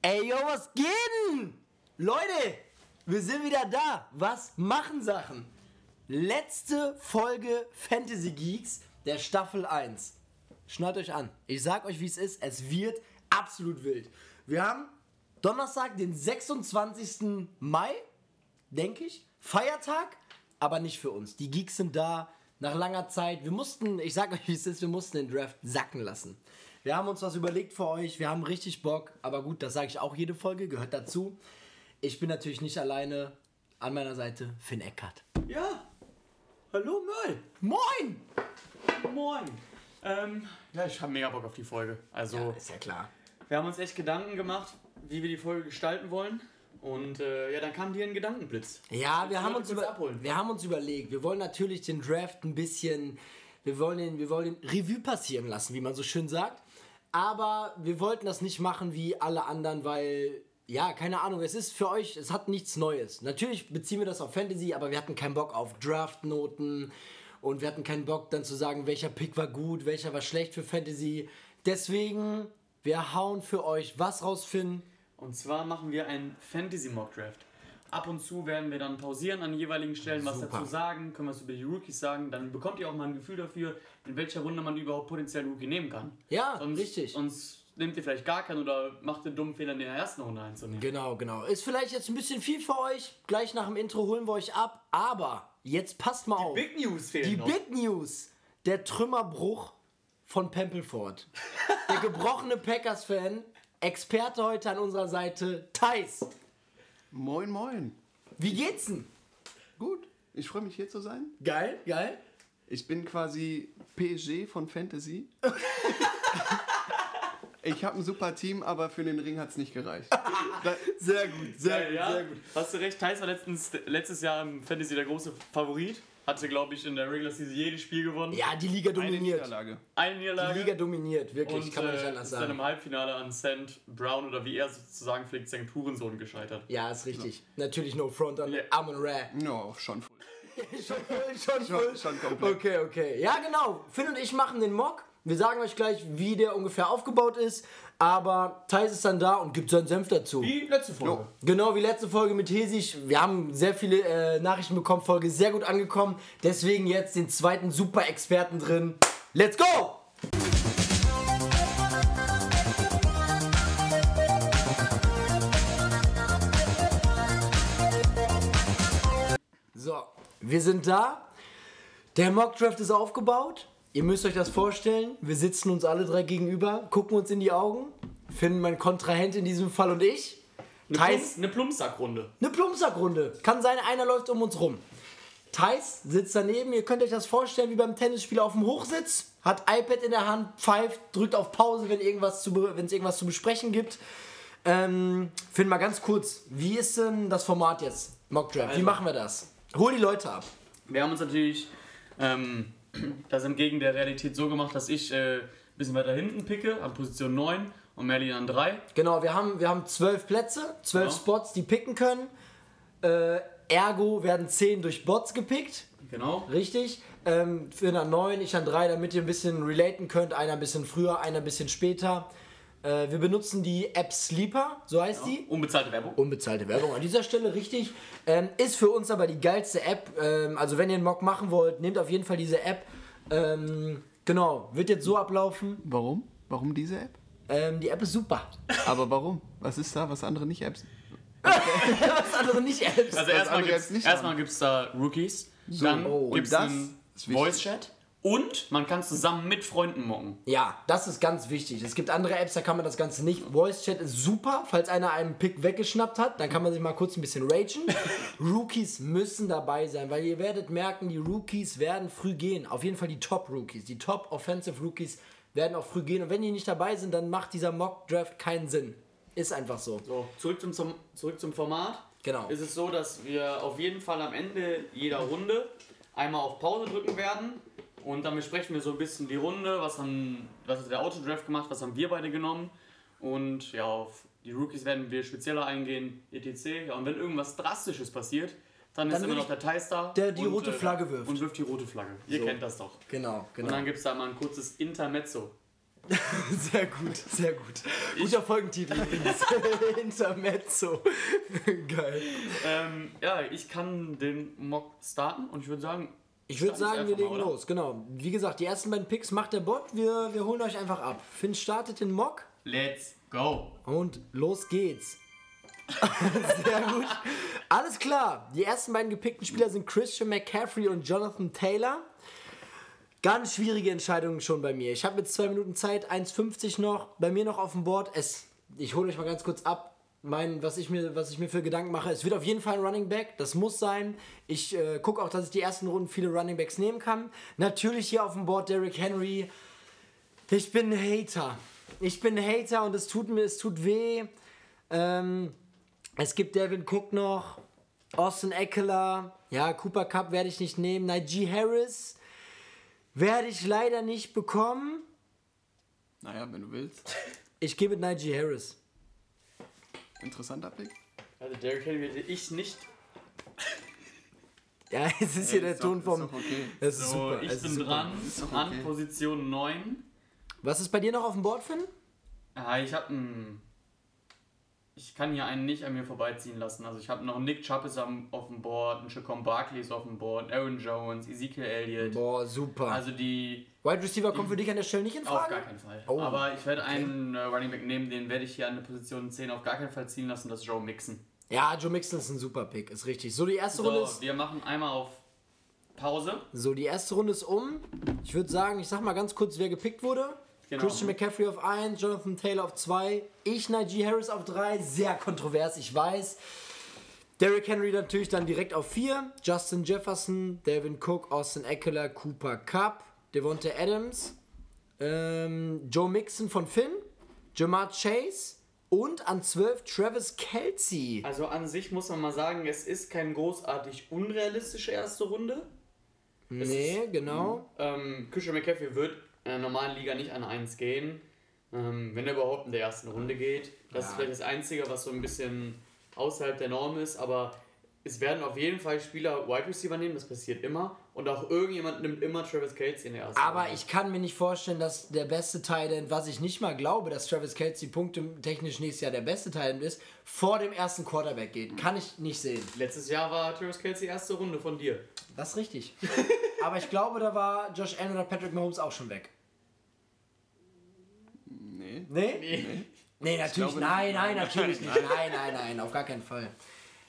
Ey, yo, was geht denn? Leute, wir sind wieder da. Was machen Sachen? Letzte Folge Fantasy Geeks der Staffel 1. Schnallt euch an. Ich sag euch, wie es ist. Es wird absolut wild. Wir haben Donnerstag, den 26. Mai, denke ich. Feiertag, aber nicht für uns. Die Geeks sind da. Nach langer Zeit. Wir mussten, ich sag euch, wie es ist, wir mussten den Draft sacken lassen. Wir haben uns was überlegt für euch. Wir haben richtig Bock. Aber gut, das sage ich auch jede Folge, gehört dazu. Ich bin natürlich nicht alleine. An meiner Seite Finn Eckert. Ja. Hallo Möll. Moin! Moin. Ähm, ja, ich habe mega Bock auf die Folge. Also, ist ja klar. wir haben uns echt Gedanken gemacht, wie wir die Folge gestalten wollen. Und äh, ja, dann kam dir ein Gedankenblitz. Ja, wir haben, uns über, abholen? wir haben uns überlegt, wir wollen natürlich den Draft ein bisschen, wir wollen den, wir wollen den Revue passieren lassen, wie man so schön sagt. Aber wir wollten das nicht machen wie alle anderen, weil, ja, keine Ahnung, es ist für euch, es hat nichts Neues. Natürlich beziehen wir das auf Fantasy, aber wir hatten keinen Bock auf Draftnoten und wir hatten keinen Bock dann zu sagen, welcher Pick war gut, welcher war schlecht für Fantasy. Deswegen, wir hauen für euch was rausfinden. Und zwar machen wir einen Fantasy Mock Draft. Ab und zu werden wir dann pausieren an jeweiligen Stellen, was Super. dazu sagen, können wir was über die Rookies sagen. Dann bekommt ihr auch mal ein Gefühl dafür, in welcher Runde man überhaupt potenziell einen Rookie nehmen kann. Ja, Sonst, richtig. Sonst nehmt ihr vielleicht gar keinen oder macht den dummen Fehler in der ersten Runde einzunehmen. Genau, genau. Ist vielleicht jetzt ein bisschen viel für euch. Gleich nach dem Intro holen wir euch ab. Aber jetzt passt mal auf. Big News fehlen Die noch. Big News. Der Trümmerbruch von Pempelford. Der gebrochene Packers-Fan. Experte heute an unserer Seite, Thais. Moin, moin. Wie geht's denn? Gut, ich freue mich hier zu sein. Geil, geil. Ich bin quasi PSG von Fantasy. ich habe ein super Team, aber für den Ring hat es nicht gereicht. Sehr gut, sehr Ja, ja, Hast du recht, Thais war letztens, letztes Jahr im Fantasy der große Favorit. Hatte, glaube ich, in der Regular Season jedes Spiel gewonnen. Ja, die Liga eine dominiert. Niederlage. Eine Die Niederlage. Liga dominiert, wirklich. und kann man nicht äh, anders ist dann im sagen. Halbfinale an St. Brown oder wie er sozusagen pflegt, St. Hurensohn gescheitert. Ja, ist richtig. Natürlich no front an Ja. Amon Ra. No, schon voll. schon voll, schon Schon, voll. schon komplett. Okay, okay. Ja, genau. Finn und ich machen den Mock. Wir sagen euch gleich, wie der ungefähr aufgebaut ist. Aber Thais ist dann da und gibt seinen Senf dazu. Wie letzte Folge. Genau wie letzte Folge mit Hesig. Wir haben sehr viele äh, Nachrichten bekommen. Folge sehr gut angekommen. Deswegen jetzt den zweiten Super-Experten drin. Let's go! So, wir sind da. Der Mockdraft ist aufgebaut. Ihr müsst euch das vorstellen. Wir sitzen uns alle drei gegenüber, gucken uns in die Augen, finden mein Kontrahent in diesem Fall und ich. Eine, Thais- eine Plumpsackrunde. eine Plumpsackrunde. Kann sein, einer läuft um uns rum. Thais sitzt daneben. Ihr könnt euch das vorstellen wie beim Tennisspieler auf dem Hochsitz. Hat iPad in der Hand, pfeift, drückt auf Pause, wenn irgendwas es irgendwas zu besprechen gibt. Ähm, Finn, mal ganz kurz. Wie ist denn das Format jetzt? Mockdraft. Wie Also- machen wir das? Hol die Leute ab. Wir haben uns natürlich ähm, das entgegen der Realität so gemacht, dass ich äh, ein bisschen weiter hinten picke, an Position 9 und Merlin an 3. Genau, wir haben, wir haben zwölf Plätze, zwölf Ja. Spots, die picken können. Äh, ergo werden zehn durch Bots gepickt. Genau. Richtig. Ähm, für an 9, ich an 3, damit ihr ein bisschen relaten könnt. Einer ein bisschen früher, einer ein bisschen später. Äh, wir benutzen die App Sleeper, so heißt die. Unbezahlte Werbung. Unbezahlte Werbung an dieser Stelle, richtig. Ähm, ist für uns aber die geilste App. Ähm, also wenn ihr einen Mock machen wollt, nehmt auf jeden Fall diese App. Ähm, genau, wird jetzt so ablaufen. Warum? Warum diese App? Ähm, die App ist super. Aber warum? Was ist da, was andere nicht Apps? Was andere nicht Apps. Also erstmal gibt es nicht erstmal gibt's da Rookies, dann oh, gibt es und das und man kann zusammen mit Freunden mocken. Ja, das ist ganz wichtig. Es gibt andere Apps, da kann man das Ganze nicht. Voice Chat ist super, falls einer einen Pick weggeschnappt hat, dann kann man sich mal kurz ein bisschen ragen. Rookies müssen dabei sein, weil ihr werdet merken, die Rookies werden früh gehen. Auf jeden Fall die Top Rookies, die Top Offensive Rookies werden auch früh gehen. Und wenn die nicht dabei sind, dann macht dieser Mock Draft keinen Sinn. Ist einfach so. So, zurück zum, zum, zurück zum Format. Genau. Ist es so, dass wir auf jeden Fall am Ende jeder Runde einmal auf Pause drücken werden und dann besprechen wir so ein bisschen die Runde, was, haben, was hat der Autodraft gemacht, was haben wir beide genommen und ja, auf die Rookies werden wir spezieller eingehen, etc. Ja, und wenn irgendwas Drastisches passiert, dann, Dann ist immer will noch der Thais da. der die und, rote Flagge wirft. Und wirft die rote Flagge. Ihr So. kennt das doch. Genau, Und genau. dann gibt es da mal ein kurzes Intermezzo. Sehr gut, sehr gut. Guter Folgentitel übrigens. Intermezzo. Geil. Ähm, ja, ich kann den Mock starten und ich würde sagen, Ich würde sagen, wir legen mal, los. Genau. Wie gesagt, die ersten beiden Picks macht der Bot. Wir, wir holen euch einfach ab. Finn startet den Mock let's go. und los geht's. Sehr gut. Alles klar. Die ersten beiden gepickten Spieler sind Christian McCaffrey und Jonathan Taylor. Ganz schwierige Entscheidungen schon bei mir. Ich habe jetzt zwei Minuten Zeit, 1,50 noch, bei mir noch auf dem Board. Es, ich hole euch mal ganz kurz ab, mein, was, ich mir, was ich mir für Gedanken mache. Es wird auf jeden Fall ein Running Back, das muss sein. Ich äh, gucke auch, dass ich die ersten Runden viele Running Backs nehmen kann. Natürlich hier auf dem Board Derrick Henry. Ich bin ein Hater. Ich bin ein Hater und es tut mir, es tut weh. Ähm, es gibt Devin Cook noch, Austin Eckler, ja, Cooper Cup werde ich nicht nehmen, Najee Harris werde ich leider nicht bekommen. Naja, wenn du willst. Ich gehe mit Najee Harris. Interessanter Pick. Also Derrick Henry hätte ich nicht. Ja, es ist hier Ey, der ist Ton doch- vom. ist doch okay. Es ist So, super. ich es ist bin super. dran Ist doch an okay. Position 9. Was ist bei dir noch auf dem Board, Finn? Ah, ich habe einen. Ich kann hier einen nicht an mir vorbeiziehen lassen. Also ich habe noch Nick Chubb ist am, auf dem Board, ein Chacon Barkley ist auf dem Board, Aaron Jones, Ezekiel Elliott. Boah, super. Also die Wide Receiver kommt für dich an der Stelle nicht in auf Frage? gar keinen Fall. Oh, Aber ich werde einen äh, Running Back nehmen, den werde ich hier an der Position 10 auf gar keinen Fall ziehen lassen, das ist Joe Mixon. Ja, Joe Mixon ist ein super Pick, ist richtig. So, die erste Runde So, ist. wir machen einmal auf Pause. So, die erste Runde ist um. Ich würde sagen, ich sag mal ganz kurz, wer gepickt wurde. Genau. Christian McCaffrey auf 1, Jonathan Taylor auf 2, ich Najee Harris auf 3, sehr kontrovers, ich weiß. Derrick Henry natürlich dann direkt auf 4, Justin Jefferson, Devin Cook, Austin Eckler, Cooper Cup, Devonta Adams, ähm, Joe Mixon von Finn, Jamar Chase und an 12 Travis Kelsey. Also an sich muss man mal sagen, es ist kein großartig unrealistische erste Runde. Nee, genau. Ähm, Christian McCaffrey wird in der normalen Liga nicht an 1 gehen. Ähm, wenn er überhaupt in der ersten Runde geht. Das ist Ja. vielleicht das Einzige, was so ein bisschen außerhalb der Norm ist, aber es werden auf jeden Fall Spieler Wide Receiver nehmen, das passiert immer. Und auch irgendjemand nimmt immer Travis Kelce in der ersten Aber Runde. ich kann mir nicht vorstellen, dass der beste Titan, was ich nicht mal glaube, dass Travis Kelsey punktetechnisch nächstes Jahr der beste Titan ist, vor dem ersten Quarterback geht. Kann ich nicht sehen. Letztes Jahr war Travis Kelce erste Runde von dir. Das ist richtig. Aber ich glaube, da war Josh Allen oder Patrick Mahomes auch schon weg. Nee. Nee? Nee. Nee, natürlich. Nein, nicht. nein, natürlich nicht. Nein, nein, nein, auf gar keinen Fall.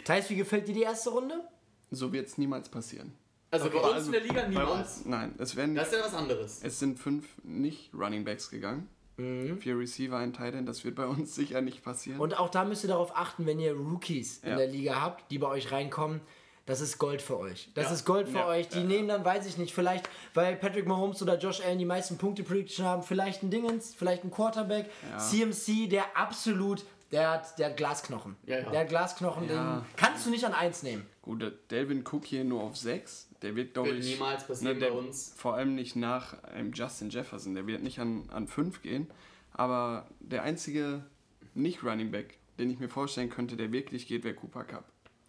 Thais, wie gefällt dir die erste Runde? So wird es niemals passieren. Also bei uns Also in der Liga Bei niemals. uns, nein, es werden Das ist ja was anderes. Es sind fünf nicht Running Backs gegangen. Vier Receiver, ein Tight End. Das wird bei uns sicher nicht passieren. Und auch da müsst ihr darauf achten, wenn ihr Rookies in Ja. der Liga habt, die bei euch reinkommen. Das ist Gold für euch. Das Ja. ist Gold für Ja. euch. Die nehmen dann, weiß ich nicht, vielleicht, weil Patrick Mahomes oder Josh Allen die meisten Punkte Prediction haben, vielleicht ein Dingens, vielleicht ein Quarterback. CMC, der absolut, der hat, der hat Glasknochen. Ja, ja. Der hat Glasknochen, Ja. den kannst du nicht an eins nehmen. Gut, der Delvin Cook hier nur auf sechs. Der wird, glaube ich. niemals passieren der, bei uns. Vor allem nicht nach einem Justin Jefferson. Der wird nicht an, an fünf gehen. Aber der einzige Nicht-Running Back, den ich mir vorstellen könnte, der wirklich geht, wäre Cooper Cup.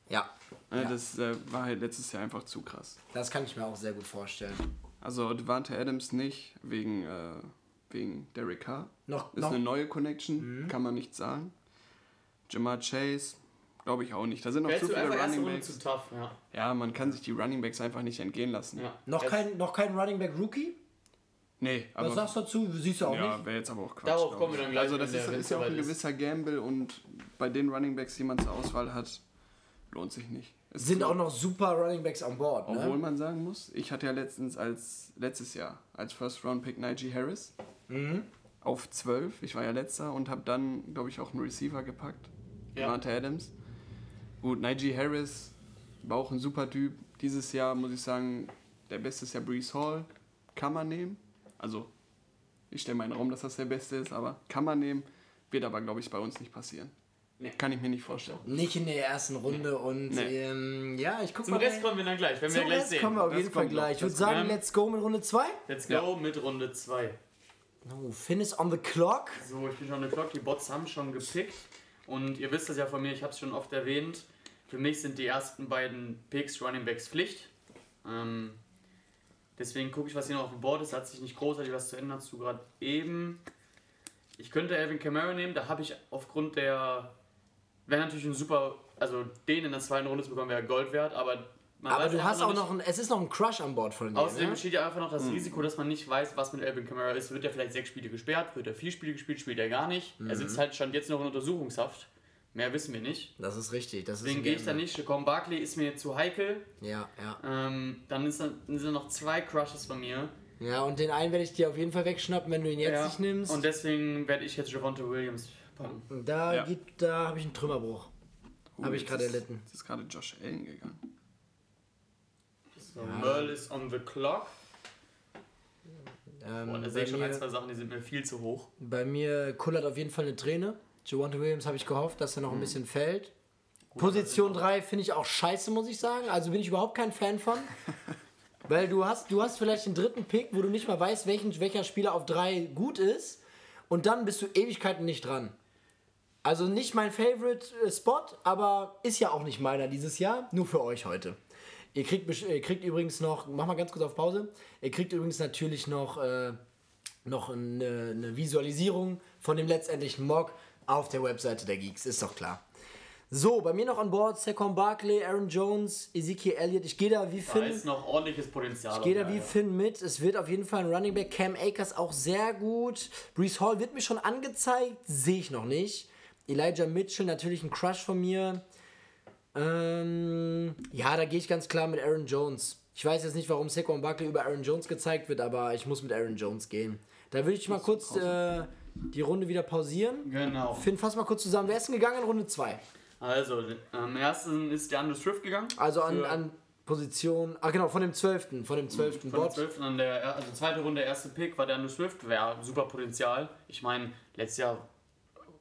Ja, Äh, Ja. Das äh, war halt letztes Jahr einfach zu krass. das kann ich mir auch sehr gut vorstellen. Also Devante Adams nicht, wegen, äh, wegen Derek Carr. Noch, Ist noch, eine neue Connection, kann man nicht sagen. Jamar Chase, glaube ich auch nicht. Da sind noch Wärst zu du viele einfach erste Running Runde zu Backs. tough, ja. Ja, man kann sich die Running Backs einfach nicht entgehen lassen. ja. noch, kein, noch kein Running Back Rookie? Nee, Was aber sagst du dazu? Siehst du auch ja, nicht. wäre jetzt aber auch Quatsch. Darauf glaub kommen wir ich. dann gleich, Also wenn das der ist, Wind ist ja auch ein ist. gewisser Gamble und bei den Running Backs, die man zur Auswahl hat, lohnt sich nicht. Es Sind auch noch super Running Backs an Bord. Obwohl Ne? man sagen muss, ich hatte ja letztens als letztes Jahr als First Round Pick Najee Harris Mhm. auf 12. Ich war ja letzter und habe dann, glaube ich, auch einen Receiver gepackt. Ja. Devante Adams. Gut, Najee Harris war auch ein super Typ. Dieses Jahr muss ich sagen, der Beste ist ja Brees Hall. Kann man nehmen. Also, ich stelle meinen Raum, dass das der Beste ist, aber kann man nehmen. Wird aber, glaube ich, bei uns nicht passieren. Nee. Kann ich mir nicht vorstellen. Nicht in der ersten Runde und Nee. ähm, ja, ich guck Zum mal. Rest kommen wir dann gleich, wenn wir Zum gleich Rest sehen. kommen wir auf Das jeden Fall gleich. Ich würde sagen, let's go mit Runde 2. Let's go mit Runde 2. Oh, Finn is on the clock. So, ich bin schon on the clock, die Bots haben schon gepickt. Und ihr wisst es ja von mir, ich habe es schon oft erwähnt. Für mich sind die ersten beiden Picks Running Backs Pflicht. Ähm, deswegen gucke ich, was hier noch auf dem Board ist. Hat sich nicht großartig was zu ändern zu gerade eben. Ich könnte Alvin Kamara nehmen, da habe ich aufgrund der. Wäre natürlich ein super. Also den in der zweiten Runde zu bekommen, wäre Gold wert, aber. Man Aber du hast auch noch ein, es ist noch ein Crush an Bord von dir. Außerdem ne? besteht ja einfach noch das Risiko, dass man nicht weiß, was mit Alvin Kamara ist. Wird er vielleicht sechs Spiele gesperrt? Wird er vier Spiele gespielt? Spielt er gar nicht? Er sitzt halt stand jetzt noch in Untersuchungshaft. Mehr wissen wir nicht. Das ist richtig. Das Deswegen gehe ich da nicht. Jacob Barkley ist mir zu heikel. Ja, ja. Ähm, dann ist da, sind da noch zwei Crushes von mir. Ja, und den einen werde ich dir auf jeden Fall wegschnappen, wenn du ihn jetzt nicht nimmst. Und deswegen werde ich jetzt Javonte Williams packen. da Ja. gibt, da habe ich einen Trümmerbruch. Oh, Habe ich gerade erlitten. Jetzt ist gerade Josh Allen gegangen. So, Merle ist on the clock. Ähm, Boah, da sehe bei, ich schon ein, mir, zwei Sachen, die sind mir viel zu hoch. bei mir kullert auf jeden Fall eine Träne. Javante Williams habe ich gehofft, dass er noch ein bisschen fällt. Gut, Position 3 finde ich auch scheiße, muss ich sagen. Also bin ich überhaupt kein Fan von. Weil du hast, du hast vielleicht den dritten Pick, wo du nicht mal weißt, welchen, welcher Spieler auf 3 gut ist. Und dann bist du Ewigkeiten nicht dran. Also nicht mein Favorite äh, Spot, aber ist ja auch nicht meiner dieses Jahr. Nur für euch heute. Ihr kriegt, ihr kriegt übrigens noch, mach mal ganz kurz auf Pause. Ihr kriegt übrigens natürlich noch, äh, noch eine, eine Visualisierung von dem letztendlichen Mock auf der Webseite der Geeks, ist doch klar. So, bei mir noch an Bord Saquon Barkley, Aaron Jones, Ezekiel Elliott. Ich gehe da wie Da Finn. ist noch ordentliches Potenzial. Ich gehe da wie der- Finn mit. Es wird auf jeden Fall ein Running Back. Cam Akers auch sehr gut. Brees Hall wird mir schon angezeigt. Sehe ich noch nicht. Elijah Mitchell natürlich ein Crush von mir. Ähm, ja, da gehe ich ganz klar mit Aaron Jones. Ich weiß jetzt nicht, warum Saquon Barkley über Aaron Jones gezeigt wird, aber ich muss mit Aaron Jones gehen. Da würde ich mal kurz äh, die Runde wieder pausieren. Genau. Finn, fass mal kurz zusammen. Wer ist denn gegangen in Runde 2? Also, am ersten ist der Andrew Swift gegangen. Also an, an Position. Ah, genau, von dem 12. Von dem 12. Von Bot. den 12. an der also zweite Runde, erste Pick war der Andrew Swift. Wäre super Potenzial. Ich meine, letztes Jahr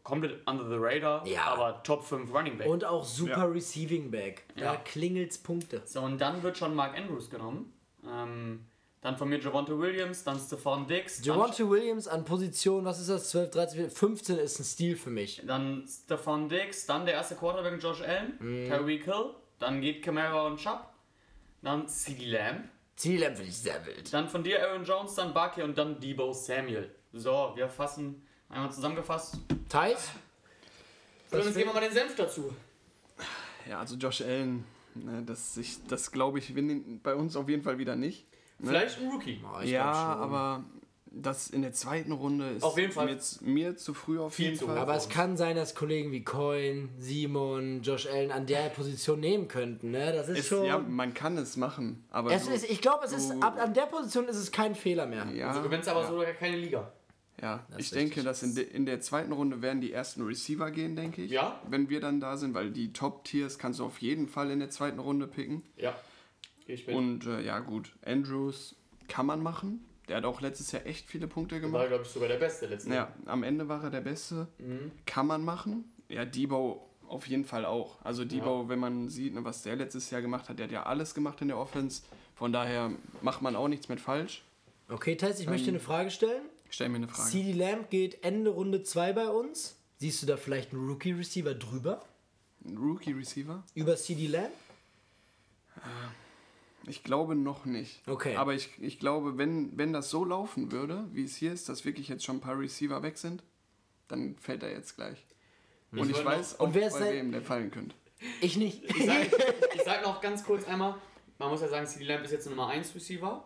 komplett under the radar, Ja. aber Top 5 Running Back. Und auch super Ja. Receiving Back. Da Ja. klingelt's Punkte. so, und dann wird schon Mark Andrews genommen. Ähm, dann von mir Javonte Williams, dann Stephon Diggs. Javonte Williams an Position, was ist das? 12, 13, 15 ist ein Stil für mich. Dann, Stephon Diggs, dann der erste Quarterback Josh Allen, Mhm. Tyreek Hill, dann geht Camara und Chubb, dann CeeDee Lamb, Ziellamp finde ich sehr wild. dann von dir Aaron Jones, dann Barkley und dann Debo Samuel. So, wir fassen einmal zusammengefasst. Thais? So, jetzt geben wir mal den Senf dazu. Ja, also Josh Allen, ne, das, ich, das glaube ich bei uns auf jeden Fall wieder nicht. Ne? Vielleicht ein Rookie. Oh, ja, aber das in der zweiten Runde ist Auf jeden Fall. Mir, jetzt, mir zu früh auf Viel jeden Fall. Aber es kann sein, dass Kollegen wie Coin, Simon, Josh Allen an der Position nehmen könnten. Ne? Das ist es, schon. ja, man kann es machen, aber es so, ist, ich glaube, es ist so- ab an der Position ist es kein Fehler mehr. ja, Du gewinnst aber sogar keine Liga. Ja. Das ich denke, dass in, de, in der zweiten Runde werden die ersten Receiver gehen, denke ich. Ja. Wenn wir dann da sind, weil die Top-Tiers kannst du auf jeden Fall in der zweiten Runde picken. Ja. Ich mit. Und äh, ja, gut, Andrews kann man machen. Der hat auch letztes Jahr echt viele Punkte war, gemacht. glaube ich, sogar der Beste letzten Ja, am Ende war er der Beste. Mhm. Kann man machen. Ja, Debo auf jeden Fall auch. Also Debo, wenn man sieht, ne, was der letztes Jahr gemacht hat, der hat ja alles gemacht in der Offense. Von daher macht man auch nichts mit falsch. Okay, Thais, ich möchte Ähm, dir eine Frage stellen. Stell mir eine Frage. CD Lamb geht Ende Runde 2 bei uns. Siehst du da vielleicht einen Rookie-Receiver drüber? Ein Rookie Receiver? Über CD Lamb? Ich glaube noch nicht. Okay. Aber ich, ich glaube, wenn, wenn das so laufen würde, wie es hier ist, dass wirklich jetzt schon ein paar Receiver weg sind, dann fällt er jetzt gleich. Und ich weiß noch- und auch, wer ist bei wem der fallen könnte. Ich nicht. Ich sag, ich sag noch ganz kurz einmal, man muss ja sagen, CD Lamb ist jetzt Nummer 1 Receiver.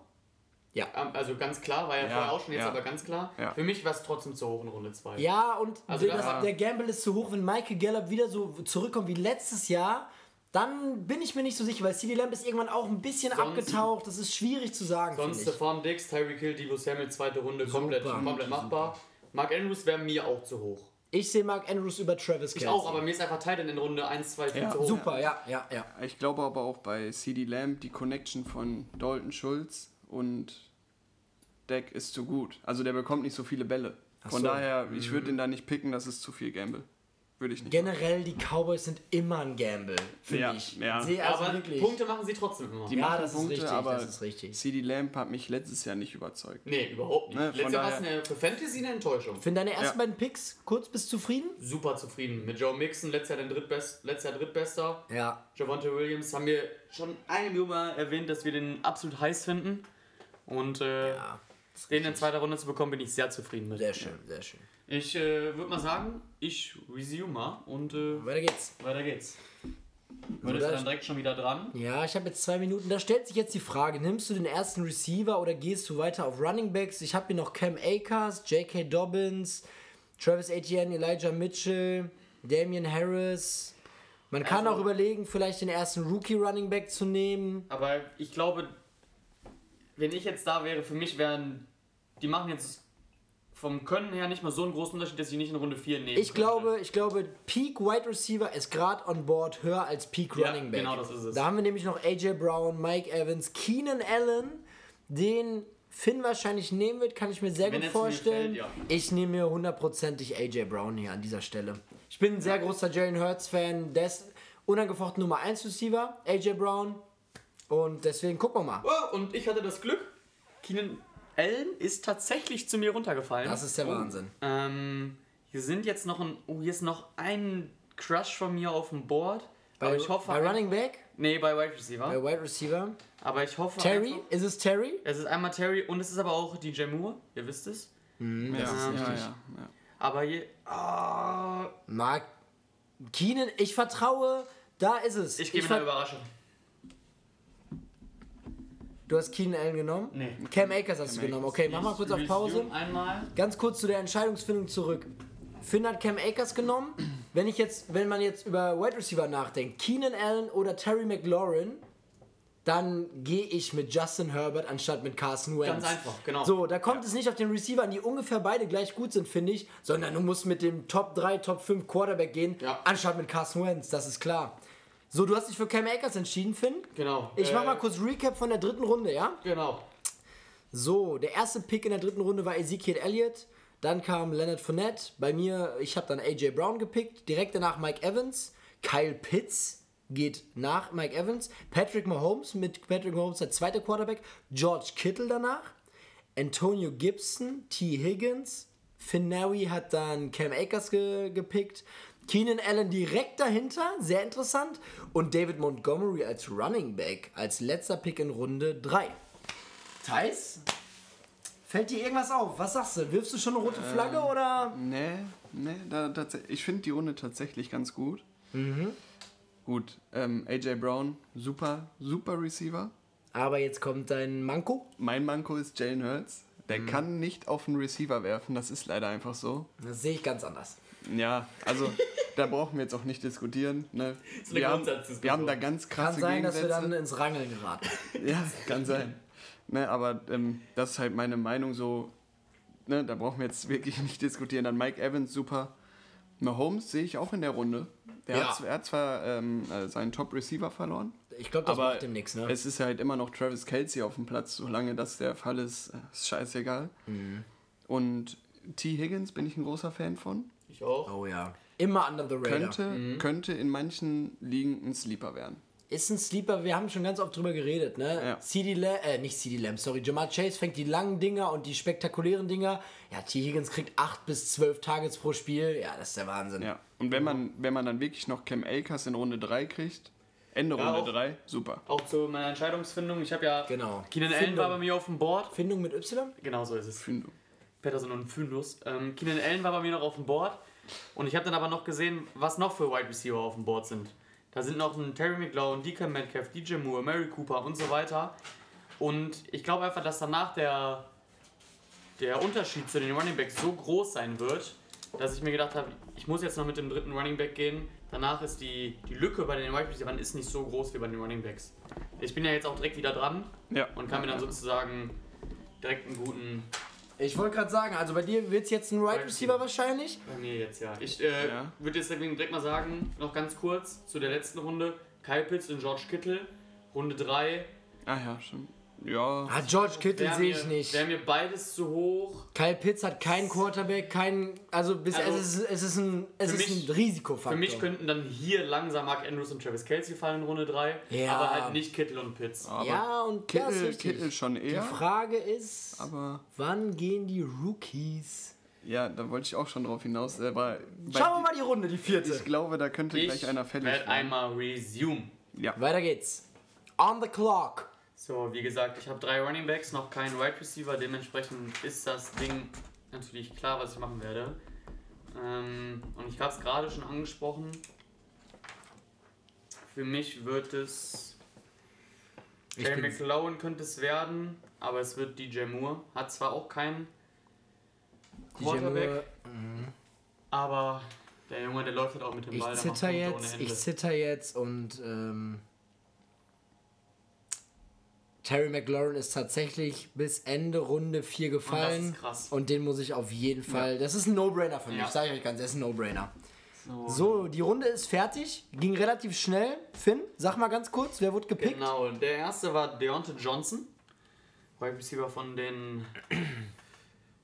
Ja. Ähm, Also ganz klar, war ja, Ja, vorher auch schon, jetzt ja. aber ganz klar. Ja. Für mich war es trotzdem zu hoch in Runde 2. Ja, und Also das, da- der Gamble ist zu hoch. Wenn Michael Gallup wieder so zurückkommt wie letztes Jahr, dann bin ich mir nicht so sicher, weil CD Lamb ist irgendwann auch ein bisschen Sonst- abgetaucht. Das ist schwierig zu sagen. Sonst ich. Stephon Diggs, Tyreek Hill, Debo Samuel, zweite Runde, komplett, Super. komplett machbar. Mark Andrews wäre mir auch zu hoch. Ich sehe Mark Andrews über Travis Ich Kelce. auch, aber mir ist einfach Titan in Runde 1, 2, 4 Ja, zu hoch. Super, ja, ja, ja. Ich glaube aber auch bei CD Lamb die Connection von Dalton Schulz und Deck ist zu gut. Also der bekommt nicht so viele Bälle. Von so. daher, ich würde ihn da nicht picken, das ist zu viel Gamble. Würde ich nicht. Generell, die Cowboys sind immer ein Gamble, finde Ja, ich. ja. Sehe also aber wirklich. Punkte machen sie trotzdem immer. Die Ja, machen das ist Punkte, richtig, aber das ist richtig. CD Lamb hat mich letztes Jahr nicht überzeugt. Nee, überhaupt nicht. Ne, Letztes Jahr war es eine, für Fantasy eine Enttäuschung. Für deine ersten Ja. beiden Picks, kurz bist du zufrieden? Super zufrieden. Mit Joe Mixon, letztes Jahr, den Drittbest, letztes Jahr Drittbester. Ja. Javante Williams haben wir schon Million Mal erwähnt, dass wir den absolut heiß finden. Und äh, Ja, den in zweiter Runde zu bekommen, bin ich sehr zufrieden mit. sehr schön, sehr schön. Ich äh, würde mal sagen, ich resume mal und äh, Weiter geht's. weiter geht's. So, Weil ist da- dann direkt schon wieder dran. Ja, ich habe jetzt zwei Minuten. Da stellt sich jetzt die Frage: Nimmst du den ersten Receiver oder gehst du weiter auf Running Backs? Ich habe hier noch Cam Akers, J.K. Dobbins, Travis Etienne, Elijah Mitchell, Damian Harris. Man kann Also- auch überlegen, vielleicht den ersten Rookie Running Back zu nehmen. Aber ich glaube, wenn ich jetzt da wäre, für mich wären, die machen jetzt vom Können her nicht mal so einen großen Unterschied, dass ich nicht in Runde 4 nehmen Ich glaube, ich glaube, Peak Wide Receiver ist gerade on board höher als Peak Ja, Running Back. genau das ist es. Da haben wir nämlich noch AJ Brown, Mike Evans, Keenan Allen, den Finn wahrscheinlich nehmen wird, kann ich mir sehr Wenn gut vorstellen. fällt, ja. Ich nehme mir hundertprozentig AJ Brown hier an dieser Stelle. Ich bin ein sehr großer Jalen Hurts Fan, der ist unangefochten Nummer 1 Receiver, AJ Brown. Und deswegen gucken wir mal. Oh, und ich hatte das Glück, Keenan Allen ist tatsächlich zu mir runtergefallen. Das ist der Wahnsinn. Ähm, hier sind jetzt noch ein, oh, hier ist noch ein Crush von mir auf dem Board. Bei, aber ich hoffe, bei Running Back, nee, bei Wide Receiver. bei Wide Receiver. aber ich hoffe Terry, einfach- ist es Terry? Es ist einmal Terry und es ist aber auch DJ Moore, ihr wisst es. Ja, ist ja, richtig. ja, ja. Aber hier, ah, Mark Keenan, ich vertraue, da ist es. ich gebe eine Überraschung. Du hast Keenan Allen genommen? Nee. Cam Akers hast du Cam genommen. Akers. Okay, mach mal kurz auf Pause. Einmal. Ganz kurz zu der Entscheidungsfindung zurück. Finn hat Cam Akers genommen. Wenn ich jetzt, wenn man jetzt über Wide Receiver nachdenkt, Keenan Allen oder Terry McLaurin, dann gehe ich mit Justin Herbert anstatt mit Carson Wentz. Ganz einfach, genau. So, da kommt es nicht auf den Receiver an, die ungefähr beide gleich gut sind, finde ich, sondern du musst mit dem Top 3, Top 5 Quarterback gehen, Ja. anstatt mit Carson Wentz, das ist klar. So, du hast dich für Cam Akers entschieden, Finn. Genau. Ich mach Äh, mal kurz Recap von der dritten Runde, ja? Genau. So, der erste Pick in der dritten Runde war Ezekiel Elliott. Dann kam Leonard Fournette. Bei mir, ich habe dann AJ Brown gepickt. Direkt danach Mike Evans. Kyle Pitts geht nach Mike Evans. Patrick Mahomes mit Patrick Mahomes der zweite Quarterback. George Kittle danach. Antonio Gibson, T. Higgins. Finnawi hat dann Cam Akers ge gepickt. Keenan Allen direkt dahinter, sehr interessant. Und David Montgomery als Running Back, als letzter Pick in Runde 3. Thais? Fällt dir irgendwas auf? Was sagst du? Wirfst du schon eine rote Flagge oder? Nee, nee, da, ich finde die Runde tatsächlich ganz gut. Gut, ähm, AJ Brown, super, super Receiver. Aber jetzt kommt dein Manko. Mein Manko ist Jalen Hurts. Der kann nicht auf einen Receiver werfen, das ist leider einfach so. Das sehe ich ganz anders. Ja, also da brauchen wir jetzt auch nicht diskutieren. Ne? ist eine Wir, haben, Grundsatzdiskussion. wir haben da ganz Kann krasse sein, dass wir Gegensätze. dann ins Rangeln geraten. Ja, kann sein. Ne, aber ähm, das ist halt meine Meinung so. Ne, da brauchen wir jetzt wirklich nicht diskutieren. Dann Mike Evans, super. Mahomes sehe ich auch in der Runde. Der Ja. hat, er hat zwar ähm, äh, seinen Top-Receiver verloren, Ich glaube, das aber macht dem nichts, ne? es ist halt immer noch Travis Kelsey auf dem Platz. Solange das der Fall ist, äh, ist scheißegal. Mhm. Und T. Higgins bin ich ein großer Fan von. Ich auch. Oh ja. Immer under the radar. Könnte, könnte in manchen Ligen ein Sleeper werden. Ist ein Sleeper, wir haben schon ganz oft drüber geredet, ne? Ja. CD Lamb, äh, nicht CD Lamb, sorry, Jamal Chase fängt die langen Dinger und die spektakulären Dinger. Ja, T. Higgins kriegt 8 bis 12 Targets pro Spiel. Ja, das ist der Wahnsinn. Ja. Und wenn man, wenn man dann wirklich noch Cam Akers in Runde 3 kriegt, Ende Ja, Runde auch. 3, super. Auch zu meiner Entscheidungsfindung. Ich habe ja. Genau. Keenan Allen Findung. war bei mir auf dem Board. Findung mit Y? Genau so ist es. Findung. Peterson und Findus. Ähm, Keenan Allen war bei mir noch auf dem Board. Und ich habe dann aber noch gesehen, was noch für Wide Receiver auf dem Board sind. Da sind noch ein Terry McLaurin, DK Metcalf, DJ Moore, Mary Cooper und so weiter. Und ich glaube einfach, dass danach der, der Unterschied zu den Running Backs so groß sein wird, dass ich mir gedacht habe, ich muss jetzt noch mit dem dritten Running Back gehen. Danach ist die, die Lücke bei den Wide Receivers ist nicht so groß wie bei den Running Backs. Ich bin ja jetzt auch direkt wieder dran Ja. und kann mir dann sozusagen direkt einen guten Ich wollte gerade sagen, also bei dir wird es jetzt ein Wide Wide Receiver wahrscheinlich. Bei mir jetzt, ja. Ich äh, Ja. würde jetzt deswegen direkt mal sagen, noch ganz kurz zu der letzten Runde. Kyle Pitts und George Kittle. Runde 3. Ah ja, schon. Ja. Ah, George Kittle sehe ich nicht. Wäre mir beides zu hoch. Kyle Pitts hat keinen Quarterback, keinen. Also, bis, Also, es, ist, es ist ein, es für ist mich- ein Risikofaktor. Für mich könnten dann hier langsam Mark Andrews und Travis Kelsey fallen in Runde 3. Ja. Aber halt nicht Kittle und Pitts. aber ja, und Kittel, richtig. Kittel schon Die eher. Frage ist, Aber wann gehen die Rookies? ja, da wollte ich auch schon drauf hinaus. Aber bei Schauen wir mal die Runde, die vierte. Ich glaube, da könnte Ich gleich einer fällig werde werden. einmal resume. Ja. Weiter geht's. On the clock. So, wie gesagt, ich habe drei Running Backs, noch keinen Wide Receiver. Dementsprechend ist das Ding natürlich klar, was ich machen werde. Ähm, und ich habe es gerade schon angesprochen. Für mich wird es. Jay McLaren könnte es werden, aber es wird DJ Moore. Hat zwar auch keinen Quarterback, Moore, aber der Junge, der läuft halt auch mit dem ich Ball. zitter jetzt, ich zitter jetzt und ähm, Terry McLaurin ist tatsächlich bis Ende Runde 4 gefallen. ist krass. Und den muss ich auf jeden Fall. Das ist ein No-Brainer für mich, Ja. sage ich euch ganz, das ist ein No-Brainer. So, So, die Runde ist fertig. Ging relativ schnell. Finn, sag mal ganz kurz, wer wurde gepickt? Genau, der erste war Deontay Johnson, Wide Receiver von den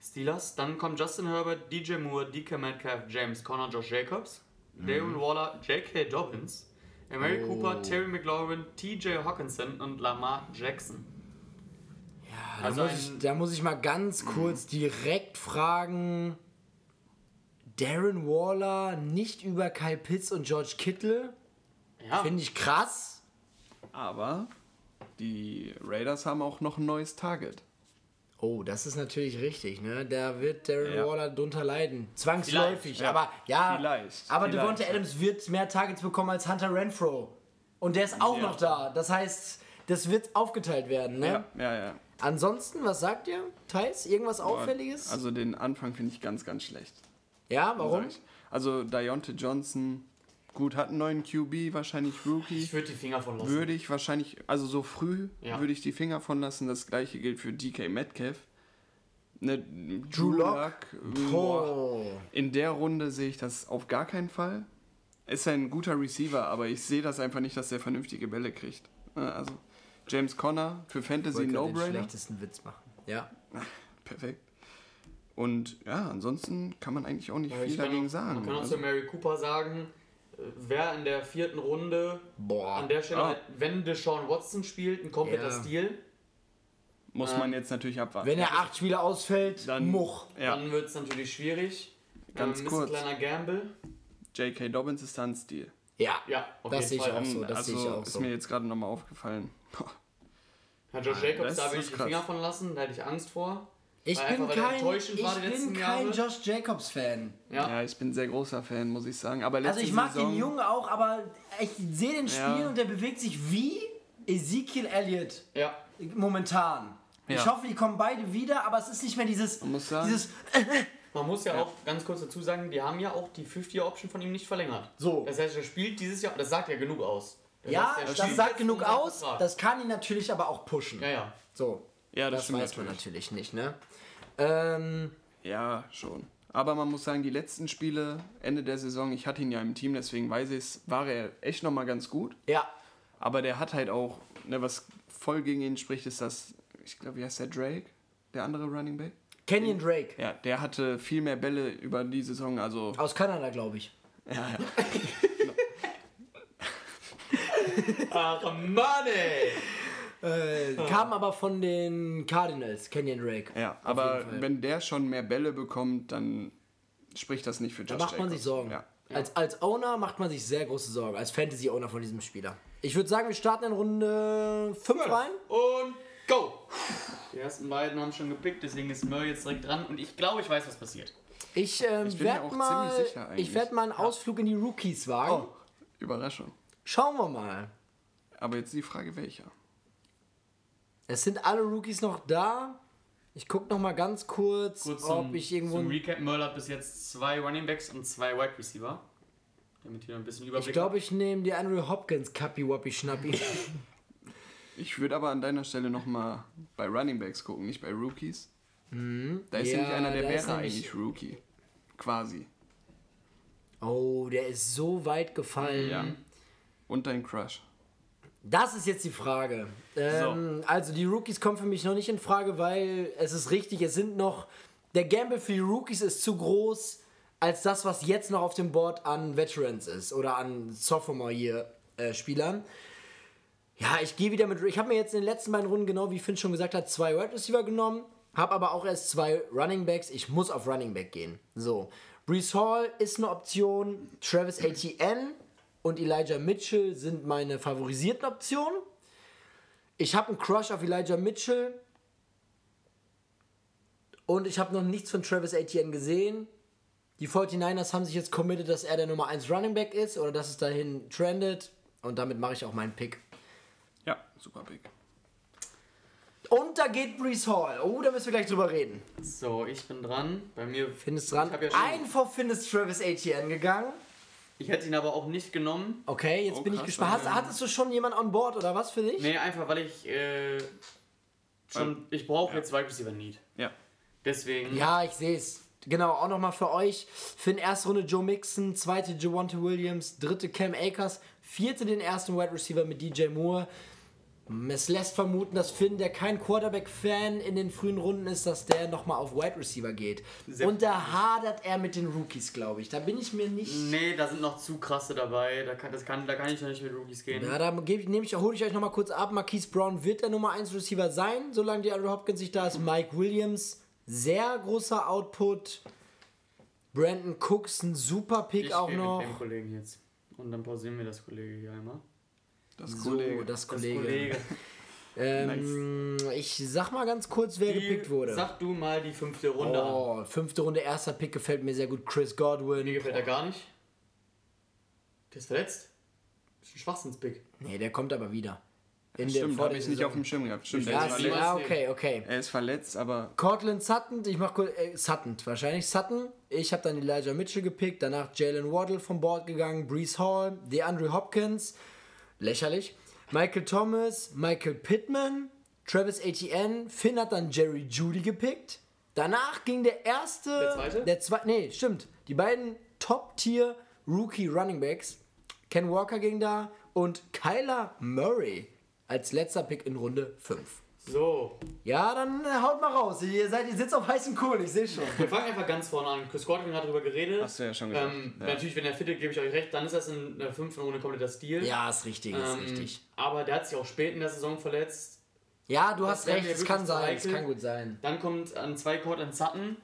Steelers. Dann kommt Justin Herbert, DJ Moore, DK Metcalf, James Conner, Josh Jacobs, Darren Waller, J.K. Dobbins, Mary Oh. Cooper, Terry McLaurin, TJ Hawkinson und Lamar Jackson. Da Also muss, ich, da muss ich mal ganz kurz direkt fragen. Darren Waller nicht über Kyle Pitts und George Kittle? ja, Finde ich krass. Aber die Raiders haben auch noch ein neues Target. Oh, das ist natürlich richtig, ne? Da wird Darren Ja. Waller drunter leiden. Zwangsläufig, ja. aber ja. Vielleicht, Aber vielleicht, Devonta. Adams wird mehr Targets bekommen als Hunter Renfro. Und der ist auch Ja. noch da. Das heißt, das wird aufgeteilt werden, ne? Ja, ja, ja. Ansonsten, was sagt ihr? Thais, irgendwas Auffälliges? Also den Anfang finde ich ganz, ganz schlecht. ja, warum? Also Deontay Johnson, gut, hat einen neuen QB, wahrscheinlich Rookie. ich würde die Finger von lassen. Würde ich wahrscheinlich, also so früh Ja. würde ich die Finger von lassen. Das gleiche gilt für DK Metcalf. Ne, Drew Lock? Oh. in der Runde sehe ich das auf gar keinen Fall. Ist ein guter Receiver, aber ich sehe das einfach nicht, dass der vernünftige Bälle kriegt. Äh, Also James Conner für Fantasy gerade den No-Brainer. schlechtesten Witz machen. Ja. Perfekt. Und ja, ansonsten kann man eigentlich auch nicht Ja, viel dagegen auch, sagen. Man kann auch Also, zu Mary Cooper sagen, wer in der vierten Runde Boah. an der Stelle, Ah. wenn Deshaun Watson spielt, ein kompletter Ja. Stil, muss man jetzt natürlich abwarten. Wenn er acht Spiele ausfällt, Dann- Much. ja, dann wird es natürlich schwierig. Ganz ähm, ist kurz. ein kleiner Gamble. J.K. Dobbins ist da ein Stil. Ja. Ja, Das sehe ich auch so. Das also sehe ich auch ist so. mir jetzt gerade nochmal aufgefallen. Ja, Josh Jacobs, da will ist ich die. Finger von lassen, da hätte ich Angst vor. Ich bin kein, ich bin kein. Josh Jacobs Fan. Ja, Ja, ich bin ein sehr großer Fan, muss ich sagen. Aber Also ich mag Saison, den Jungen auch, aber ich sehe den Spiel Ja. und der bewegt sich wie Ezekiel Elliott ja. momentan. Ich Ja. hoffe, die kommen beide wieder, aber es ist nicht mehr dieses, Man muss sagen- dieses Man muss ja, auch ganz kurz dazu sagen, die haben ja auch die 50-Option von ihm nicht verlängert. So. Das heißt, er spielt dieses Jahr, das sagt ja genug aus. Das ja, heißt, das sagt genug aus, das kann ihn natürlich aber auch pushen. Ja, ja. So, Ja, das, das, weiß man natürlich. natürlich nicht, ne? Ähm, Ja, schon. Aber man muss sagen, die letzten Spiele, Ende der Saison, ich hatte ihn ja im Team, deswegen weiß ich es, war er echt nochmal ganz gut. ja, Aber der hat halt auch, ne, was voll gegen ihn spricht, ist das, ich glaube, wie heißt der Drake? Der andere Running Back? Kenyon Drake Ja, der hatte viel mehr Bälle über die Saison, also. aus Kanada, glaube ich. Ja, ja. Ach Mann, ey! Äh, Kam aber von den Cardinals, Kenyon Drake. ja. Aber wenn der schon mehr Bälle bekommt, dann spricht das nicht für Da Josh macht man Jacobs. sich Sorgen. Ja. Als, als Owner macht man sich sehr große Sorgen, als Fantasy-Owner von diesem Spieler. Ich würde sagen, wir starten in Runde 5 rein. Und go! Die ersten beiden haben schon gepickt, deswegen ist Murray jetzt direkt dran und ich glaube, ich weiß, was passiert. Ich, ähm, Ich bin mir werde auch mal, ziemlich sicher eigentlich. ich werd mal einen Ausflug in die Rookies wagen. Oh, Überraschung. Schauen wir mal. Aber jetzt die Frage, welcher? Es sind alle Rookies noch da. Ich gucke noch mal ganz kurz, Kurz ob zum, ich irgendwo... zum Recap, Merle hat bis jetzt zwei Running Backs und zwei Wide Receiver. Damit hier ein bisschen Überblick Ich glaube, ich nehme die Andrew Hopkins Kappi Wappi Schnappi. Ich würde aber an deiner Stelle nochmal bei Running Backs gucken, nicht bei Rookies. Da ist Ja, nämlich einer, der nämlich- eigentlich Rookie. Quasi. oh, der ist so weit gefallen. Ja. Und dein Crush. Das ist jetzt die Frage. Ähm, Also die Rookies kommen für mich noch nicht in Frage, weil es ist richtig, es sind noch. Der Gamble für die Rookies ist zu groß, als das, was jetzt noch auf dem Board an Veterans ist oder an Sophomore-Year-Spielern. Ja, ich gehe wieder mit. Ich habe mir jetzt in den letzten beiden Runden, genau wie Finn schon gesagt hat, zwei Wide Receiver genommen, habe aber auch erst zwei Running Backs. Ich muss auf Running Back gehen. So. Brees Hall ist eine Option, Travis Etienne und Elijah Mitchell sind meine favorisierten Optionen. Ich habe einen Crush auf Elijah Mitchell und ich habe noch nichts von Travis Etienne gesehen. Die 49ers haben sich jetzt committed, dass er der Nummer 1 Running Back ist oder dass es dahin trendet. Und damit mache ich auch meinen Pick. Ja, super Pick. Und da geht Brees Hall. Oh, da müssen wir gleich drüber reden. So, ich bin dran. Bei mir. Findest dran. Ja Ein vor Findest Travis Etienne gegangen. Ich hätte ihn aber auch nicht genommen. Okay, jetzt Oh, bin ich krass, gespannt. Hast, hattest du schon jemanden on board oder was für dich? Nee, einfach weil ich äh, schon. Ich brauche jetzt Wide Receiver Need. Ja. Deswegen. Ja, ich sehe es. Genau, auch nochmal für euch. Finn, erste Runde Joe Mixon, zweite Javonte Williams, dritte Cam Akers, vierte den ersten Wide Receiver mit DJ Moore. Es lässt vermuten, dass Finn, der kein Quarterback-Fan in den frühen Runden ist, dass der nochmal auf Wide Receiver geht. Sehr Und da hadert er mit den Rookies, glaube ich. Da bin ich mir nicht. Nee, da sind noch zu krasse dabei. Da kann, das kann, da kann ich noch nicht mit Rookies gehen. Ja, da nehme ich, hole ich euch nochmal kurz ab. Marquise Brown wird der Nummer 1 Receiver sein, solange die Andrew Hopkins nicht da ist. Mike Williams, sehr großer Output. Brandon Cooks, ein super Pick ich auch noch. mit dem Kollegen jetzt. Und dann pausieren wir das Kollege hier einmal. Das So, Kollege. das Das Kollege. Kollege. Ähm, Ich sag mal ganz kurz, wer Die- gepickt wurde. Sag du mal die fünfte Runde an. Oh, fünfte Runde, erster Pick gefällt mir sehr gut. Chris Godwin. Mir gefällt er gar nicht. Der ist verletzt. Das ist ein Schwachsinnspick. Nee, der kommt aber wieder. In Stimmt, habe der ich nicht auf dem Schirm gehabt. Stimmt, Ich er Ja, ist verletzt. ja, okay, okay. Er ist verletzt, aber Cortland Sutton, ich mach kurz, äh, Sutton, wahrscheinlich Sutton. Ich habe dann Elijah Mitchell gepickt, danach Jalen Waddle vom Board gegangen, Brees Hall, DeAndre Hopkins, lächerlich, Michael Thomas, Michael Pittman, Travis Etienne, Finn hat dann Jerry Judy gepickt. Danach ging der erste, Der zweite? der zweite, nee, stimmt, die beiden Top-Tier Rookie Running Backs, Ken Walker ging da und Kyler Murray als letzter Pick in Runde 5. So, Ja, dann äh, haut mal raus. Ihr, seid, ihr sitzt auf heißen Kohlen, ich sehe schon. wir fangen einfach ganz vorne an. Chris Godwin hat darüber geredet. Hast du ja schon gesagt. Ähm, Ja. Natürlich, wenn er fit ist, gebe ich euch recht, dann ist das in der fünften Runde kompletter Stil. Ja, ist richtig, ist Ähm, richtig. Aber der hat sich auch spät in der Saison verletzt. Ja, du das hast recht, es kann sein, es kann gut sein. Dann kommt an zwei Cortland Sutton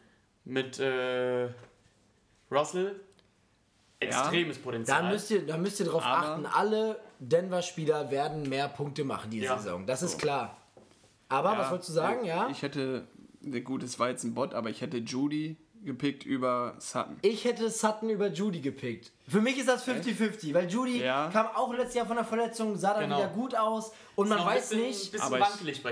mit äh, Russell. Extremes Potenzial. Da müsst ihr, da müsst ihr drauf Aber- achten, alle Denver-Spieler werden mehr Punkte machen diese Ja. Saison. Das ist klar. Aber Ja, was wolltest du sagen, ja? Ich hätte, ein gutes war jetzt ein Bot, aber ich hätte Judy gepickt über Sutton. Ich hätte Sutton über Judy gepickt. Für mich ist das 50-50, weil Judy Ja. kam auch letztes Jahr von der Verletzung, sah dann Genau. wieder gut aus und man weiß bisschen, nicht, bisschen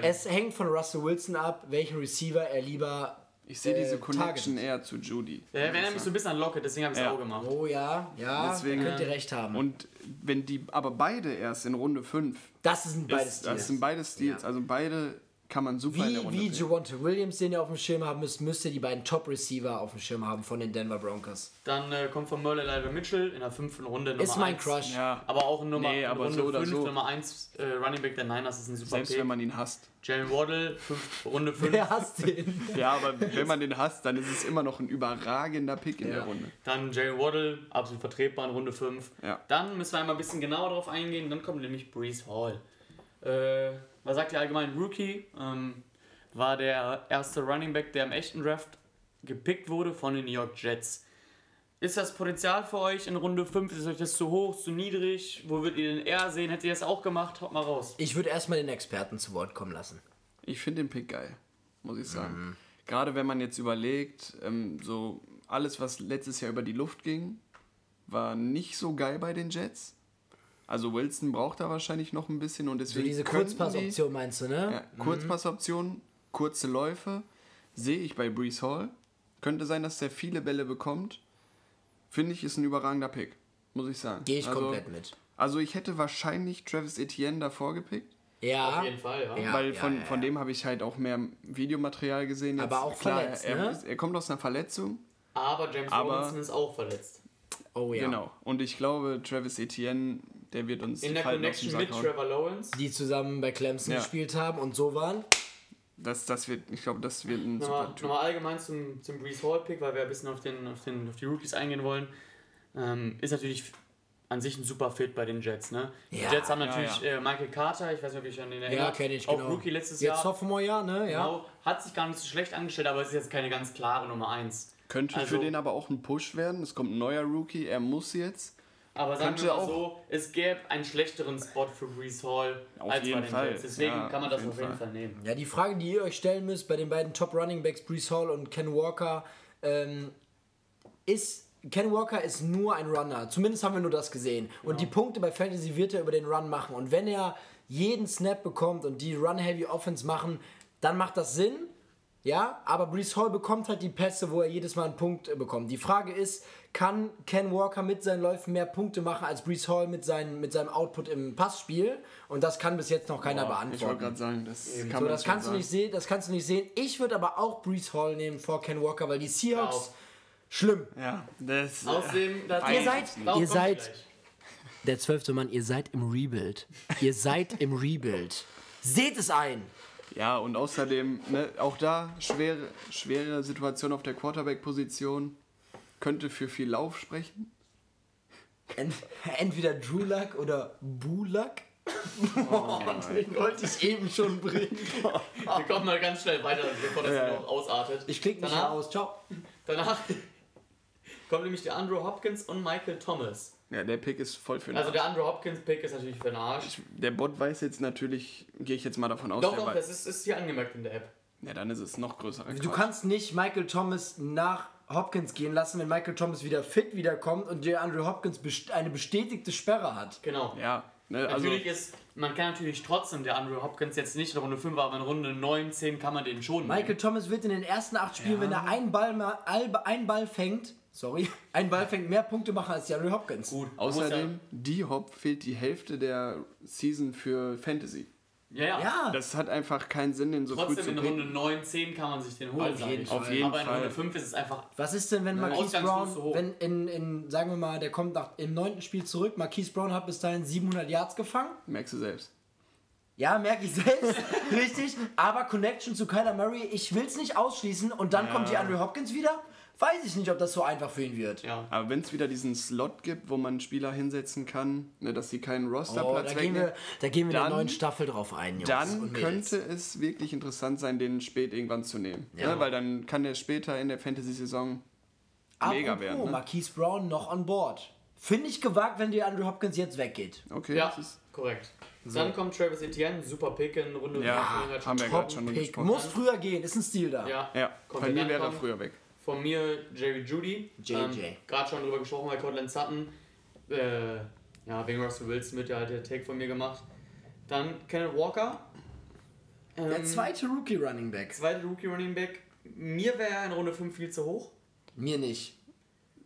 es hängt von Russell Wilson ab, welchen Receiver er lieber Ich sehe diese äh, Connection targetet. eher zu Judy. Der erinnert mich so ein bisschen an Lockett, deswegen habe ich es Ja. auch gemacht. Oh ja, ja, Deswegen- da könnt ihr recht haben. Und wenn die aber beide erst in Runde 5, das sind beides das Deals. sind beide Stils, Ja. also beide kann man super in der Wie, Runde wie. Javonte Williams, den ihr auf dem Schirm haben müsst, müsst ihr die beiden Top-Receiver auf dem Schirm haben von den Denver Broncos. Dann äh, kommt von Merle Elijah Mitchell in der fünften Runde Nummer Ist mein eins. Crush. Ja, Aber auch in Nummer Nee, in aber Runde so oder 5, so. Nummer 1 äh, Running Back der Niners ist ein super selbst Pick. wenn man ihn hasst. Jalen Waddle, fünf, Runde 5. Wer hasst den? Ja, aber wenn man den hasst, dann ist es immer noch ein überragender Pick in Ja. der Runde. Dann Jalen Waddle, absolut vertretbar in Runde 5. Ja. Dann müssen wir einmal ein bisschen genauer drauf eingehen. Dann kommt nämlich Brees Hall. Äh, was sagt ihr allgemein? Rookie ähm, war der erste Running Back, der im echten Draft gepickt wurde von den New York Jets. Ist das Potenzial für euch in Runde 5? Ist euch das zu hoch, zu niedrig? Wo würdet ihr den eher sehen? Hättet ihr das auch gemacht? Haut mal raus. Ich würde erstmal den Experten zu Wort kommen lassen. Ich finde den Pick geil, muss ich sagen. Mhm. Gerade wenn man jetzt überlegt, ähm, so alles, was letztes Jahr über die Luft ging, war nicht so geil bei den Jets. Also Wilson braucht da wahrscheinlich noch ein bisschen und So deswegen diese könnten die- Kurzpassoption meinst du, ne? Ja, Kurzpassoption, kurze Läufe sehe ich bei Brees Hall. Könnte sein, dass der viele Bälle bekommt. Finde ich, ist ein überragender Pick, muss ich sagen. Gehe ich also, komplett mit. Also ich hätte wahrscheinlich Travis Etienne davor gepickt, Ja. Auf jeden Fall, ja. Ja. weil von, von dem habe ich halt auch mehr Videomaterial gesehen. Jetzt, Aber auch verletzt, er, ne? er kommt aus einer Verletzung, Aber James Aber- Robinson ist auch verletzt. Oh ja. genau. Und ich glaube, Travis Etienne, der wird uns In der Connection mit hauen. Trevor Lawrence. Die zusammen bei Clemson Ja. gespielt haben und so waren. Das, das wird, ich glaube, das wird ein Nochmal, super Typ. nochmal allgemein zum, zum Brees Hall Pick, weil wir ein bisschen auf, den, auf, den, auf die Rookies eingehen wollen. Ähm, ist natürlich an sich ein super Fit bei den Jets. Ne? Die Ja, Jets haben ja, natürlich ja. Äh, Michael Carter, ich weiß nicht, ob ich an den Ja, erinnere. kenne ich, auch genau. Rookie letztes Jetzt Jahr. Sophomore-Jahr, ne? Ja. Genau, hat sich gar nicht so schlecht angestellt, aber es ist jetzt keine ganz klare Nummer 1. Könnte Also- für den aber auch ein Push werden. Es kommt ein neuer Rookie, er muss jetzt. Aber sagen wir mal auch- so, es gäbe einen schlechteren Spot für Brees Hall Auf als jeden bei den Fall. Jets. Deswegen Ja, kann man auf das jeden auf jeden Fall. Fall nehmen. Ja, die Frage, die ihr euch stellen müsst bei den beiden Top Running Backs, Brees Hall und Ken Walker, ähm, ist Ken Walker ist nur ein Runner. Zumindest haben wir nur das gesehen. Und die Punkte bei Fantasy wird er über den Run machen. Und wenn er jeden Snap bekommt und die Run-Heavy Offense machen, dann macht das Sinn. Ja, aber Brees Hall bekommt halt die Pässe, wo er jedes Mal einen Punkt äh, bekommt. Die Frage ist, kann Ken Walker mit seinen Läufen mehr Punkte machen als Brees Hall mit, seinen, mit seinem Output im Passspiel? Und das kann bis jetzt noch keiner Ich wollte beantworten. gerade sagen, das kann So, man das kannst du sagen. nicht sehen, das kannst du nicht sehen. Ich würde aber auch Brees Hall nehmen vor Ken Walker, weil die Seahawks schlimm. Ja, das. Außerdem, da Ihr seid- ihr seid- gleich. Der zwölfte Mann, ihr seid im Rebuild. Ihr seid im Rebuild. Seht es ein. Ja, und außerdem, ne, auch da schwere, schwere Situation auf der Quarterback-Position. Könnte für viel Lauf sprechen. Ent entweder Drew Luck oder Bulak. Oh, den wollte ich eben schon bringen. Wir kommen mal ganz schnell weiter, bevor das Ja. noch ausartet. Ich klicke nicht Danach- aus. Ciao. Danach kommt nämlich der Andrew Hopkins und Michael Thomas. Ja, der Pick ist voll für den Also Arsch. der Andrew Hopkins-Pick ist natürlich für den Arsch. Der Bot weiß jetzt natürlich, gehe ich jetzt mal davon aus, Doch, doch, das ist, ist hier angemerkt in der App. Ja, dann ist es noch größerer Du Quatsch. kannst nicht Michael Thomas nach Hopkins gehen lassen, wenn Michael Thomas wieder fit wiederkommt und der Andrew Hopkins best eine bestätigte Sperre hat. Genau. Ja, ne, also Natürlich ist, man kann natürlich trotzdem der Andrew Hopkins jetzt nicht in Runde 5, aber in Runde 9, 10 kann man den schon. Michael Thomas wird in den ersten acht Spielen, wenn er einen Ball, mal, einen Ball fängt, sorry, einen Ball fängt, mehr Punkte machen als die Andrew Hopkins. Gut. außerdem, die Hop fehlt die Hälfte der Season für Fantasy. Ja, ja. ja. Ja, Das hat einfach keinen Sinn, den so früh Trotzdem zu in Runde picken. 9, 10 kann man sich den holen. Auf jeden. Fall. Auf jeden aber in Fall. Runde 5 ist es einfach. was ist denn, wenn Marquise Ausgangslos Brown, so hoch. wenn in, in, sagen wir mal, der kommt nach, im neunten Spiel zurück, Marquise Brown hat bis dahin 700 Yards gefangen? Merkst du selbst. Ja, merke ich selbst, richtig. Aber Connection zu Kyler Murray, ich will es nicht ausschließen und dann Ja. kommt die Andrew Hopkins wieder. Weiß ich nicht, ob das so einfach für ihn wird. Ja. Aber wenn es wieder diesen Slot gibt, wo man Spieler hinsetzen kann, ne, dass sie keinen Oh, Rosterplatz da gehen wegnehmen, wir, da gehen wir in der neuen Staffel drauf ein, Jungs dann könnte es wirklich interessant sein, den spät irgendwann zu nehmen. Ja. Ne, weil dann kann der später in der Fantasy-Saison mega werden. Ne? Marquise Brown noch on board. Finde ich gewagt, wenn die Andrew Hopkins jetzt weggeht. Okay, Ja, das ist korrekt. Dann kommt Travis Etienne, super Pick in Runde Ja, 5. haben wir gerade schon Top-Pick. gesprochen. Muss früher gehen, ist ein Stil da. Ja, Ja, Kommt bei mir wäre er früher weg. Von mir Jerry Judy. JJ. Gerade schon drüber gesprochen bei Cortland Sutton. Äh, ja, wegen Russell Wilson wird ja halt der Take von mir gemacht. Dann Kenneth Walker. Ähm, Der zweite Rookie Running Back. zweite Rookie Running Back. Mir wäre er in Runde 5 viel zu hoch. Mir nicht.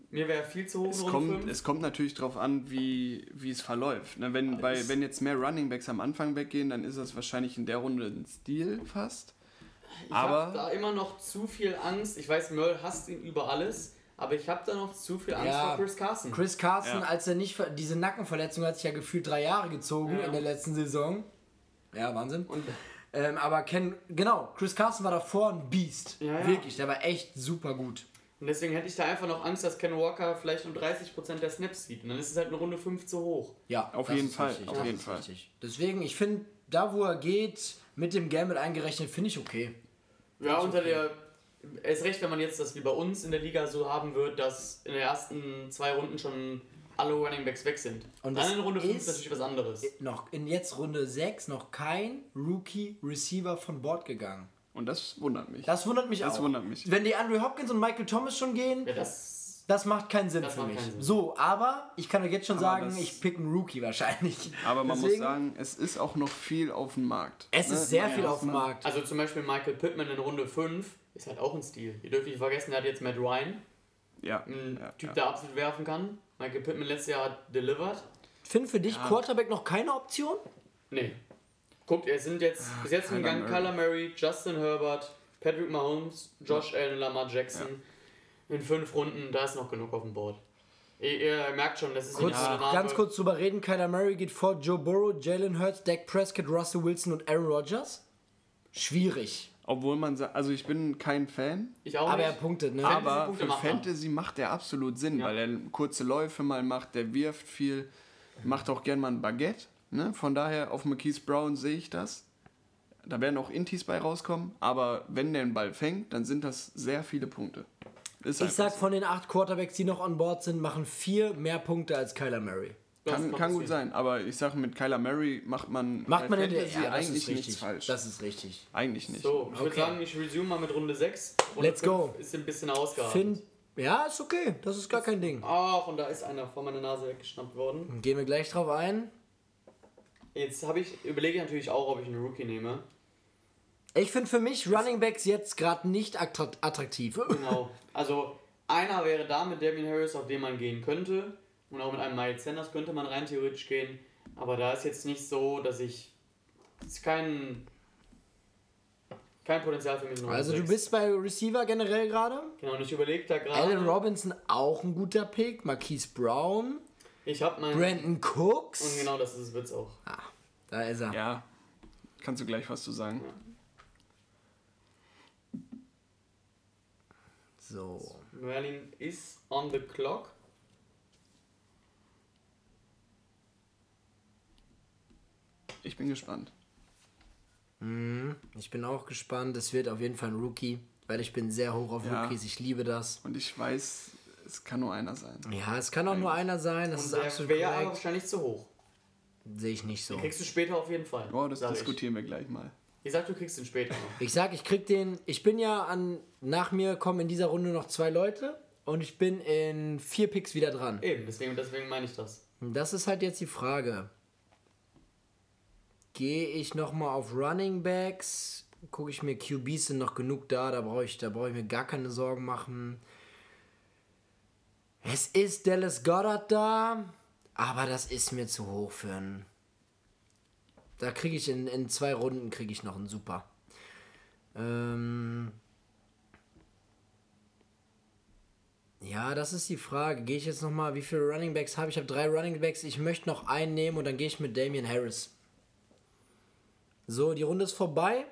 Mir wäre er viel zu hoch Es in Runde kommt, 5. es kommt natürlich darauf an, wie, wie es verläuft. Ne, wenn, bei, wenn jetzt mehr Runningbacks am Anfang weggehen, dann ist das wahrscheinlich in der Runde ein Stil fast. Ich habe da immer noch zu viel Angst. Ich weiß, Merle hasst ihn über alles. Aber ich habe da noch zu viel Angst Ja. vor Chris Carson. Chris Carson, Ja. als er nicht ver- diese Nackenverletzung hat sich ja gefühlt drei Jahre gezogen Ja. in der letzten Saison. Ja, Wahnsinn. Und Ähm, aber Ken, genau, Chris Carson war davor ein Beast. Ja, ja. Wirklich, der war echt super gut. Und deswegen hätte ich da einfach noch Angst, dass Ken Walker vielleicht nur 30% der Snaps sieht. Und dann ist es halt eine Runde 5 zu hoch. Ja, Auf jeden Fall, richtig, auf das jeden Fall. Richtig. Deswegen, ich finde, da wo er geht, mit dem Gambit eingerechnet, finde ich okay. Ja, unter der. Es recht, wenn man jetzt das wie bei uns in der Liga so haben wird, dass in den ersten zwei Runden schon alle Running Backs weg sind. Und dann das in Runde 5 ist- ist natürlich was anderes. Noch in jetzt Runde 6 noch kein Rookie-Receiver von Bord gegangen. Und das wundert mich. Das wundert mich Das auch. wundert mich. Wenn die Andrew Hopkins und Michael Thomas schon gehen, Ja, das. Das macht keinen Sinn Das für mich. Sinn. So, aber ich kann euch jetzt schon Aber sagen, ich pick einen Rookie wahrscheinlich. Aber man Deswegen- muss sagen, es ist auch noch viel auf dem Markt. Es Ne? ist sehr Man viel auf dem Markt. Also zum Beispiel Michael Pittman in Runde 5 ist halt auch ein Stil. Ihr dürft nicht vergessen, der hat jetzt Matt Ryan, Ja, ein ja, Typ, ja. der absolut werfen kann. Michael Pittman letztes Jahr hat delivered. Finn, für dich Quarterback noch keine Option? Nee. Guckt, es sind jetzt bis jetzt Kyler gegangen Murray. Kyler Murray, Justin Herbert, Patrick Mahomes, Josh Allen Lamar Jackson. In fünf Runden, da ist noch genug auf dem Board. Ihr, ihr merkt schon, das ist Kurz, Name. ganz kurz drüber reden. Kyler Murray geht vor Joe Burrow, Jalen Hurts, Dak Prescott, Russell Wilson und Aaron Rodgers. Schwierig. Obwohl man sagt, also ich bin kein Fan, Ich auch Aber er nicht. punktet, ne? Fantasy- aber Punkte für macht er. Fantasy macht er absolut Sinn, Ja. weil er kurze Läufe mal macht, der wirft viel, macht auch gern mal ein Baguette. Ne? Von daher auf McKees Brown sehe ich das. Da werden auch Intis bei rauskommen, aber wenn der den Ball fängt, dann sind das sehr viele Punkte. Ist Ich sag, so. von den acht Quarterbacks, die noch on board sind, machen vier mehr Punkte als Kyler Murray. Kann, kann gut sein, aber ich sage, mit Kyler Murray macht man Macht man in der Fantasy ja, das eigentlich ist richtig. nichts falsch. Das ist richtig. eigentlich nicht. So, ich würde Okay. sagen, ich resume mal mit Runde 6. Runde Let's go. Ist ein bisschen ausgeartet. Finn, Ja, ist okay. Das ist gar kein Ding. Ach, und da ist einer vor meiner Nase weggeschnappt worden. Gehen wir gleich drauf ein. Jetzt habe ich, überlege ich natürlich auch, ob ich einen Rookie nehme. Ich finde für mich Running Backs jetzt gerade nicht attrakt- attraktiv. Genau. Also einer wäre da mit Damien Harris, auf den man gehen könnte. Und auch mit einem Miles Sanders könnte man rein theoretisch gehen. Aber da ist jetzt nicht so, dass ich. ist kein. kein Potenzial für mich noch. Also du bist bei Receiver generell gerade. Genau, und ich überlege da Alan gerade. Robinson auch ein guter Pick. Marquise Brown. Ich habe meinen. Brandon Cooks. Und genau das ist es wird's auch. Ah, da ist er. Ja, kannst du gleich was zu sagen. So. Merlin ist on the clock. Ich bin gespannt. Ich bin auch gespannt. Es wird auf jeden Fall ein Rookie, weil ich bin sehr hoch auf Ja. Rookies. Ich liebe das. Und ich weiß, es kann nur einer sein. Ja, es kann auch nur einer sein. Das Und ist der absolut wäre aber wahrscheinlich zu hoch. Sehe ich nicht so. Den kriegst du später auf jeden Fall. Oh, das sag ich. diskutieren wir gleich mal. Ich sag, du kriegst den später noch. Ich sag, ich krieg den. Ich bin ja an. Nach mir kommen in dieser Runde noch zwei Leute. Und ich bin in vier Picks wieder dran. Eben, deswegen, deswegen meine ich das. Das ist halt jetzt die Frage. Gehe ich nochmal auf Running Backs? Gucke ich mir QBs sind noch genug da, da brauche ich, da brauche ich mir gar keine Sorgen machen. Es ist Dallas Goddard da, aber das ist mir zu hoch für einen. Da kriege ich in, in zwei Runden kriege ich noch einen Super. Ähm ja, das ist die Frage. Gehe ich jetzt noch mal, wie viele Running Backs habe ich? Ich habe drei Running Backs. Ich möchte noch einen nehmen und dann gehe ich mit Damian Harris. So, die Runde ist vorbei.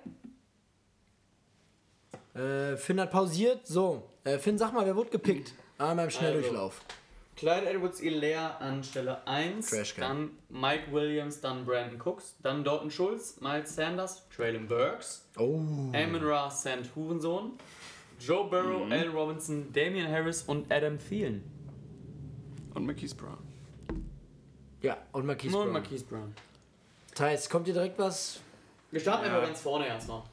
Äh, Finn hat pausiert. So, äh, Finn, sag mal, wer wurde gepickt? Einmal im Schnelldurchlauf. Clyde Edwards Hilaire an Stelle 1. Trash Can. Dann Mike Williams, dann Brandon Cooks, dann Dalton Schulz, Miles Sanders, Traylon Burks, Oh. Amon Ra St. Hurensohn, Joe Burrow, Al Robinson, Damian Harris und Adam Thielen. Und Marquise Brown. Ja, und Marquise Und Brown. Marquise Brown. Thais, kommt dir direkt was? Wir starten Ja. einfach ganz vorne erstmal.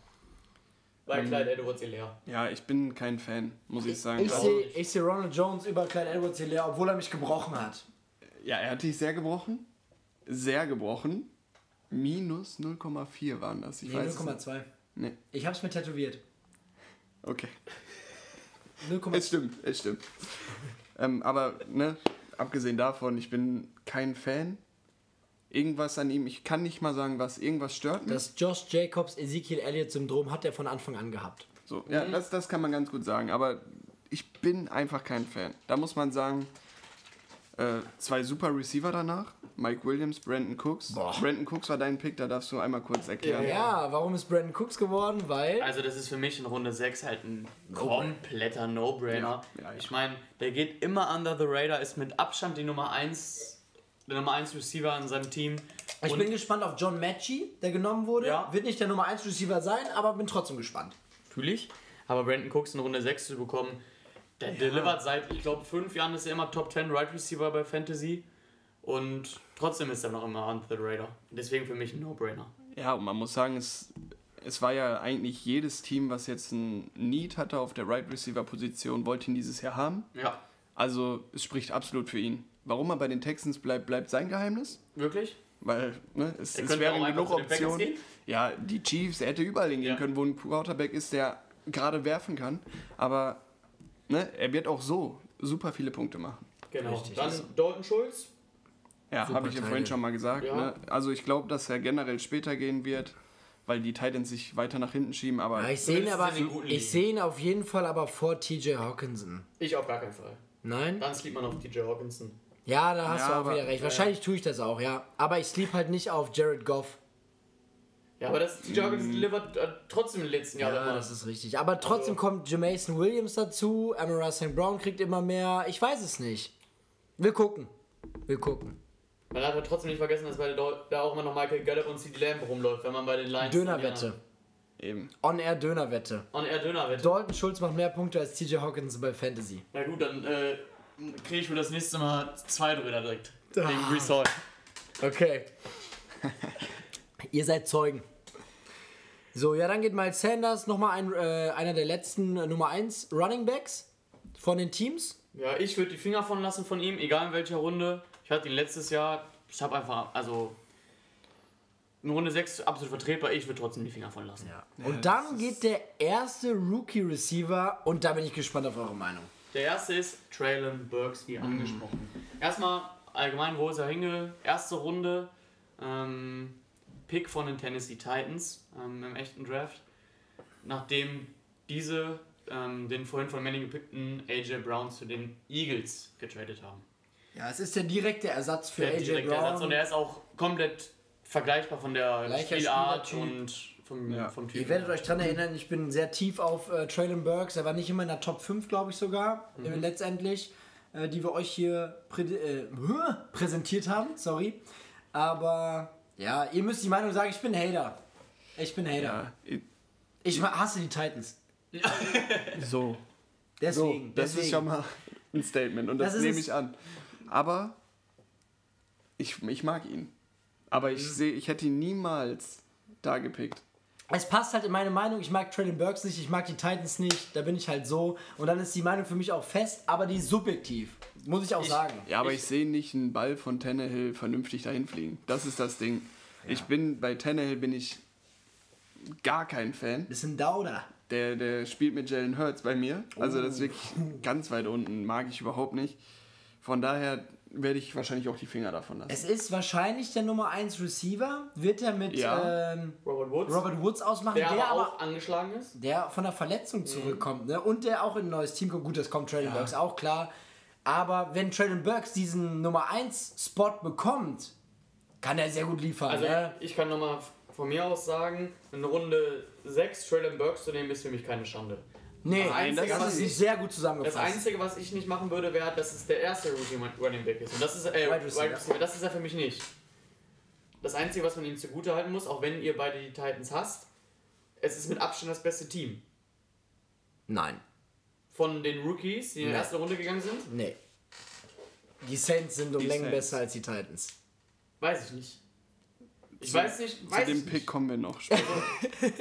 Bei Clyde Edwards Hilaire. Ja, ich bin kein Fan, muss ich sagen. Ich Also, sehe ich seh Ronald Jones über Clyde Edwards Hilaire, obwohl er mich gebrochen hat. ja, er hat dich sehr gebrochen. Sehr gebrochen. Minus 0,4 waren das. Ich Nee, weiß es nicht. 0,2. Nee, Ich hab's mir tätowiert. okay. 0,2. Es stimmt, es stimmt. ähm, aber, ne, abgesehen davon, ich bin kein Fan. Irgendwas an ihm, ich kann nicht mal sagen, was, irgendwas stört mich. Das Josh Jacobs Ezekiel Elliott Syndrom hat er von Anfang an gehabt. So, ja, das, das kann man ganz gut sagen, aber ich bin einfach kein Fan. Da muss man sagen, äh, zwei super Receiver danach, Mike Williams, Brandon Cooks. Boah. Brandon Cooks war dein Pick, da darfst du einmal kurz erklären. Ja, warum ist Brandon Cooks geworden? Weil. Also das ist für mich in Runde 6 halt ein kompletter No-Brainer. Ja, ja, ja. Ich meine, der geht immer under the radar, ist mit Abstand die Nummer 1, der Nummer 1 Receiver in seinem Team. Ich Und bin gespannt auf John Matchy, der genommen wurde. Ja. Wird nicht der Nummer 1 Receiver sein, aber bin trotzdem gespannt. fühle ich. Aber Brandon Cooks in Runde 6 zu bekommen, der delivert seit, ich glaube, fünf Jahren ist er immer Top 10 Right Receiver bei Fantasy. Und trotzdem ist er noch immer under the radar. Deswegen für mich ein No-Brainer. Ja, und man muss sagen, es, es war ja eigentlich jedes Team, was jetzt ein Need hatte auf der Right Receiver Position, wollte ihn dieses Jahr haben. Ja, Also es spricht absolut für ihn. Warum er bei den Texans bleibt, bleibt sein Geheimnis. wirklich? Weil ne, es, es wären genug Optionen. Ja, die Chiefs, er hätte überall hingehen Ja. können, wo ein Quarterback ist, der gerade werfen kann. Aber ne, er wird auch so super viele Punkte machen. Genau. Richtig. Dann Dalton Schulz. Ja, habe ich ja vorhin schon mal gesagt. Ja. Ne? Also ich glaube, dass er generell später gehen wird, weil die Titans sich weiter nach hinten schieben. Aber Ja, ich sehe ihn aber. Ich sehe ihn auf jeden Fall aber vor TJ Hawkinson. Ich auf gar keinen Fall. Nein? Dann sleept man auf DJ Hawkinson. Ja, da hast Ja, du auch aber- wieder recht. Wahrscheinlich tue ich das auch, ja. Aber ich sleep halt nicht auf Jared Goff. Ja, aber das DJ Hawkinson delivert äh, trotzdem in den letzten Jahren Ja, immer. das ist richtig. Aber trotzdem kommt Jamason Williams dazu. Amara St. Brown kriegt immer mehr. Ich weiß es nicht. Wir gucken. Wir gucken. Man darf ja trotzdem nicht vergessen, dass bei da auch immer noch Michael Gallup und CD Lamb rumläuft, wenn man bei den Lions. Dönerwette. eben. On-Air Dönerwette. On Air Dönerwette. Dalton Schulz macht mehr Punkte als TJ Hawkinson bei Fantasy. Na gut, dann äh, kriege ich für das nächste Mal zwei Döner direkt. Ah. Gegen Brees Hall. Okay. Ihr seid Zeugen. So, ja, dann geht Miles Sanders, nochmal ein, äh, einer der letzten äh, Nummer 1 Running Backs. von den Teams? Ja, ich würde die Finger von lassen von ihm, egal in welcher Runde. Ich hatte ihn letztes Jahr, ich habe einfach, also in Runde 6 absolut vertretbar, ich würde trotzdem die Finger von lassen. Und dann geht der erste Rookie-Receiver und da bin ich gespannt auf eure Meinung. Der erste ist Traylon Burks, Mhm. wie angesprochen. Erstmal allgemein, wo ist er hinge? Erste Runde, ähm, Pick von den Tennessee Titans ähm, im echten Draft. Nachdem diese ähm, den vorhin von Manning gepickten AJ Brown zu den Eagles getradet haben. Ja, es ist der direkte Ersatz für Der AJ direkte Brown. Ersatz und er ist auch komplett vergleichbar von der Gleicher Spielart und vom, Ja. vom Typ. Ihr werdet euch dran erinnern, ich bin sehr tief auf äh, Traylon Burks. Er war nicht immer in der Top 5, glaube ich sogar, äh, letztendlich, äh, die wir euch hier prä äh, präsentiert haben. Sorry. Aber ja, ihr müsst die Meinung sagen, ich bin ein Hater. Ich bin ein Hater. Ja, ich- Ich hasse die Titans. so. Deswegen. Das deswegen. ist schon mal ein Statement und das, Das nehme ich an. Aber ich, ich mag ihn. Aber Mhm. ich sehe, ich hätte ihn niemals da gepickt. Es passt halt in meine Meinung. Ich mag Traylon Burks nicht, ich mag die Titans nicht. Da bin ich halt so. Und dann ist die Meinung für mich auch fest, aber die ist subjektiv. Muss ich auch sagen. Ja, aber ich, sehe nicht einen Ball von Tannehill vernünftig dahin fliegen. Das ist das Ding. Ich bin, bei Tannehill bin ich gar kein Fan. Bisschen Dauder. Der, der spielt mit Jalen Hurts bei mir. Also das ist Oh. wirklich ganz weit unten. Mag ich überhaupt nicht. Von daher werde ich wahrscheinlich auch die Finger davon lassen. Es ist wahrscheinlich der Nummer 1 Receiver. Wird er mit Ja. ähm, Robert Woods, Robert Woods ausmachen, der, der, aber auch angeschlagen ist. der von der Verletzung zurückkommt. Ne? Und der auch in ein neues Team kommt. Gut, das kommt Traylon Burks auch klar. Aber wenn Traylon Burks diesen Nummer 1 Spot bekommt, kann er sehr gut liefern. Also ne? ich kann nochmal von mir aus sagen, in Runde 6 Traylon Burks zu nehmen ist für mich keine Schande. Nee, das Einzige, das ist ich- sehr gut Das zusammengefasst. Einzige, was ich nicht machen würde, wäre, dass es der erste Rookie Running Back ist. Und das ist äh, Wide Wide Receiver. Receiver. Das ist er für mich nicht. Das Einzige, was man ihm zugute halten muss, auch wenn ihr beide die Titans hasst, es ist mit Abstand das beste Team. Nein, Von den Rookies, die in die Nee. erste Runde gegangen sind, nee. Die Saints sind um Längen besser als die Titans. weiß ich nicht. Ich Zu- weiß nicht, Zu weiß dem ich Pick nicht. kommen wir noch später.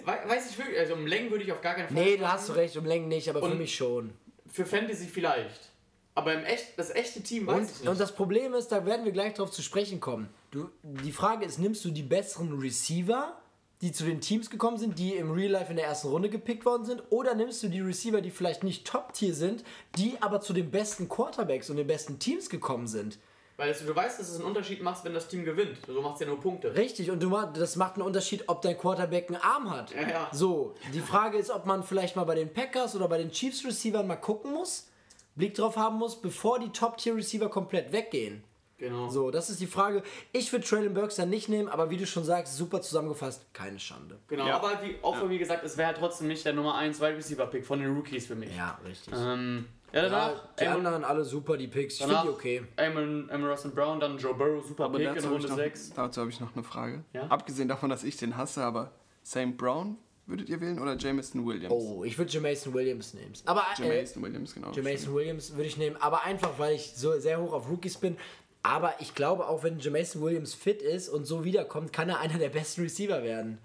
Wei- Weiß ich wirklich, also um Längen würde ich auf gar keinen Fall. Nee, du sagen. hast du recht, um Längen nicht, aber für Und- mich schon. Für Fantasy vielleicht. Aber im echt, das echte Team weiß ich Und, nicht. und das Problem ist, da werden wir gleich drauf zu sprechen kommen. Du, die Frage ist, nimmst du die besseren Receiver, die zu den Teams gekommen sind, die im Real Life in der ersten Runde gepickt worden sind, oder nimmst du die Receiver, die vielleicht nicht Top-Tier sind, die aber zu den besten Quarterbacks und den besten Teams gekommen sind? Weil du, du weißt, dass es einen Unterschied macht, wenn das Team gewinnt. So macht es ja nur Punkte. Richtig, und du, das macht einen Unterschied, ob dein Quarterback einen Arm hat. Ja, ja. So, die Frage ist, ob man vielleicht mal bei den Packers oder bei den Chiefs Receivern mal gucken muss, Blick drauf haben muss, bevor die Top-Tier-Receiver komplett weggehen. Genau. So, das ist die Frage. Ich würde Traylon Burks dann nicht nehmen, aber wie du schon sagst, super zusammengefasst, keine Schande. Genau, Ja. aber wie, auch wie gesagt, es wäre halt trotzdem nicht der Nummer 1 Wide Receiver Pick von den Rookies für mich. Ja, richtig. Ähm, ja, ja, danach, die Amon, anderen alle super, die Picks. Ich finde die okay. Amon, Amon Russell Brown, dann Joe Burrow, super Aber Pick dazu in habe ich, Runde noch, 6. dazu hab ich noch eine Frage. Ja? Abgesehen davon, dass ich den hasse, aber St. Brown würdet ihr wählen oder Jameson Williams? Oh, ich würde Jameson Williams nehmen. Aber äh, Jameson Williams, genau. Jameson Williams würde ich nehmen, aber einfach, weil ich so sehr hoch auf Rookies bin. Aber ich glaube, auch wenn Jameson Williams fit ist und so wiederkommt, kann er einer der besten Receiver werden.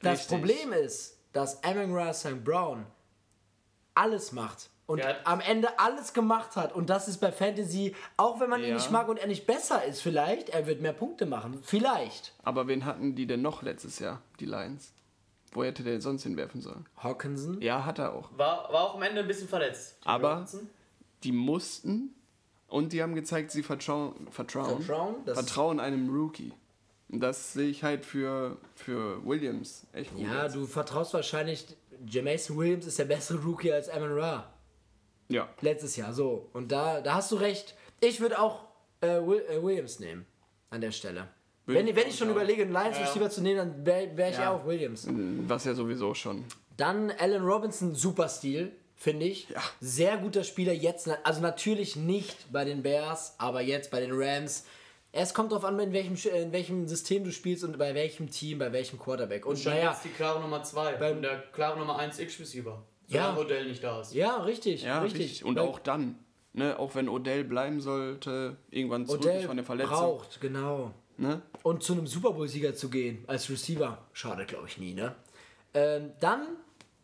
Das Richtig. Problem ist, dass Amon St. Brown alles macht. Und hat- am Ende alles gemacht hat. Und das ist bei Fantasy, auch wenn man ihn Ja. nicht mag und er nicht besser ist, vielleicht, er wird mehr Punkte machen. Vielleicht. Aber wen hatten die denn noch letztes Jahr, die Lions? Wo hätte der sonst hinwerfen sollen? Hawkinson. Ja, hat er auch. War, war auch am Ende ein bisschen verletzt. Aber- Robinson. Die mussten und die haben gezeigt, sie vertrauen, vertrauen, Vertrauen, das- vertrauen einem Rookie. Und das sehe ich halt für, für Williams echt gut. Ja, jetzt. du vertraust wahrscheinlich, Jameson Williams ist der bessere Rookie als Amon Ra. Ja. Letztes Jahr, so. Und da, da hast du recht. Ich würde auch äh, Will, äh, Williams nehmen. An der Stelle. Würde Wenn, ich wenn ich schon auch. überlege, einen Lions Ja, ja. Receiver zu nehmen, dann wäre wär ich ja. Auch Williams. Was ja sowieso schon. Dann Allen Robinson, super Stil, finde ich. Ja. Sehr guter Spieler jetzt. Also natürlich nicht bei den Bears, aber jetzt bei den Rams. Es kommt darauf an, in welchem, in welchem System du spielst und bei welchem Team, bei welchem Quarterback. Und Scheint naja, jetzt die klare Nummer 2 Beim- und der klare Nummer 1 X-Receiver. Ja. Solange Odell nicht da ist. ja, richtig. Ja, richtig. richtig. Und Weil auch dann. Ne, auch wenn Odell bleiben sollte, irgendwann zurück Odell ist von der Verletzung. braucht, genau. Ne? Und zu einem Super Bowl-Sieger zu gehen als Receiver, schade, glaube ich, nie, ne? Ähm, dann,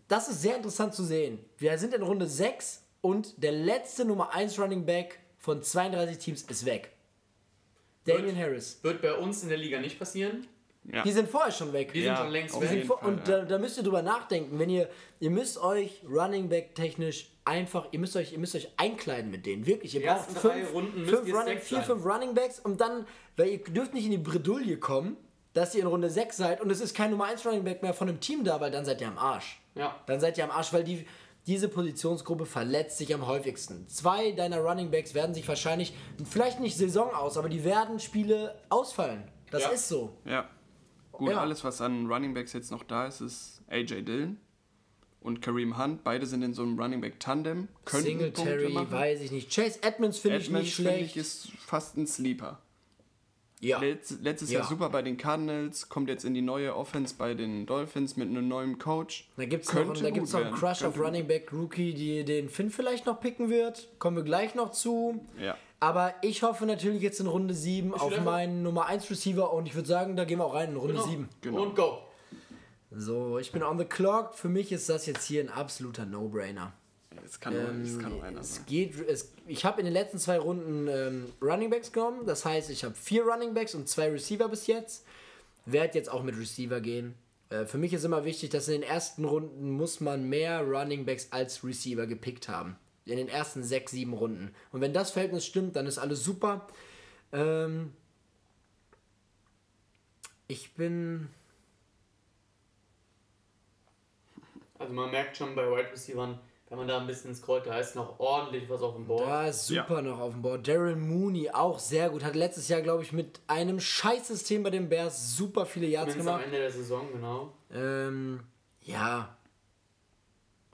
das ist sehr interessant zu sehen. Wir sind in Runde 6 und der letzte Nummer 1 Running Back von 32 Teams ist weg. Damien Harris. Wird bei uns in der Liga nicht passieren. Ja. Die sind vorher schon weg. Die sind Ja, schon längst weg. sind Fall, und ja. da, da müsst ihr drüber nachdenken, wenn ihr, ihr müsst euch Running Back technisch einfach, ihr müsst euch, ihr müsst euch einkleiden mit denen, wirklich. Ihr Die braucht fünf, Runden fünf ihr Running, vier, sein. fünf Running Backs und dann, weil ihr dürft nicht in die Bredouille kommen, dass ihr in Runde 6 seid und es ist kein Nummer 1 Running Back mehr von einem Team da, weil dann seid ihr am Arsch. Ja. Dann seid ihr am Arsch, weil die, diese Positionsgruppe verletzt sich am häufigsten. Zwei deiner Running Backs werden sich wahrscheinlich, vielleicht nicht Saison aus, aber die werden Spiele ausfallen. Das Ja. ist so. Ja. Gut, Ja. alles, was an Running Backs jetzt noch da ist, ist AJ Dillon und Kareem Hunt. Beide sind in so einem Running Back Tandem. Könnten Singletary, weiß ich nicht. Chase Edmonds finde ich Edmonds, nicht finde schlecht. ich, ist fast ein Sleeper. ja. Letz, letztes Ja. Jahr super bei den Cardinals, kommt jetzt in die neue Offense bei den Dolphins mit einem neuen Coach. Da gibt es noch, Könnte da gibt's gut noch einen Crush auf könnte Running Back Rookie, die den Finn vielleicht noch picken wird. Kommen wir gleich noch zu. Ja. Aber ich hoffe natürlich jetzt in Runde 7 auf meinen Nummer 1 Receiver und ich würde sagen, da gehen wir auch rein in Runde Genau. 7. Genau. Und go. So, ich bin on the clock. Für mich ist das jetzt hier ein absoluter No-Brainer. Es kann, nur, es kann nur einer Es sein. geht, es, ich habe in den letzten zwei Runden ähm, Running Backs genommen. Das heißt, ich habe vier Running Backs und zwei Receiver bis jetzt. Werde jetzt auch mit Receiver gehen. Äh, für mich ist immer wichtig, dass in den ersten Runden muss man mehr Running Backs als Receiver gepickt haben. In den ersten sechs, sieben Runden. Und wenn das Verhältnis stimmt, dann ist alles super. Ähm, ich bin. Also man merkt schon bei Wide Receivern, wenn man da ein bisschen scrollt, da ist noch ordentlich was auf dem Board. Da ist super noch auf dem Board. Daryl Mooney auch sehr gut. Hat letztes Jahr, glaube ich, mit einem Scheißsystem bei den Bears super viele Yards Zumindest am gemacht. Ende der Saison, genau. Ähm, ja.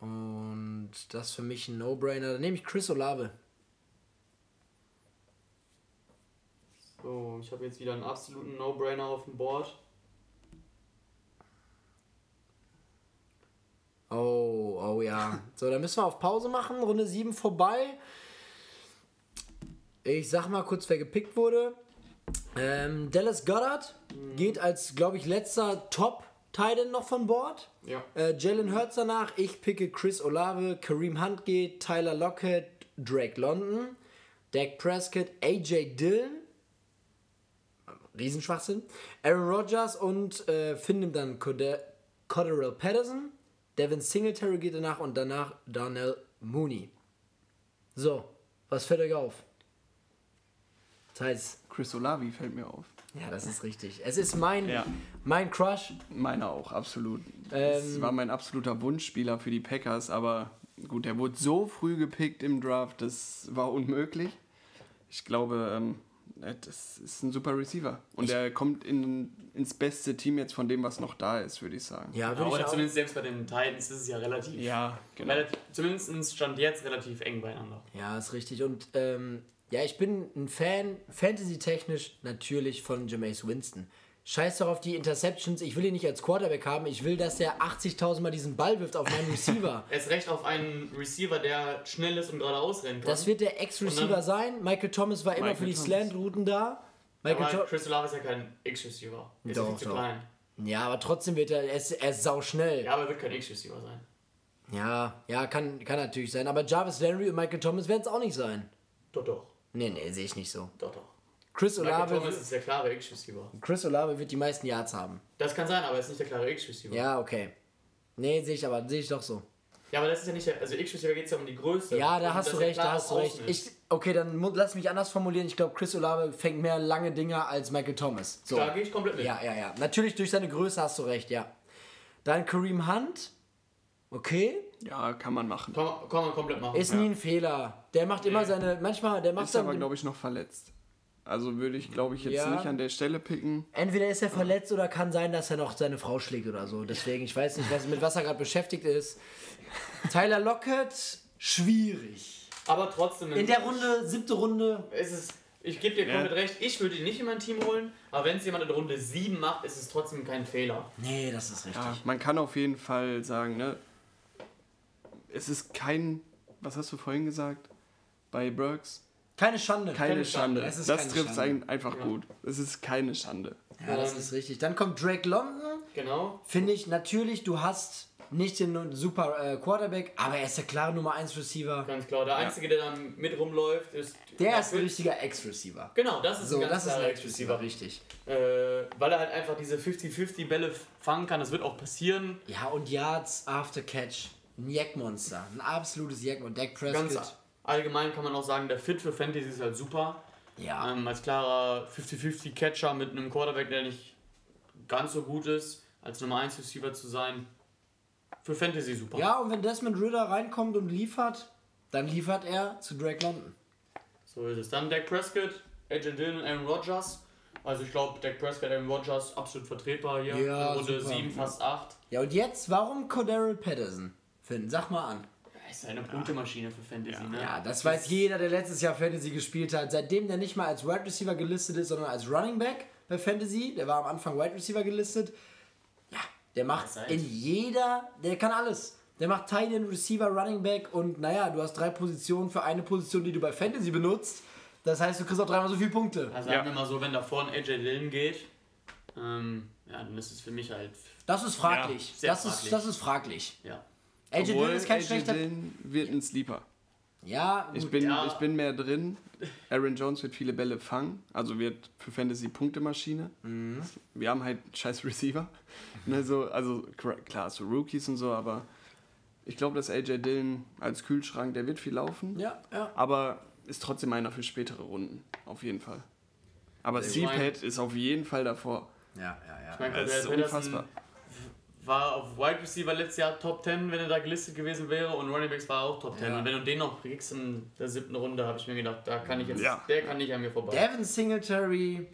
Und das ist für mich ein No-Brainer. Dann nehme ich Chris Olave. So, ich habe jetzt wieder einen absoluten No-Brainer auf dem Board. Oh, oh ja. So, dann müssen wir auf Pause machen. Runde 7 vorbei. Ich sag mal kurz, wer gepickt wurde. Ähm, Dallas Goddard geht als, glaube ich, letzter Top-Titan noch von Bord. Ja. Äh, Jalen Hurts danach. Ich picke Chris Olave. Kareem Hunt geht. Tyler Lockett. Drake London. Dak Prescott. AJ Dillon. Riesenschwachsinn. Aaron Rodgers und äh, nimmt dann Cotterell Patterson. Devin Singletary geht danach und danach Darnell Mooney. So, was fällt euch auf? Das heißt, Chris Olavi fällt mir auf. Ja, das ist richtig. Es ist mein, Ja. mein Crush. Meiner auch, absolut. Ähm, Es war mein absoluter Wunschspieler für die Packers, aber gut, er wurde so früh gepickt im Draft, das war unmöglich. Ich glaube, ähm, das ist ein super Receiver. Und er kommt in, ins beste Team jetzt von dem, was noch da ist, würde ich sagen. Ja, würde Aber ich auch. zumindest selbst bei den Titans ist es ja relativ. Ja, genau. relativ zumindest stand jetzt relativ eng beieinander. Ja, ist richtig. Und ähm, ja, ich bin ein Fan, Fantasy-technisch natürlich von Jameis Winston. Scheiß doch auf die Interceptions. Ich will ihn nicht als Quarterback haben. Ich will, dass er 80.000 Mal diesen Ball wirft auf meinen Receiver. Er ist recht auf einen Receiver, der schnell ist und geradeaus rennen kann. Das wird der Ex-Receiver sein. Michael Thomas war immer Michael für die. Slant-Routen da. Michael aber Chris Olave ist ja kein X-Receiver. Er Ist Doch, viel zu doch. klein. Ja, aber trotzdem wird er, er ist, er ist sauschnell. Ja, aber er wird kein X-Receiver sein. Ja, ja, kann, kann natürlich sein. Aber Jarvis Landry und Michael Thomas werden es auch nicht sein. Doch, doch. Nee, nee, sehe ich nicht so. Doch, doch. Chris Michael Olave, Thomas ist der klare X-Receiver. Chris Olave wird die meisten Yards haben. Das kann sein, aber er ist nicht der klare X-Receiver. Ja, okay. Nee, sehe ich aber, sehe ich doch so. Ja, aber das ist ja nicht der. Also X-Receiver geht es ja um die Größe. Ja, da Und hast du recht, da hast du recht. Ich, okay, dann lass mich anders formulieren. Ich glaube, Chris Olave fängt mehr lange Dinger als Michael Thomas. So. Da gehe ich komplett mit. Ja, ja, ja. Natürlich durch seine Größe hast du recht, ja. Dann Kareem Hunt. Okay. Ja, kann man machen. Kann, kann man komplett machen. Ist nie ein Fehler. Der macht immer Nee. seine. Manchmal, der macht Ist aber, dann. glaube ich, noch verletzt. Also würde ich, glaube ich, jetzt Ja. nicht an der Stelle picken. Entweder ist er verletzt oder kann sein, dass er noch seine Frau schlägt oder so. Deswegen, ich weiß nicht, was, mit was er gerade beschäftigt ist. Tyler Lockett, schwierig. aber trotzdem. In der Runde, siebte Runde. ist es. Ich gebe dir Ja. komplett recht, ich würde ihn nicht in mein Team holen, aber wenn es jemand in Runde 7 macht, ist es trotzdem kein Fehler. Nee, das ist richtig. Ja, man kann auf jeden Fall sagen, ne? Es ist kein, was hast du vorhin gesagt? Bei Burks? Keine Schande. Keine, Schande. Es ist Das keine trifft es Schande. einfach gut. Es ist keine Schande. Ja, das ist richtig. Dann kommt Drake London. Genau. Finde ich natürlich, du hast nicht den super äh, Quarterback, aber er ist der klare Nummer 1 Receiver. Ganz klar. Der Einzige, der dann mit rumläuft, ist. Der ist ein richtiger Ex-Receiver. Genau, das ist So, ein ganz das ist ein Ex-Receiver, richtig. Äh, weil er halt einfach diese 50-50 Bälle fangen kann. Das wird auch passieren. Ja, und Yards after Catch. Ein Jackmonster. Ein absolutes Jackmonster. Dak Prescott. Ganz allgemein kann man auch sagen, der Fit für Fantasy ist halt super. ja. Ähm, als klarer 50-50 Catcher mit einem Quarterback, der nicht ganz so gut ist, als Nummer 1 Receiver zu sein. Für Fantasy super. ja, und wenn Desmond Ritter reinkommt und liefert, dann liefert er zu Drake London. So ist es. Dann Dak Prescott, AJ Dillon, Aaron Rodgers. Also ich glaube, Dak Prescott, Aaron Rodgers absolut vertretbar hier. Ja, Runde super. 7, fast 8. Ja, und jetzt, warum Cordero Patterson? Finn, sag mal an. Ist eine Punktemaschine für Fantasy, ne? Ja, das weiß jeder, der letztes Jahr Fantasy gespielt hat. Seitdem der nicht mal als Wide Receiver gelistet ist, sondern als Running Back bei Fantasy, der war am Anfang Wide Receiver gelistet. Ja, der macht in jeder, der kann alles. Der macht Tight End, Receiver, Running Back und naja, du hast drei Positionen für eine Position, die du bei Fantasy benutzt. Das heißt, du kriegst auch dreimal so viele Punkte. Also Ja. sagen wir mal so, wenn da vorne AJ Dillon geht, ähm, ja, dann ist es für mich halt, Das ist fraglich. Ja, sehr das, Ist, fraglich. das ist fraglich. ja. AJ Dillon ist kein AJ schlechter. Dillon wird ein Sleeper. Ja, Ich gut. bin, Ja. ich bin mehr drin. Aaron Jones wird viele Bälle fangen, also wird für Fantasy Punktemaschine. Mhm. Wir haben halt scheiß Receiver. So, also kr- klar, so Rookies und so, aber ich glaube, dass AJ Dillon als Kühlschrank, der wird viel laufen, ja, ja. aber ist trotzdem einer für spätere Runden, auf jeden Fall. Aber Ich C-Pad ist auf jeden Fall davor. Ja, ja, ja. Ich meine, Das ist unfassbar. War auf Wide Receiver letztes Jahr Top 10, wenn er da gelistet gewesen wäre und Running Backs war auch Top 10. Ja. Und wenn du den noch kriegst in der siebten Runde, habe ich mir gedacht, da kann ich jetzt, Ja. der kann nicht an mir vorbei. Devin Singletary,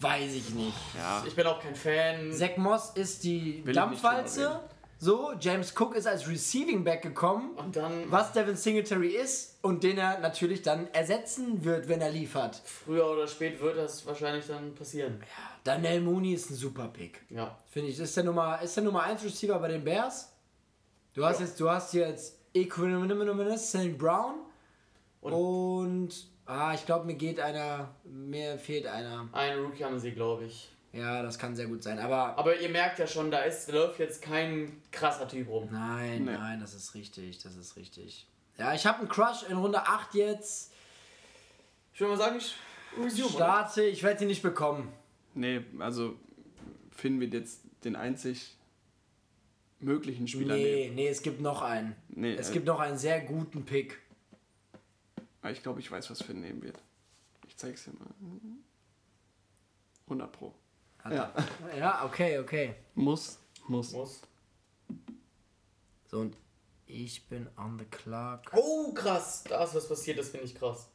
weiß ich nicht. Ja, Ich bin auch kein Fan. Zach Moss ist die Will ich Dampfwalze. So, James Cook ist als Receiving Back gekommen, Und dann was Devin Singletary ist und den er natürlich dann ersetzen wird, wenn er liefert. früher oder spät wird das wahrscheinlich dann passieren. Daniel Mooney ist ein super Pick. Ja. Finde ich. Ist der Nummer, ist der Nummer 1 Receiver bei den Bears? Du hast Ja. jetzt, du hast jetzt Equanimous St. Brown Und- und, ah, ich glaube, mir geht einer, mir fehlt einer. Einen Rookie haben sie, glaube ich. Ja, das kann sehr gut sein, aber Aber ihr merkt ja schon, da ist, läuft jetzt kein krasser Typ rum. Nein, Nee. nein, das ist richtig, das ist richtig. Ja, ich habe einen Crush in Runde 8 jetzt. Ich würde mal sagen, ich resume. oder? Starte, ich werde ihn nicht bekommen. nee, also Finn wird jetzt den einzig möglichen Spieler Nee, nehmen. nee, es gibt noch einen. Nee, Es äh, gibt noch einen sehr guten Pick. Ah, Ich glaube, ich weiß, was Finn nehmen wird. Ich zeig's dir mal. 100 Pro. Ja. ja, okay, okay. Muss, muss. Muss. So, und ich bin on the clock. Oh, krass. Da ist was passiert, das finde ich krass.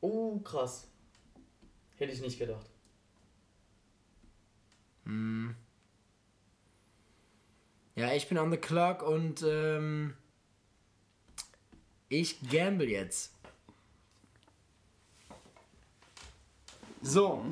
Oh, krass. Hätte ich nicht gedacht. Ja, ich bin on the clock und ähm, ich gamble jetzt. So,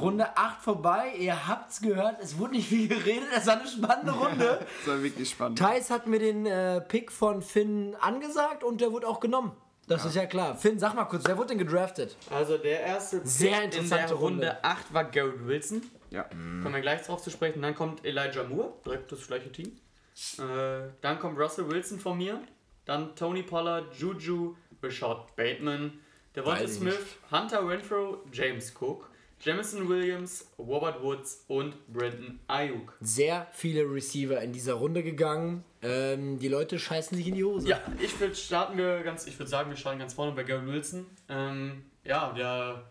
Runde 8 vorbei. Ihr habt's gehört, es wurde nicht viel geredet. Es war eine spannende Runde. Das war wirklich spannend. Thais hat mir den äh, Pick von Finn angesagt und der wurde auch genommen. Das ist ja klar. Finn, sag mal kurz, wer wurde denn gedraftet? Also der erste Sehr Pick in interessante der Runde Runde. 8 war Garrett Wilson. Ja. Kommen wir gleich drauf zu sprechen. Dann kommt Elijah Moore, direkt das gleiche Team. Äh, dann kommt Russell Wilson von mir. Dann Tony Pollard, Juju, Rashad Bateman, Devonta Smith, Hunter Renfro, James Cook, Jamison Williams, Robert Woods und Brandon Ayuk. Sehr viele Receiver in dieser Runde gegangen. Ähm, die Leute scheißen sich in die Hose. Ja, ich würde starten wir ganz, ich würde sagen, wir starten ganz vorne bei Garrett Wilson. Ähm, ja, der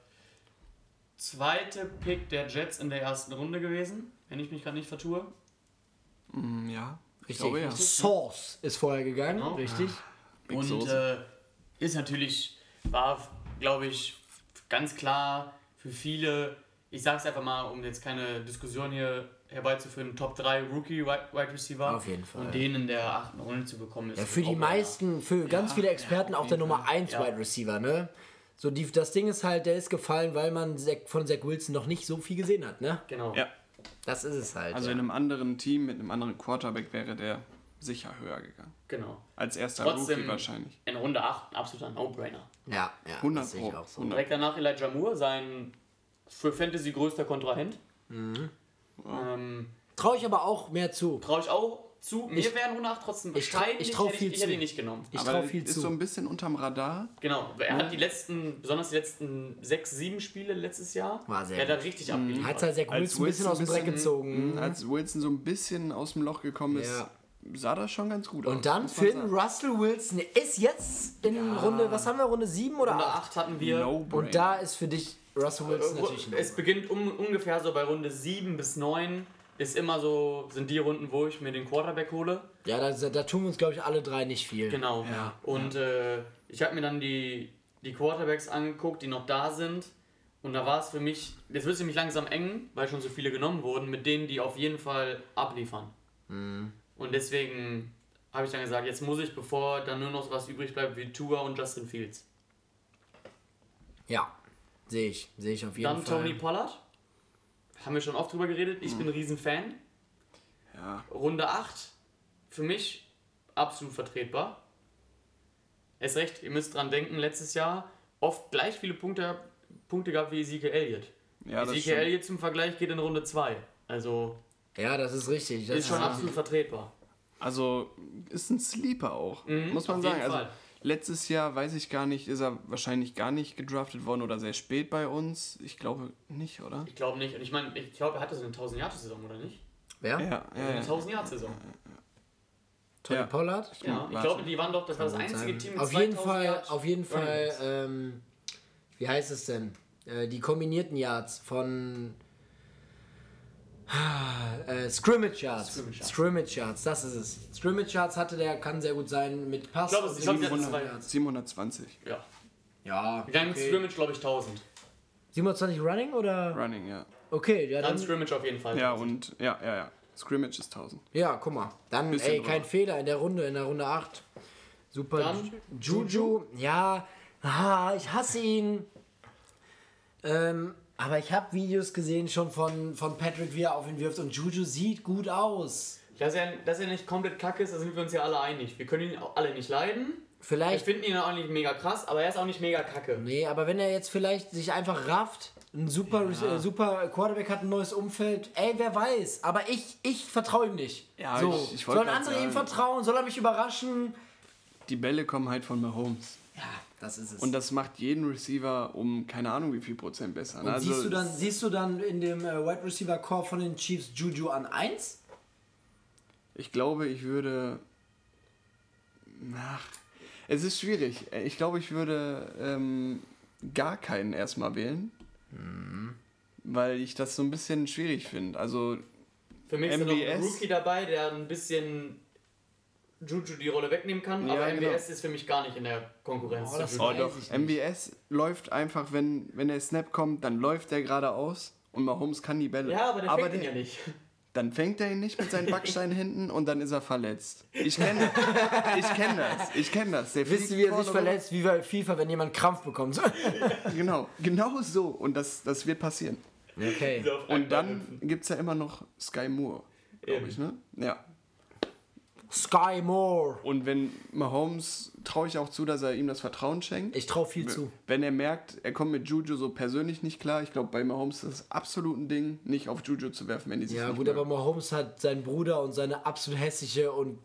zweite Pick der Jets in der ersten Runde gewesen, wenn ich mich gerade nicht vertue. Mm, ja. Ich Richtig. glaube ja. Source ist vorher gegangen, Genau. richtig. Big Und äh, ist natürlich, war, glaube ich, ganz klar für viele, ich sage es einfach mal, um jetzt keine Diskussion hier herbeizuführen, Top 3 Rookie Wide Receiver. Auf jeden Fall. Und den in der achten Runde zu bekommen, ist Ja, für die meisten, für ganz viele Experten ja, auch der jeden Nummer Fall. 1 Ja. Wide Receiver, ne? So, die, das Ding ist halt, der ist gefallen, weil man Zach, von Zach Wilson noch nicht so viel gesehen hat, ne? Genau. Ja. Das ist es halt. Also ja. in einem anderen Team mit einem anderen Quarterback wäre der sicher höher gegangen. genau. Als erster Trotzdem Rookie wahrscheinlich. in Runde 8 ein absoluter No-Brainer. ja, ja, 100 das sehe ich Pro, auch so. 100. Direkt danach Elijah Moore, sein für Fantasy größter Kontrahent. Mhm. Ähm, Traue ich aber auch mehr zu. Traue ich auch zu. Mir Ich- wären Runde 8 trotzdem ich trau- wahrscheinlich, ich trau hätte viel ich, ich hätte zu. ihn nicht genommen. Ich traue viel ist zu. so ein bisschen unterm Radar. Genau, er hat die letzten, besonders die letzten 6, 7 Spiele letztes Jahr, War sehr er hat richtig Hat abgeliefert. halt Zach Als Wilson ein bisschen aus dem Dreck Wilson gezogen. Mhm, Als Wilson so ein bisschen aus dem Loch gekommen ist, Ja. Sah das schon ganz gut aus. Und dann Finn. Russell Wilson ist jetzt in Runde, was haben wir, Runde 7 oder Runde 8? 8 hatten wir. No-brainer. Und da ist für dich Russell Wilson Äh, natürlich ein es beginnt um, ungefähr so bei Runde 7 bis 9 ist immer so, sind die Runden, wo ich mir den Quarterback hole. Ja, da, da tun wir uns, glaube ich, alle drei nicht viel. Genau. Ja. Und Äh, ich habe mir dann die, die Quarterbacks angeguckt, die noch da sind. Und da war es für mich, jetzt wird es nämlich langsam eng, weil schon so viele genommen wurden, mit denen, die auf jeden Fall abliefern. Mhm. Und deswegen habe ich dann gesagt, jetzt muss ich, bevor dann nur noch was übrig bleibt, wie Tua und Justin Fields. Ja, sehe ich. Sehe ich auf jeden Dann Fall. Tony Pollard. Haben wir schon oft drüber geredet. Ich bin ein Riesenfan. Ja. Runde 8 für mich absolut vertretbar. Es recht, ihr müsst dran denken, letztes Jahr oft gleich viele Punkte, Punkte gehabt wie Ezekiel Elliott. Ja, Ezekiel. Elliott zum Vergleich geht in Runde 2. Also Ja, das ist richtig. Das ist schon absolut vertretbar. Also ist ein Sleeper auch, Mhm, muss man auf sagen. jeden Also Fall. letztes Jahr, weiß ich gar nicht, ist er wahrscheinlich gar nicht gedraftet worden oder sehr spät bei uns. Ich glaube nicht, oder? Ich glaube nicht. Und ich meine, ich glaube, er hatte so eine 1000 Jahre saison oder nicht? Wer? Ja, ja, Also eine ja. 1000 Jahre saison Tony Ja. Pollard? Ja, ich glaube, die waren doch, das war das einzige sein. Team mit auf jeden 2000 Fall, Yards auf jeden Fall, ähm, wie heißt es denn? Äh, die kombinierten Yards von äh, Scrimmage Yards. Scrimmage Yards. Scrimmage Yards, das ist es. Scrimmage Yards hatte der, kann sehr gut sein mit Pass. Ich glaube, ich glaube, sie hatten 700 zwei. Yards. 720 Ja. Ja, Dann okay. Scrimmage, glaube ich, 1000. 27 Running oder? Running, ja. Okay, ja, Dann dann, Scrimmage auf jeden Fall. Ja, und ja, ja, ja. Scrimmage ist 1000. ja, guck mal. Dann, Bisschen ey, kein drüber. Fehler in der Runde, in der Runde 8. Super. Dann Juju, ja, ah, ich hasse ihn. Ähm, aber ich habe Videos gesehen schon von, von Patrick, wie er auf ihn wirft und Juju sieht gut aus. Dass er, dass er nicht komplett kacke ist, da sind wir uns ja alle einig. Wir können ihn auch alle nicht leiden. Wir Vielleicht, finden ihn auch nicht mega krass, aber er ist auch nicht mega kacke. nee, aber wenn er jetzt vielleicht sich einfach rafft, ein super, äh, super Quarterback hat ein neues Umfeld, ey, wer weiß. Aber ich, ich vertraue ihm nicht. Ja, so. ich- ich Sollen andere ihm sagen. vertrauen? Soll er mich überraschen? Die Bälle kommen halt von Mahomes. Ja, das ist es. Und das macht jeden Receiver um keine Ahnung wie viel Prozent besser. ne? Und Also, siehst, du dann, siehst du dann in dem äh, Wide Receiver Core von den Chiefs Juju an 1? ich glaube, ich würde. Ach, es ist schwierig. Ich glaube, ich würde ähm, gar keinen erstmal wählen. Weil ich das so ein bisschen schwierig finde. Also, Für mich ist da noch ein. Rookie dabei, der ein bisschen Juju die Rolle wegnehmen kann, Ja, aber genau. MWS ist für mich gar nicht in der Konkurrenz. Oh, das oh doch. MBS läuft einfach, wenn, wenn der Snap kommt, dann läuft der geradeaus und Mahomes kann die Bälle. ja, aber der fängt ihn der- ja nicht. Dann fängt er ihn nicht mit seinen Backsteinhänden und dann ist er verletzt. Ich kenne ich kenn das. Ich kenne das. Der Wisst ihr, wie er sich verletzt, wie bei FIFA, wenn jemand Krampf bekommt? Genau, genau so. Und das, das wird passieren. okay. Und dann gibt es ja immer noch Sky Moore, glaube ich, ne? Ja. Sky Moore. Und wenn Mahomes, traue ich auch zu, dass er ihm das Vertrauen schenkt. Ich traue viel zu. Wenn er merkt, er kommt mit Juju so persönlich nicht klar, ich glaube, bei Mahomes ist das absolut ein Ding, nicht auf Juju zu werfen, wenn die sich Ja, gut, mögen. aber Mahomes hat seinen Bruder und seine absolut hässliche und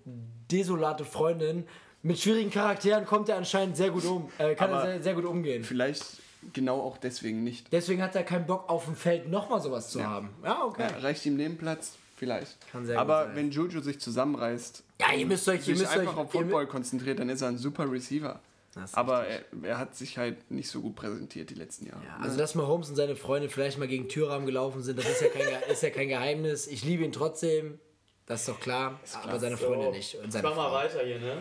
desolate Freundin. Mit schwierigen Charakteren kommt er anscheinend sehr gut um. Äh, kann Aber- er sehr, sehr gut umgehen. Vielleicht genau auch deswegen nicht. Deswegen hat er keinen Bock auf dem Feld nochmal sowas zu haben. Ja, okay. Ja, reicht ihm Nebenplatz? Vielleicht. Kann sehr gut aber sein. wenn Juju sich zusammenreißt, Ja, ihr müsst euch, ihr sich müsst einfach euch, auf Football konzentriert, dann ist er ein super Receiver. Ist Aber er, er hat sich halt nicht so gut präsentiert die letzten Jahre. Ja, also dass Mahomes und seine Freunde vielleicht mal gegen Türrahmen gelaufen sind, das ist ja kein, ist ja kein Geheimnis. Ich liebe ihn trotzdem, das ist doch klar, aber seine Freunde So, nicht. Und ich seine mach mal weiter hier, ne?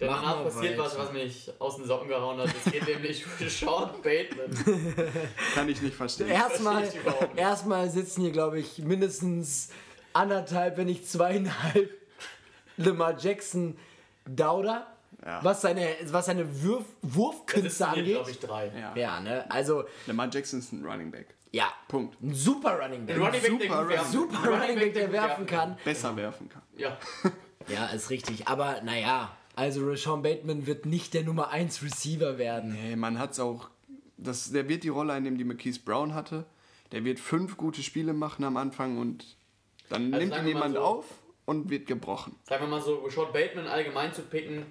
Denn Mach danach mal passiert was, weiter. was mich aus den Socken gehauen hat. Es geht nämlich für Sean Bateman. Kann ich nicht verstehen. Erstmal, Verstehe ich überhaupt nicht. erstmal sitzen hier, glaube ich, mindestens anderthalb, wenn nicht zweieinhalb Lamar Jackson Dauder, Ja. was seine, was seine Das Wurfkünste hier, angeht. glaube ich, drei. Ja. Ja, ne? Also, Lamar Jackson ist ein Running Back. ja. Punkt. Ein super Running Back. Ein Running Back, der Super werfen super Ein Running Back, der werfen kann. Besser werfen kann. Ja. Ja, ist richtig. Aber naja, also Rashawn Bateman wird nicht der Nummer 1 Receiver werden. Nee, man hat's auch. Das, der wird die Rolle einnehmen, die McKees Brown hatte. Der wird fünf gute Spiele machen am Anfang und dann Also nimmt ihn jemand so. auf und wird gebrochen. Sagen wir mal so, Rashad Bateman allgemein zu picken,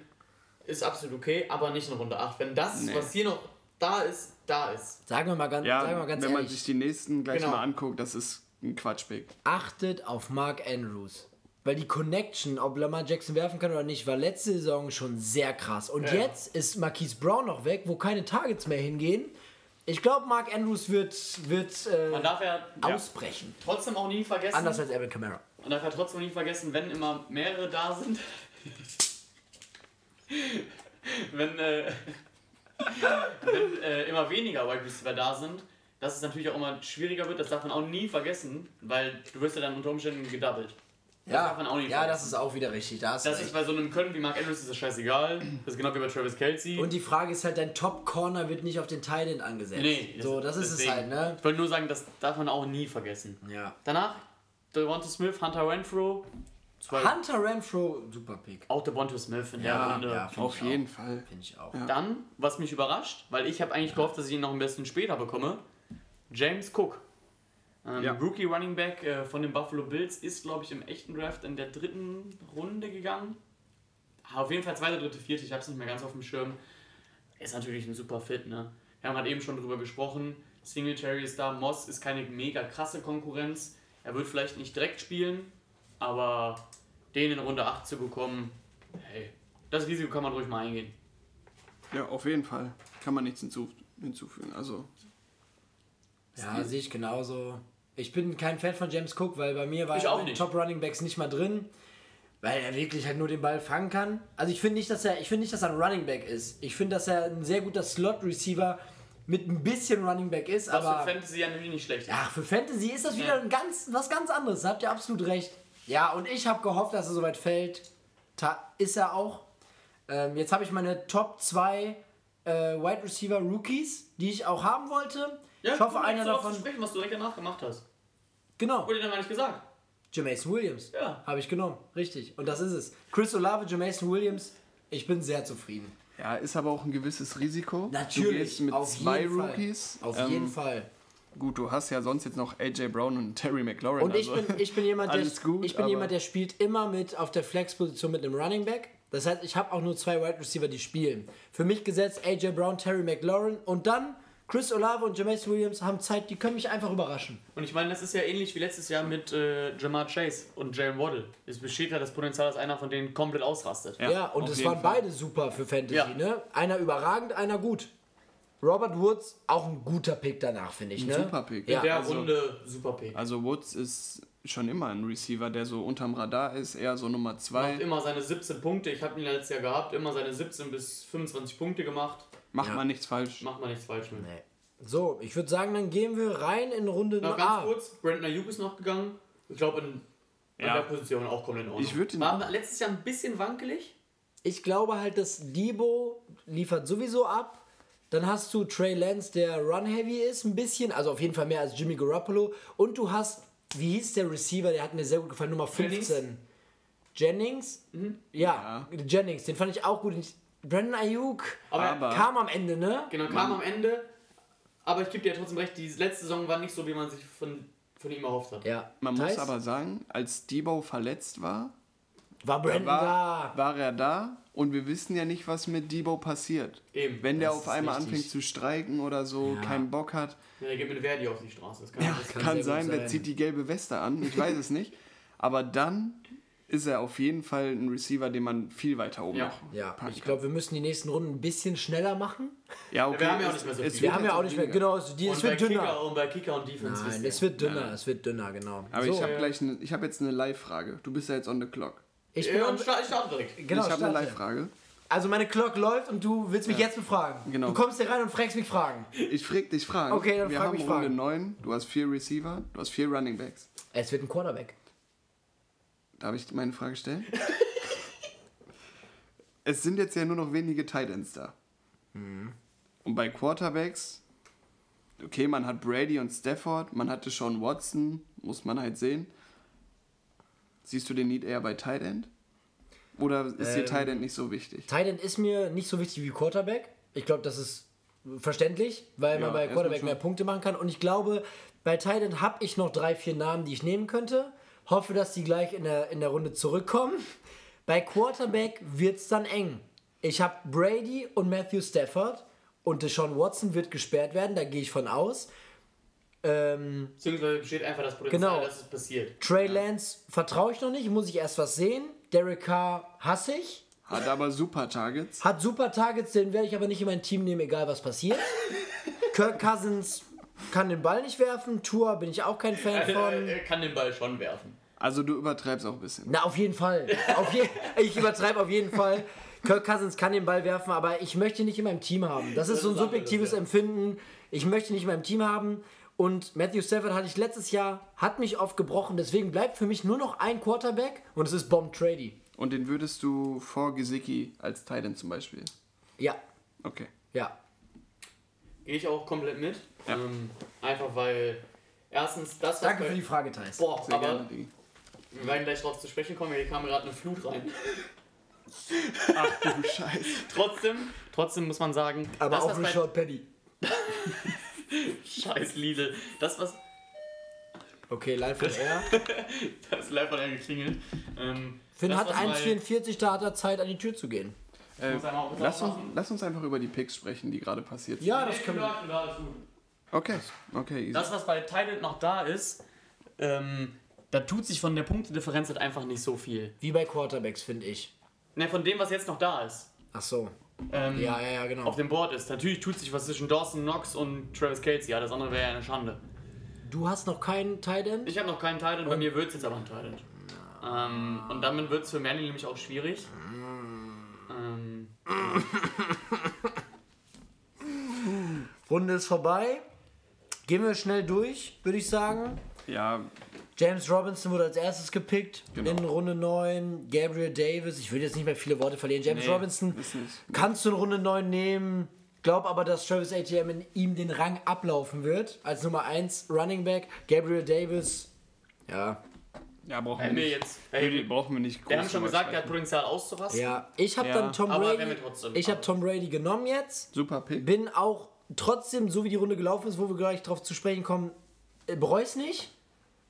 ist absolut okay, aber nicht in Runde 8. Wenn das, Nee. was hier noch da ist, da ist. Sagen wir mal ganz, Ja, sagen wir mal ganz wenn man ehrlich. sich die nächsten gleich Genau. mal anguckt, das ist ein Quatschpick. achtet auf Mark Andrews. Weil die Connection, ob Lamar Jackson werfen kann oder nicht, war letzte Saison schon sehr krass. Und ja. jetzt ist Marquise Brown noch weg, wo keine Targets mehr hingehen. Ich glaube, Mark Andrews wird, wird Man äh, darf ja ausbrechen. trotzdem auch nie vergessen. Anders als Alvin Kamara. Man darf ja trotzdem nie vergessen, wenn immer mehrere da sind. wenn äh, wenn äh, immer weniger Wide Receiver da sind, dass es natürlich auch immer schwieriger wird. Das darf man auch nie vergessen, weil du wirst ja dann unter Umständen gedoubled. Das darf man auch nicht ja, das ist auch wieder richtig. Da Das ist bei so einem Können wie Mark Andrews ist das scheißegal. Das ist genau wie bei Travis Kelsey. Und die Frage ist halt, dein Top-Corner wird nicht auf den Titan angesetzt. nee, so, das ist es halt, ne? Ich wollte nur sagen, das darf man auch nie vergessen. Ja. Danach Devonta Smith, Hunter Renfro. Zwei, Hunter Renfro, super Pick. auch Devonta Smith in der Ja, Runde. ja, Auf jeden auch. Fall. Finde ich auch. Dann, was mich überrascht, weil ich habe eigentlich gehofft, dass ich ihn noch ein bisschen später bekomme, James Cook. Ähm, Ja. Rookie Running Back äh, von den Buffalo Bills ist, glaube ich, im echten Draft in der dritten Runde gegangen. Auf jeden Fall zweite, dritte, vierte, ich habe es nicht mehr ganz auf dem Schirm. Ist natürlich ein super Fit, ne? Wir haben halt eben schon drüber gesprochen. Singletary ist da, Moss ist keine mega krasse Konkurrenz. Er wird vielleicht nicht direkt spielen, aber den in Runde 8 zu bekommen, hey, das Risiko kann man ruhig mal eingehen. Ja, auf jeden Fall. Kann man nichts hinzu, hinzufügen. Also, Ja, sehe ich genauso. Ich bin kein Fan von James Cook, weil bei mir war Ich er. Top Running Backs nicht mal drin, weil er wirklich halt nur den Ball fangen kann. Also ich finde nicht, dass er, ich finde nicht, dass er ein Running Back ist. Ich finde, dass er ein sehr guter Slot Receiver mit ein bisschen Running Back ist, Was aber für Fantasy ja nämlich nicht schlecht ach, für Fantasy ist das wieder Ja. ein ganz was ganz anderes. Da habt ihr absolut recht. Ja, und ich habe gehofft, dass er soweit fällt. Ta ist er auch. Ähm, jetzt habe ich meine Top 2 äh, Wide Receiver Rookies, die ich auch haben wollte. ich hoffe, cool, einer davon. Sprechen, was du direkt danach gemacht hast. Genau. Wurde dir dann gar nicht gesagt. Jamason Williams. Ja. Habe ich genommen. Richtig. Und das ist es. Chris Olave, Jamason Williams. Ich bin sehr zufrieden. ja, ist aber auch ein gewisses Risiko. Du Natürlich. gehst mit auf zwei jeden Rookies. Fall. Auf Ähm, jeden Fall. Gut, du hast ja sonst jetzt noch AJ Brown und Terry McLaurin. Und ich also bin, ich bin jemand, der, alles gut, ich bin jemand, der spielt immer mit auf der Flex-Position mit einem Running Back. Das heißt, ich habe auch nur zwei Wide Receiver, die spielen. Für mich gesetzt AJ Brown, Terry McLaurin und dann Chris Olave und Jamason Williams haben Zeit, die können mich einfach überraschen. Und ich meine, das ist ja ähnlich wie letztes Jahr mit äh, Jamar Chase und Jalen Waddle. Es besteht ja das Potenzial, dass einer von denen komplett ausrastet. Ja, und auf es waren Fall. beide super für Fantasy, Ja. ne? Einer überragend, einer gut. Robert Woods, auch ein guter Pick danach, finde ich, Ein ne? super Pick. Ja. In der Also- Runde super Pick. Also Woods ist schon immer ein Receiver, der so unterm Radar ist, eher so Nummer Macht 2. immer seine 17 Punkte. Ich habe ihn letztes Jahr gehabt, immer seine 17 bis 25 Punkte gemacht. Macht Ja. man nichts falsch. Macht man nichts falsch mit. Nee. So, ich würde sagen, dann gehen wir rein in Runde Noch A. ganz kurz, Brandon Ayuk ist noch gegangen. Ich glaube, in, in Ja. der Position auch komplett in Ordnung. Ich würd ihn- War letztes Jahr ein bisschen wankelig. Ich glaube halt, dass Debo liefert sowieso ab. Dann hast du Trey Lance, der run-heavy ist, ein bisschen. Also auf jeden Fall mehr als Jimmy Garoppolo. Und du hast, wie hieß der Receiver, der hat mir sehr gut gefallen, Nummer 15. Jennings? Ja, Jennings, den fand ich auch gut. Brandon Ayuk Aber, Aber- kam am Ende, ne? genau, kam am Ende. Aber ich gebe dir trotzdem recht, die letzte Saison war nicht so, wie man sich von, von ihm erhofft hat. Ja. Man Thais? muss aber sagen, als Debo verletzt war, War Brandon war, da. war er da und wir wissen ja nicht, was mit Debo passiert. Eben. Wenn der auf einmal richtig. anfängt zu streiken oder so, Ja. keinen Bock hat, Ja, der geht mit Verdi auf die Straße. Das kann ja, das kann, sehr gut sein, der sein. zieht die gelbe Weste an, ich weiß es nicht. Aber dann ist er auf jeden Fall ein Receiver, den man viel weiter oben Ja. noch Ja, packen ich glaube, wir müssen die nächsten Runden ein bisschen schneller machen. Ja, okay. Wir haben ja auch nicht mehr so es viel. Wir wird haben ja jetzt auch nicht mehr, genau, es, die, es und, bei wird dünner. Kicker, und bei Kicker und Defense Nein, es wird dünner, es wird dünner, genau. Aber so, ich habe gleich, eine, ich habe jetzt eine Live-Frage. Du bist ja jetzt on the clock. ich bin Ja, und start, ich starte direkt. genau, ich habe eine. Live-Frage. Also meine Clock läuft und du willst mich jetzt befragen. Genau. Du kommst hier rein und fragst mich Fragen. Ich frag dich Fragen. Okay, dann Wir frag haben mich Runde Fragen. 9, du hast vier Receiver, du hast vier Running Backs. Es wird ein Quarterback. Darf ich meine Frage stellen? es sind jetzt ja nur noch wenige Tight Ends da. Mhm. Und bei Quarterbacks, okay, man hat Brady und Stafford, man hatte schon Watson, muss man halt sehen. Siehst du den Need eher bei Tight End? Oder ist dir Ähm, Tight End nicht so wichtig? Titan ist mir nicht so wichtig wie Quarterback. Ich glaube, das ist verständlich, weil Ja, man bei Quarterback mehr Punkte machen kann. Und ich glaube, bei Titan habe ich noch drei, vier Namen, die ich nehmen könnte. Hoffe, dass die gleich in der, in der Runde zurückkommen. Bei Quarterback wird es dann eng. Ich habe Brady und Matthew Stafford und Deshaun Watson wird gesperrt werden, da gehe ich von aus. Ähm, Beziehungsweise besteht einfach das Potenzial, Genau. dass es passiert. Trey Lance vertraue ich noch nicht, muss ich erst was sehen. Derek Carr hasse ich. Hat aber super Targets. Hat super Targets, den werde ich aber nicht in mein Team nehmen, egal was passiert. Kirk Cousins kann den Ball nicht werfen. Tour bin ich auch kein Fan von. Er kann den Ball schon werfen. Also du übertreibst auch ein bisschen. Na, auf jeden Fall. Auf je ich übertreibe auf jeden Fall. Kirk Cousins kann den Ball werfen, aber ich möchte ihn nicht in meinem Team haben. Das ist so ein subjektives ja. Empfinden. Ich möchte ihn nicht in meinem Team haben. Und Matthew Stafford hatte ich letztes Jahr, hat mich oft gebrochen. Deswegen bleibt für mich nur noch ein Quarterback und es ist Bomb Trady. Und den würdest du vor Gesicki als Titan zum Beispiel. Ja, Okay. ja. Gehe ich auch komplett mit. Ja. Ähm, einfach weil, erstens, das Danke für die Frage, Thais. Boah, Sehr aber gerne. Wir werden gleich drauf zu sprechen kommen, hier kam gerade eine Flut rein. Ach du Scheiße. trotzdem, trotzdem muss man sagen, Aber das, auch bei, Richard Penny. Scheiß Lidl, das was, Okay, live von Air. das ist live von er geklingelt. Ähm, Finn das, hat was bei- 1,44, da hat er Zeit, an die Tür zu gehen. Äh, lass, uns, lass uns einfach über die Picks sprechen, die gerade passiert sind. Ja, das können wir. Okay, okay, easy. Das, was bei Tidal noch da ist, ähm, da tut sich von der Punktedifferenz halt einfach nicht so viel. Wie bei Quarterbacks, finde ich. Ne, von dem, was jetzt noch da ist. Ach so. Ähm, Ja, ja, ja, genau. Auf dem Board ist. Natürlich tut sich was zwischen Dawson Knox und Travis Kelsey. Ja, das andere wäre ja eine Schande. Du hast noch keinen Tight End? Ich habe noch keinen Titan, bei mir wird es jetzt aber ein Titan. Ähm, und damit wird es für Manny nämlich auch schwierig. Ähm, Runde ist vorbei. Gehen wir schnell durch, würde ich sagen. ja, James Robinson wurde als erstes gepickt Genau. in Runde 9. Gabriel Davis, ich will jetzt nicht mehr viele Worte verlieren. James Nee, Robinson kannst du in Runde 9 nehmen. Glaub aber, dass Travis ATM in ihm den Rang ablaufen wird. Als Nummer 1 Running Back. Gabriel Davis, ja. ja brauchen wir nicht. jetzt. Ey, brauchen wir nicht wir haben schon gesagt, er hat. Potenzial auszurasten. Ja, ich habe Ja, dann Tom aber Brady. wenn wir trotzdem- Ich habe Tom Brady genommen jetzt. Super Pick. Bin auch trotzdem, so wie die Runde gelaufen ist, wo wir gleich drauf zu sprechen kommen, äh, bereue es nicht.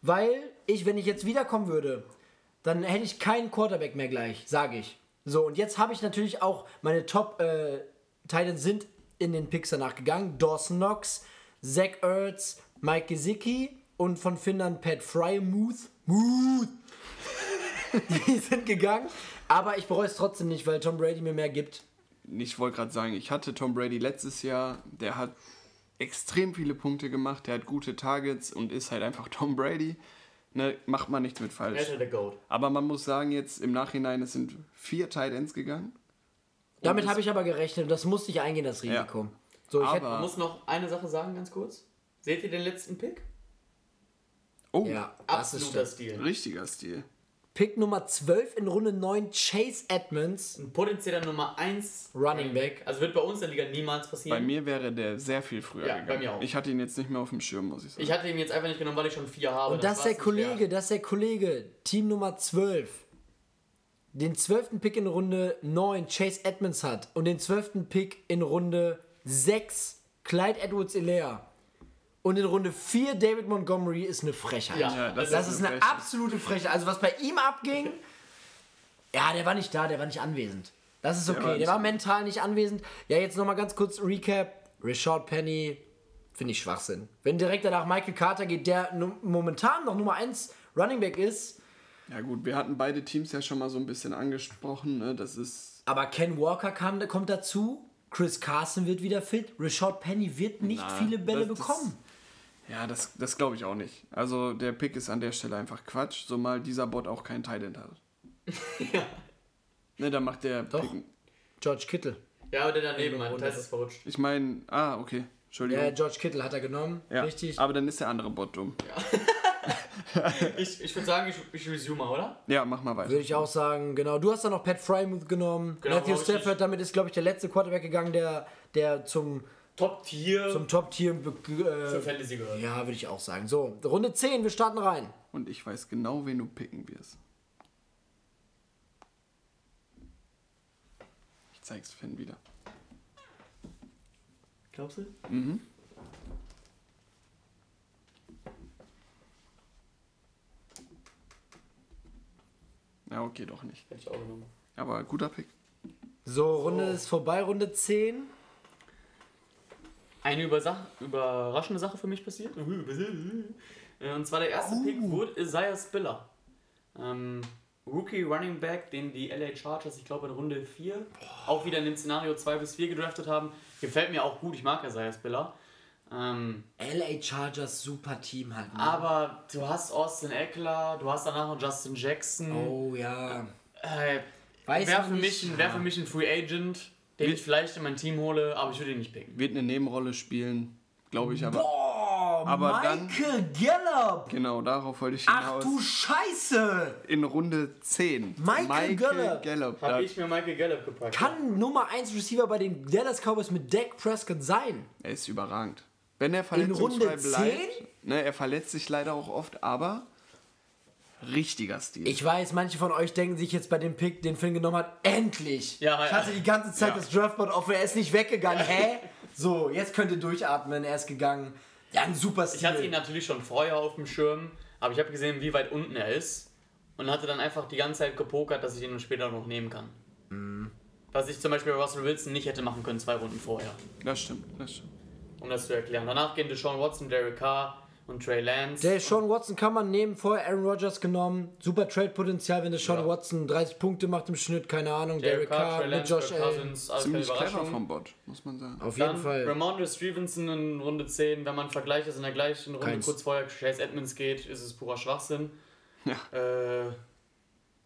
Weil ich, wenn ich jetzt wiederkommen würde, dann hätte ich keinen Quarterback mehr gleich, sage ich. So, und jetzt habe ich natürlich auch meine Top äh, Titans sind in den Picks danach gegangen. Dawson Knox, Zach Ertz, Mike Gesicki und von Finnern Pat Frymuth. Muth. Die sind gegangen. Aber ich bereue es trotzdem nicht, weil Tom Brady mir mehr gibt. Ich wollte gerade sagen, ich hatte Tom Brady letztes Jahr, der hat extrem viele Punkte gemacht, der hat gute Targets und ist halt einfach Tom Brady. Ne, macht man nichts mit Er falsch. ist halt der Goat. Aber man muss sagen, jetzt im Nachhinein, es sind vier Tight Ends gegangen. Damit habe ich aber gerechnet und das musste ich eingehen, das Risiko. So, ich hätte, muss noch eine Sache sagen, ganz kurz. Seht ihr den letzten Pick? Oh, ja, das ist Absoluter. Stil. richtiger Stil. Pick Nummer 12 in Runde 9, Chase Edmonds. Ein potenzieller Nummer 1 Running Back. Also wird bei uns in der Liga niemals Bei passieren. mir wäre der sehr viel früher Ja, bei gegangen. mir auch. Ich hatte ihn jetzt nicht mehr auf dem Schirm, muss ich sagen. Ich hatte ihn jetzt einfach nicht genommen, weil ich schon vier habe. Und das ist der Kollege, das ist der Kollege, Team Nummer 12. Den 12. Pick in Runde 9, Chase Edmonds hat. Und den 12. Pick in Runde 6, Clyde Edwards Elea. Und in Runde 4, David Montgomery ist eine Frechheit. Ja, das Das ist ist eine eine Frechheit. absolute Frechheit. Also was bei ihm abging, ja, der war nicht da, der war nicht anwesend. Das ist okay, war der war mental nicht anwesend. Ja, jetzt nochmal ganz kurz Recap. Richard Penny, finde ich Schwachsinn. Wenn direkt danach Michael Carter geht, der momentan noch Nummer 1 Running Back ist, Ja gut, wir hatten beide Teams ja schon mal so ein bisschen angesprochen. Ne? Das ist aber Ken Walker kam, kommt dazu. Chris Carson wird wieder fit. Richard Penny wird nicht Na, viele Bälle das- das- bekommen. Ja, das, das glaube ich auch nicht. Also der Pick ist an der Stelle einfach Quatsch, zumal dieser Bot auch kein Tight hat. Ne, dann macht der Doch. Pick. George Kittle. Ja, aber der daneben, mein Runde. Test ist verrutscht. Ich meine, ah, okay. Entschuldigung. Ja, George Kittle hat er genommen. Ja, Richtig. Aber dann ist der andere Bot dumm. Ich, ich würde sagen, ich, ich resume mal, oder? Ja, mach mal weiter. Würde ich auch sagen, genau. Du hast dann noch Pat Frymuth genommen. Genau, Matthew Stafford, damit ist, glaube ich, der letzte Quarterback gegangen, der, der zum, Top-Tier zum Top-Tier. für Äh, Fantasy gehört. ja, würde ich auch sagen. So, Runde 10, wir starten rein. Und ich weiß genau, wen du picken wirst. Ich zeig's Finn wieder. Glaubst du? Ja, okay, doch nicht. Hätte ich auch genommen. Aber guter Pick. So, Runde ist vorbei, Runde 10. Eine Übersach überraschende Sache für mich passiert. Äh, Und zwar der erste Pick wurde Isaiah Spiller. Ähm, Rookie Running Back, den die LA Chargers, ich glaube in Runde 4, auch wieder in dem Szenario 2 bis 4 gedraftet haben. Gefällt mir auch gut, ich mag Isaiah Spiller. Ähm, LA Chargers, super Team halt. Ne? aber du hast Austin Eckler, du hast danach noch Justin Jackson. Oh ja. Äh, Weiß man für, mich ein- wär für mich ein Free Agent, den ich vielleicht in mein Team hole, aber ich würde ihn nicht picken. Wird eine Nebenrolle spielen, glaube ich, aber. Boah, Aber dann- Michael Gallup. Genau, darauf wollte ich Ach hinaus. du Scheiße. In Runde 10. Michael Gallup. Gallup. Habe ich mir Michael Gallup gepackt. Kann Nummer 1 Receiver bei den Dallas Cowboys mit Dak Prescott sein? er ist überragend. Wenn er verletzungsfrei Runde bleibt. 10? Ne, er verletzt sich leider auch oft, aber richtiger Stil. Ich weiß, manche von euch denken sich jetzt bei dem Pick, den Finn genommen hat, endlich. Ja, ich ja. hatte die ganze Zeit Ja. das Draftboard offen, er ist nicht weggegangen. Hä? So, jetzt könnt ihr durchatmen, er ist gegangen. Ja, ein super Stil. Ich hatte ihn natürlich schon vorher auf dem Schirm, aber ich habe gesehen, wie weit unten er ist und hatte dann einfach die ganze Zeit gepokert, dass ich ihn später noch nehmen kann. Mhm. Was ich zum Beispiel bei Russell Wilson nicht hätte machen können, zwei Runden vorher, Das stimmt, das stimmt. um das zu erklären. Danach gehen Deshaun Watson, Derek Carr und Trey Lance. Der Sean Watson kann man nehmen, vorher Aaron Rodgers genommen. Super Trade-Potenzial, wenn der Sean Ja. Watson 30 Punkte macht im Schnitt, keine Ahnung. Derek Derek Carr, Carr Trey mit Lance, Josh Allen. Cousins, alles keine Ziemlich clever Überraschung. vom Bot, muss man sagen. Auf jeden Dann Fall. Ramondre Stevenson in Runde 10, wenn man vergleicht, dass in der gleichen Runde Keins. kurz vorher Chase Edmonds geht, ist es purer Schwachsinn. Ja. Äh,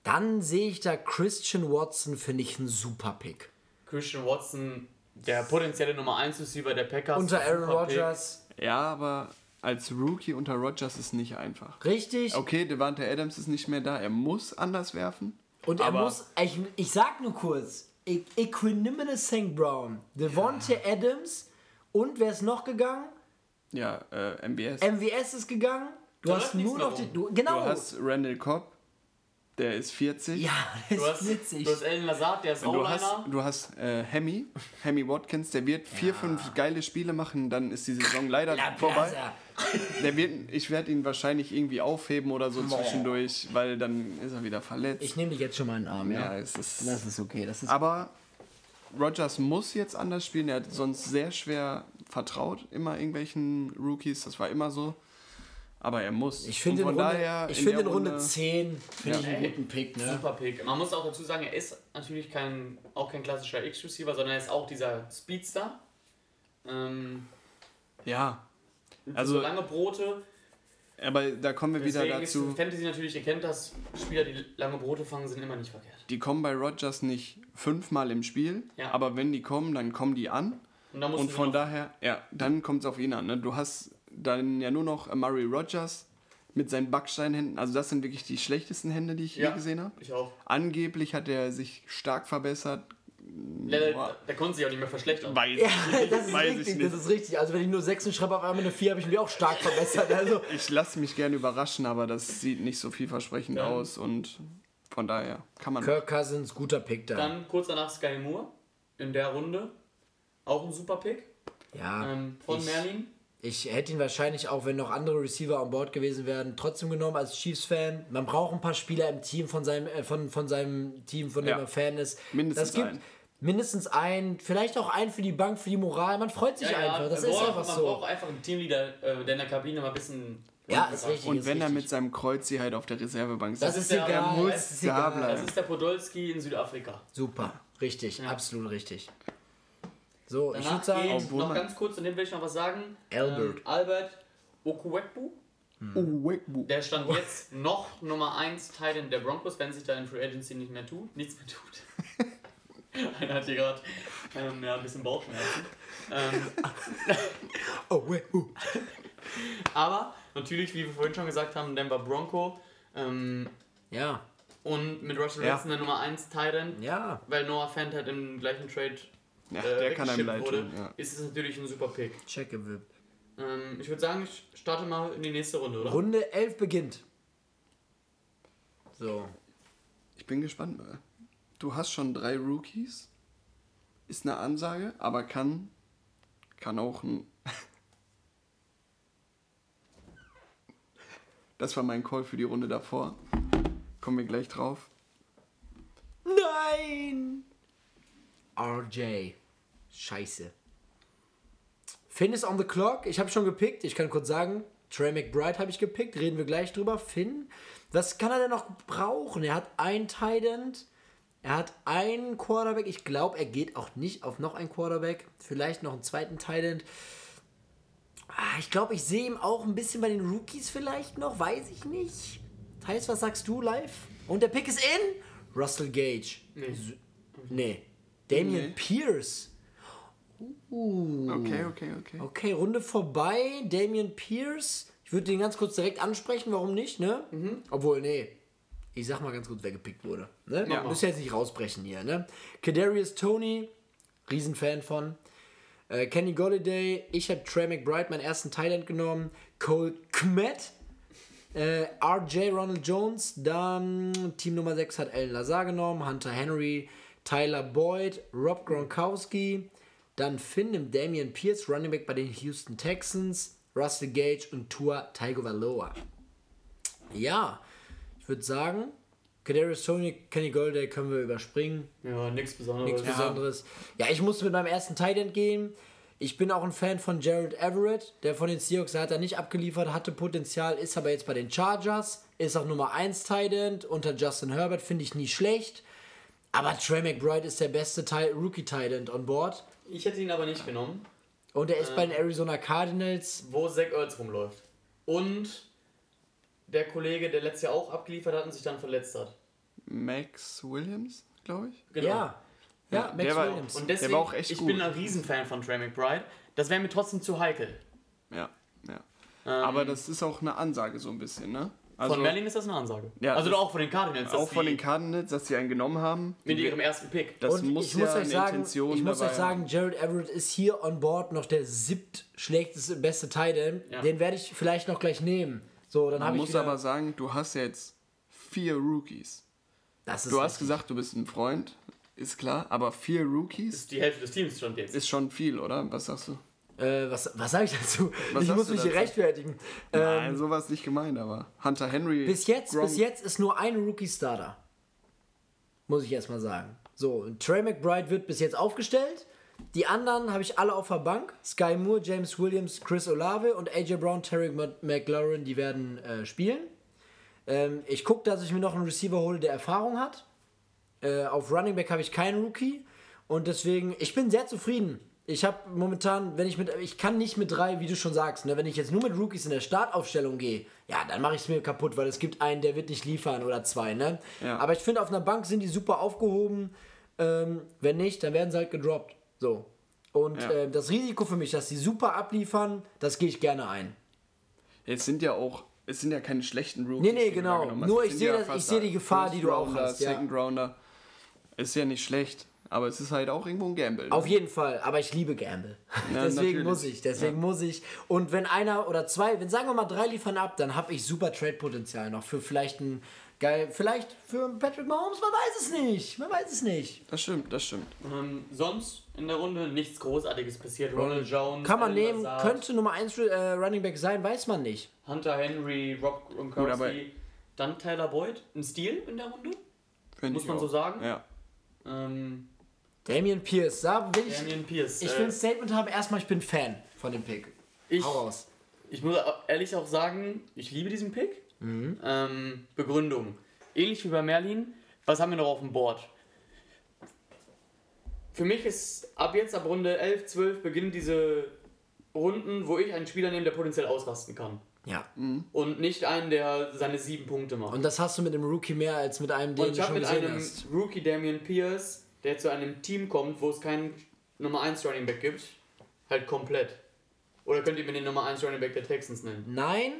Dann sehe ich da Christian Watson, finde ich ein super Pick. Christian Watson, der potenzielle Nummer 1 Receiver der Packers. Unter Aaron. Rodgers. Ja, aber als Rookie unter Rodgers ist nicht einfach. Richtig. Okay, Devante Adams ist nicht mehr da, er muss anders werfen. Und er muss, ich, ich sag nur kurz, E- Equanimous St. Brown, Devontae Adams und wer ist noch gegangen? Ja, äh, MBS. MWS ist gegangen. Du Da hast nur noch die. rum. Du, Du genau. hast Randall Cobb, der ist 40. ja, das Du hast, ist witzig. du hast Alan Lazard, der ist Du hast, du hast äh, Hemi, Hemi Watkins, der wird vier, fünf geile Spiele machen, dann ist die Saison leider La vorbei. Der wird, ich werde ihn wahrscheinlich irgendwie aufheben oder so zwischendurch, weil dann ist er wieder verletzt. Ich nehme dich jetzt schon mal in den Arm, ja. ja, es ist, Das ist okay. Das ist aber Rogers muss jetzt anders spielen. Er hat sonst sehr schwer vertraut, immer irgendwelchen Rookies. Das war immer so. Aber er muss. ich finde in, Runde, daher ich in finde der in Runde Runde- 10 finde ich einen guten Pick, ne? Super Pick. Man muss auch dazu sagen, er ist natürlich kein, auch kein klassischer X-Receiver, sondern er ist auch dieser Speedster. Ähm, Ja, so Also- lange Brote. aber da kommen wir wieder dazu. ist Fantasy natürlich, ihr kennt das, Spieler, die lange Brote fangen, sind immer nicht verkehrt. Die kommen bei Rogers nicht fünfmal im Spiel, Ja. aber wenn die kommen, dann kommen die an. Und, Und du von daher, ja, dann kommt es auf ihn an. Ne? Du hast dann ja nur noch Murray Rogers mit seinen Backsteinhänden. Also das sind wirklich die schlechtesten Hände, die ich Ja. je gesehen habe. Ich auch. Angeblich hat er sich stark verbessert. Der, der, der konnte sich auch nicht mehr verschlechtern. Weiß Ja, ich nicht. das ist Weiß richtig, ich nicht. das ist richtig. Also wenn ich nur 6 schreibe, auf einmal eine 4, habe ich mich auch stark verbessert. Also Ich lasse mich gerne überraschen, aber das sieht nicht so vielversprechend Ja. aus und von daher kann man. Kirk Cousins, guter Pick da. Dann kurz danach Sky Moore in der Runde. Auch ein super Pick ja, ähm, von ich, Merlin. Ich hätte ihn wahrscheinlich auch, wenn noch andere Receiver an Bord gewesen wären, trotzdem genommen als Chiefs-Fan. Man braucht ein paar Spieler im Team von seinem, äh, von, von seinem Team, von dem Ja. er Fan ist. Mindestens das gibt einen. mindestens einen, vielleicht auch einen für die Bank, für die Moral. Man freut sich einfach. Das man ist braucht- einfach man so. braucht einfach einen Teamleader, äh, der in der Kabine mal ein bisschen. Ja, ist richtig. Und ist wenn er mit seinem Kreuzi halt auf der Reservebank Das sitzt, ist der- egal. er muss das ist da bleiben. Das ist der Podolski in Südafrika. Super, richtig, absolut richtig. So, ich Danach würde sagen, geht, noch ganz kurz, in dem will ich noch was sagen. Albert. Ähm, Albert Okuwekbu. Oh, Wegbu. Der stand jetzt noch Nummer 1 Titan der Broncos, wenn sich da in Free Agency nicht mehr tut, nichts mehr tut. Einer hat hier gerade ähm, ja, ein bisschen Bauchschmerzen. Ähm, oh, wait, uh. aber natürlich, wie wir vorhin schon gesagt haben, Denver Bronco ähm, ja, und mit Russell Ja. Wilson der Nummer 1 Titan, ja, weil Noah Fant halt im gleichen Trade Ja, äh, der kann einem leid wurde, tun. Ja. ist es natürlich ein super Pick. check gewippt. Ähm, ich würde sagen, ich starte mal in die nächste Runde, oder? Runde 11 beginnt. So, Ich bin gespannt. Mal. Du hast schon drei Rookies. Ist eine Ansage, aber kann, kann auch ein. Das war mein Call für die Runde davor. Kommen wir gleich drauf. Nein! RJ. Scheiße. Finn ist on the clock. Ich habe schon gepickt. Ich kann kurz sagen, Trey McBride habe ich gepickt. Reden wir gleich drüber. Finn, was kann er denn noch brauchen? Er hat ein Tight End. Er hat einen Quarterback. Ich glaube, er geht auch nicht auf noch einen Quarterback. Vielleicht noch einen zweiten Tight End. Ah, Ich glaube, ich sehe ihn auch ein bisschen bei den Rookies vielleicht noch. Weiß ich nicht. Thais, was sagst du live? Und der Pick ist in? Russell Gage. Nee. Nee. Damian Nee. Pierce. Uh. Okay, okay, okay. Okay, Runde vorbei. Damian Pierce. Ich würde den ganz kurz direkt ansprechen, warum nicht, ne? Obwohl, nee. Ich sag mal ganz kurz, wer gepickt wurde. Ne? Ja. Müsst ihr jetzt nicht rausbrechen hier, ne? Kadarius Tony, Riesenfan von. Äh, Kenny Golladay, ich habe Trey McBride, meinen ersten Thailand genommen. Cole Kmet, äh, RJ Ronald Jones, dann Team Nummer 6 hat Alan Lazar genommen, Hunter Henry, Tyler Boyd, Rob Gronkowski, dann Finn nimmt Damian Pierce, Running Back bei den Houston Texans, Russell Gage und Tua Tagovailoa. Ja, ich würde sagen, Kadarius Tony, Kenny Golladay können wir überspringen. Ja, nichts Besonderes. Nichts Besonderes. Ja, ich musste mit meinem ersten Tight End gehen. Ich bin auch ein Fan von Gerald Everett, der von den Seahawks, hat er nicht abgeliefert, hatte Potenzial, ist aber jetzt bei den Chargers, ist auch Nummer 1 Tight End unter Justin Herbert, finde ich nie schlecht. Aber Trey McBride ist der beste Rookie Tight End on board. Ich hätte ihn aber nicht genommen, Und er ist bei den Arizona Cardinals. wo Zach Ertz rumläuft. Und der Kollege, der letztes Jahr auch abgeliefert hat und sich dann verletzt hat. Max Williams, glaube ich. Genau. Ja. Ja, Max der war- Williams. Und deswegen, war auch echt ich gut. bin ein Riesenfan von Trey McBride. Das wäre mir trotzdem zu heikel. Ja, ja. Ähm, Aber das ist auch eine Ansage so ein bisschen, ne? Also von Merlin ist das eine Ansage. Ja, also auch von den Cardinals. dass auch von den Cardinals, dass sie einen genommen haben. Mit ihrem ersten Pick. Das Und muss ich ja muss euch eine sagen, Intention ich muss dabei euch sagen, Jared Everett ist hier on board noch der siebt schlechteste, beste Tight End. Ja. Den werde ich vielleicht noch gleich nehmen. So, dann Man ich muss aber sagen, du hast jetzt vier Rookies. das ist Du hast richtig. gesagt, du bist ein Freund, ist klar, aber vier Rookies ist die Hälfte des Teams schon jetzt. ist schon viel, oder? Was sagst du? Äh, was was sage ich dazu? Was ich muss mich hier dazu? rechtfertigen. Ähm, Nein, sowas nicht gemeint, aber Hunter Henry. bis jetzt, Gronk- bis jetzt ist nur ein Rookie-Starter. Muss ich erstmal sagen. So, Trey McBride wird bis jetzt aufgestellt. Die anderen habe ich alle auf der Bank. Sky Moore, James Williams, Chris Olave und AJ Brown, Terry Mc- McLaurin, die werden äh, spielen. Ähm, ich gucke, dass ich mir noch einen Receiver hole, der Erfahrung hat. Äh, auf Running Back habe ich keinen Rookie. Und deswegen, ich bin sehr zufrieden. Ich habe momentan, wenn ich mit, ich kann nicht mit drei, wie du schon sagst, ne, wenn ich jetzt nur mit Rookies in der Startaufstellung gehe, ja, dann mache ich es mir kaputt, weil es gibt einen, der wird nicht liefern oder zwei, ne? Ja. Aber ich finde, auf einer Bank sind die super aufgehoben. Ähm, wenn nicht, dann werden sie halt gedroppt. So. Und Ja. äh, das Risiko für mich, dass die super abliefern, das gehe ich gerne ein. Jetzt sind ja auch, es sind ja keine schlechten Rookies. Nee, nee, genau. hast. Nur ich sehe ja sehe die Gefahr, First die du auch Rounder, hast, ja. Second Rounder. Ist ja nicht schlecht, aber es ist halt auch irgendwo ein Gamble. ne? Auf jeden Fall, aber ich liebe Gamble. Ja, deswegen natürlich. muss ich, deswegen muss ich. Und wenn einer oder zwei, wenn sagen wir mal drei liefern ab, dann habe ich super Trade-Potenzial noch für vielleicht ein geil, vielleicht für Patrick Mahomes, man weiß es nicht, man weiß es nicht. Das stimmt, das stimmt. Ähm, sonst in der Runde nichts Großartiges passiert. Ronald Jones. Kann man Alan nehmen, Lazard, könnte Nummer 1 äh, Running Back sein, weiß man nicht. Hunter Henry, Rob Gronkowski. Dann Tyler Boyd. Ein Stil in der Runde. Find Muss man auch. so sagen? Ja. Ähm, Damian Pierce, da will ich, Damian Pierce. ich äh, will ein Statement haben, erstmal, ich bin Fan von dem Pick. ich, Hau raus. ich muss ehrlich auch sagen, ich liebe diesen Pick. Mhm. Ähm, Begründung. Ähnlich wie bei Merlin. Was haben wir noch auf dem Board? Für mich ist ab jetzt, ab Runde 11, 12, beginnen diese Runden, wo ich einen Spieler nehme, der potenziell ausrasten kann. Ja. Und nicht einen, der seine sieben Punkte macht. Und das hast du mit dem Rookie mehr als mit einem, den Und ich du habe schon mit gesehen einem hast. Rookie Damian Pierce, der zu einem Team kommt, wo es keinen Nummer 1 Running Back gibt, halt komplett. Oder könnt ihr mir den Nummer 1 Running Back der Texans nennen? Nein,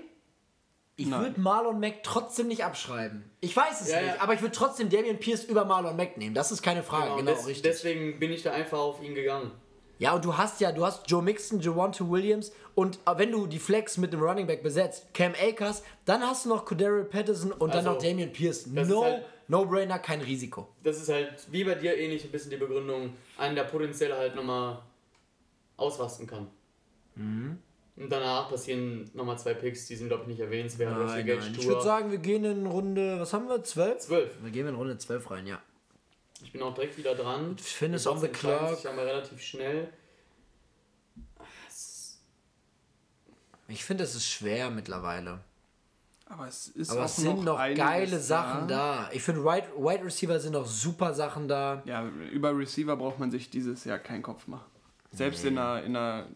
ich würde Marlon Mack trotzdem nicht abschreiben. Ich weiß es Ja, nicht, ja. aber ich würde trotzdem Damian Pierce über Marlon Mack nehmen. Das ist keine Frage, genau, des, richtig. Deswegen bin ich da einfach auf ihn gegangen. Ja, und du hast ja, du hast Joe Mixon, Javonte Williams und äh, wenn du die Flex mit dem Running Back besetzt, Cam Akers, dann hast du noch Cordero Patterson und dann Also, noch Damian Pierce. No, halt- No-Brainer, kein Risiko. Das ist halt wie bei dir ähnlich ein bisschen die Begründung, einen, der potenziell halt nochmal ausrasten kann. Mhm. Und danach passieren nochmal zwei Picks, die sind glaube ich nicht erwähnenswert. Russell Gage Ich würde sagen, wir gehen in Runde, was haben wir, 12? 12. Wir gehen in Runde 12 rein, ja. Ich bin auch direkt wieder dran. Fitness Die on the clock. sich aber relativ schnell. Ich finde, es ist schwer mittlerweile. Aber es ist Aber auch es sind noch einiges geile Sachen da. Ich finde, Wide, Wide Receiver sind noch super Sachen da. Ja, über Receiver braucht man sich dieses Jahr keinen Kopf machen. Selbst in einer, in einer,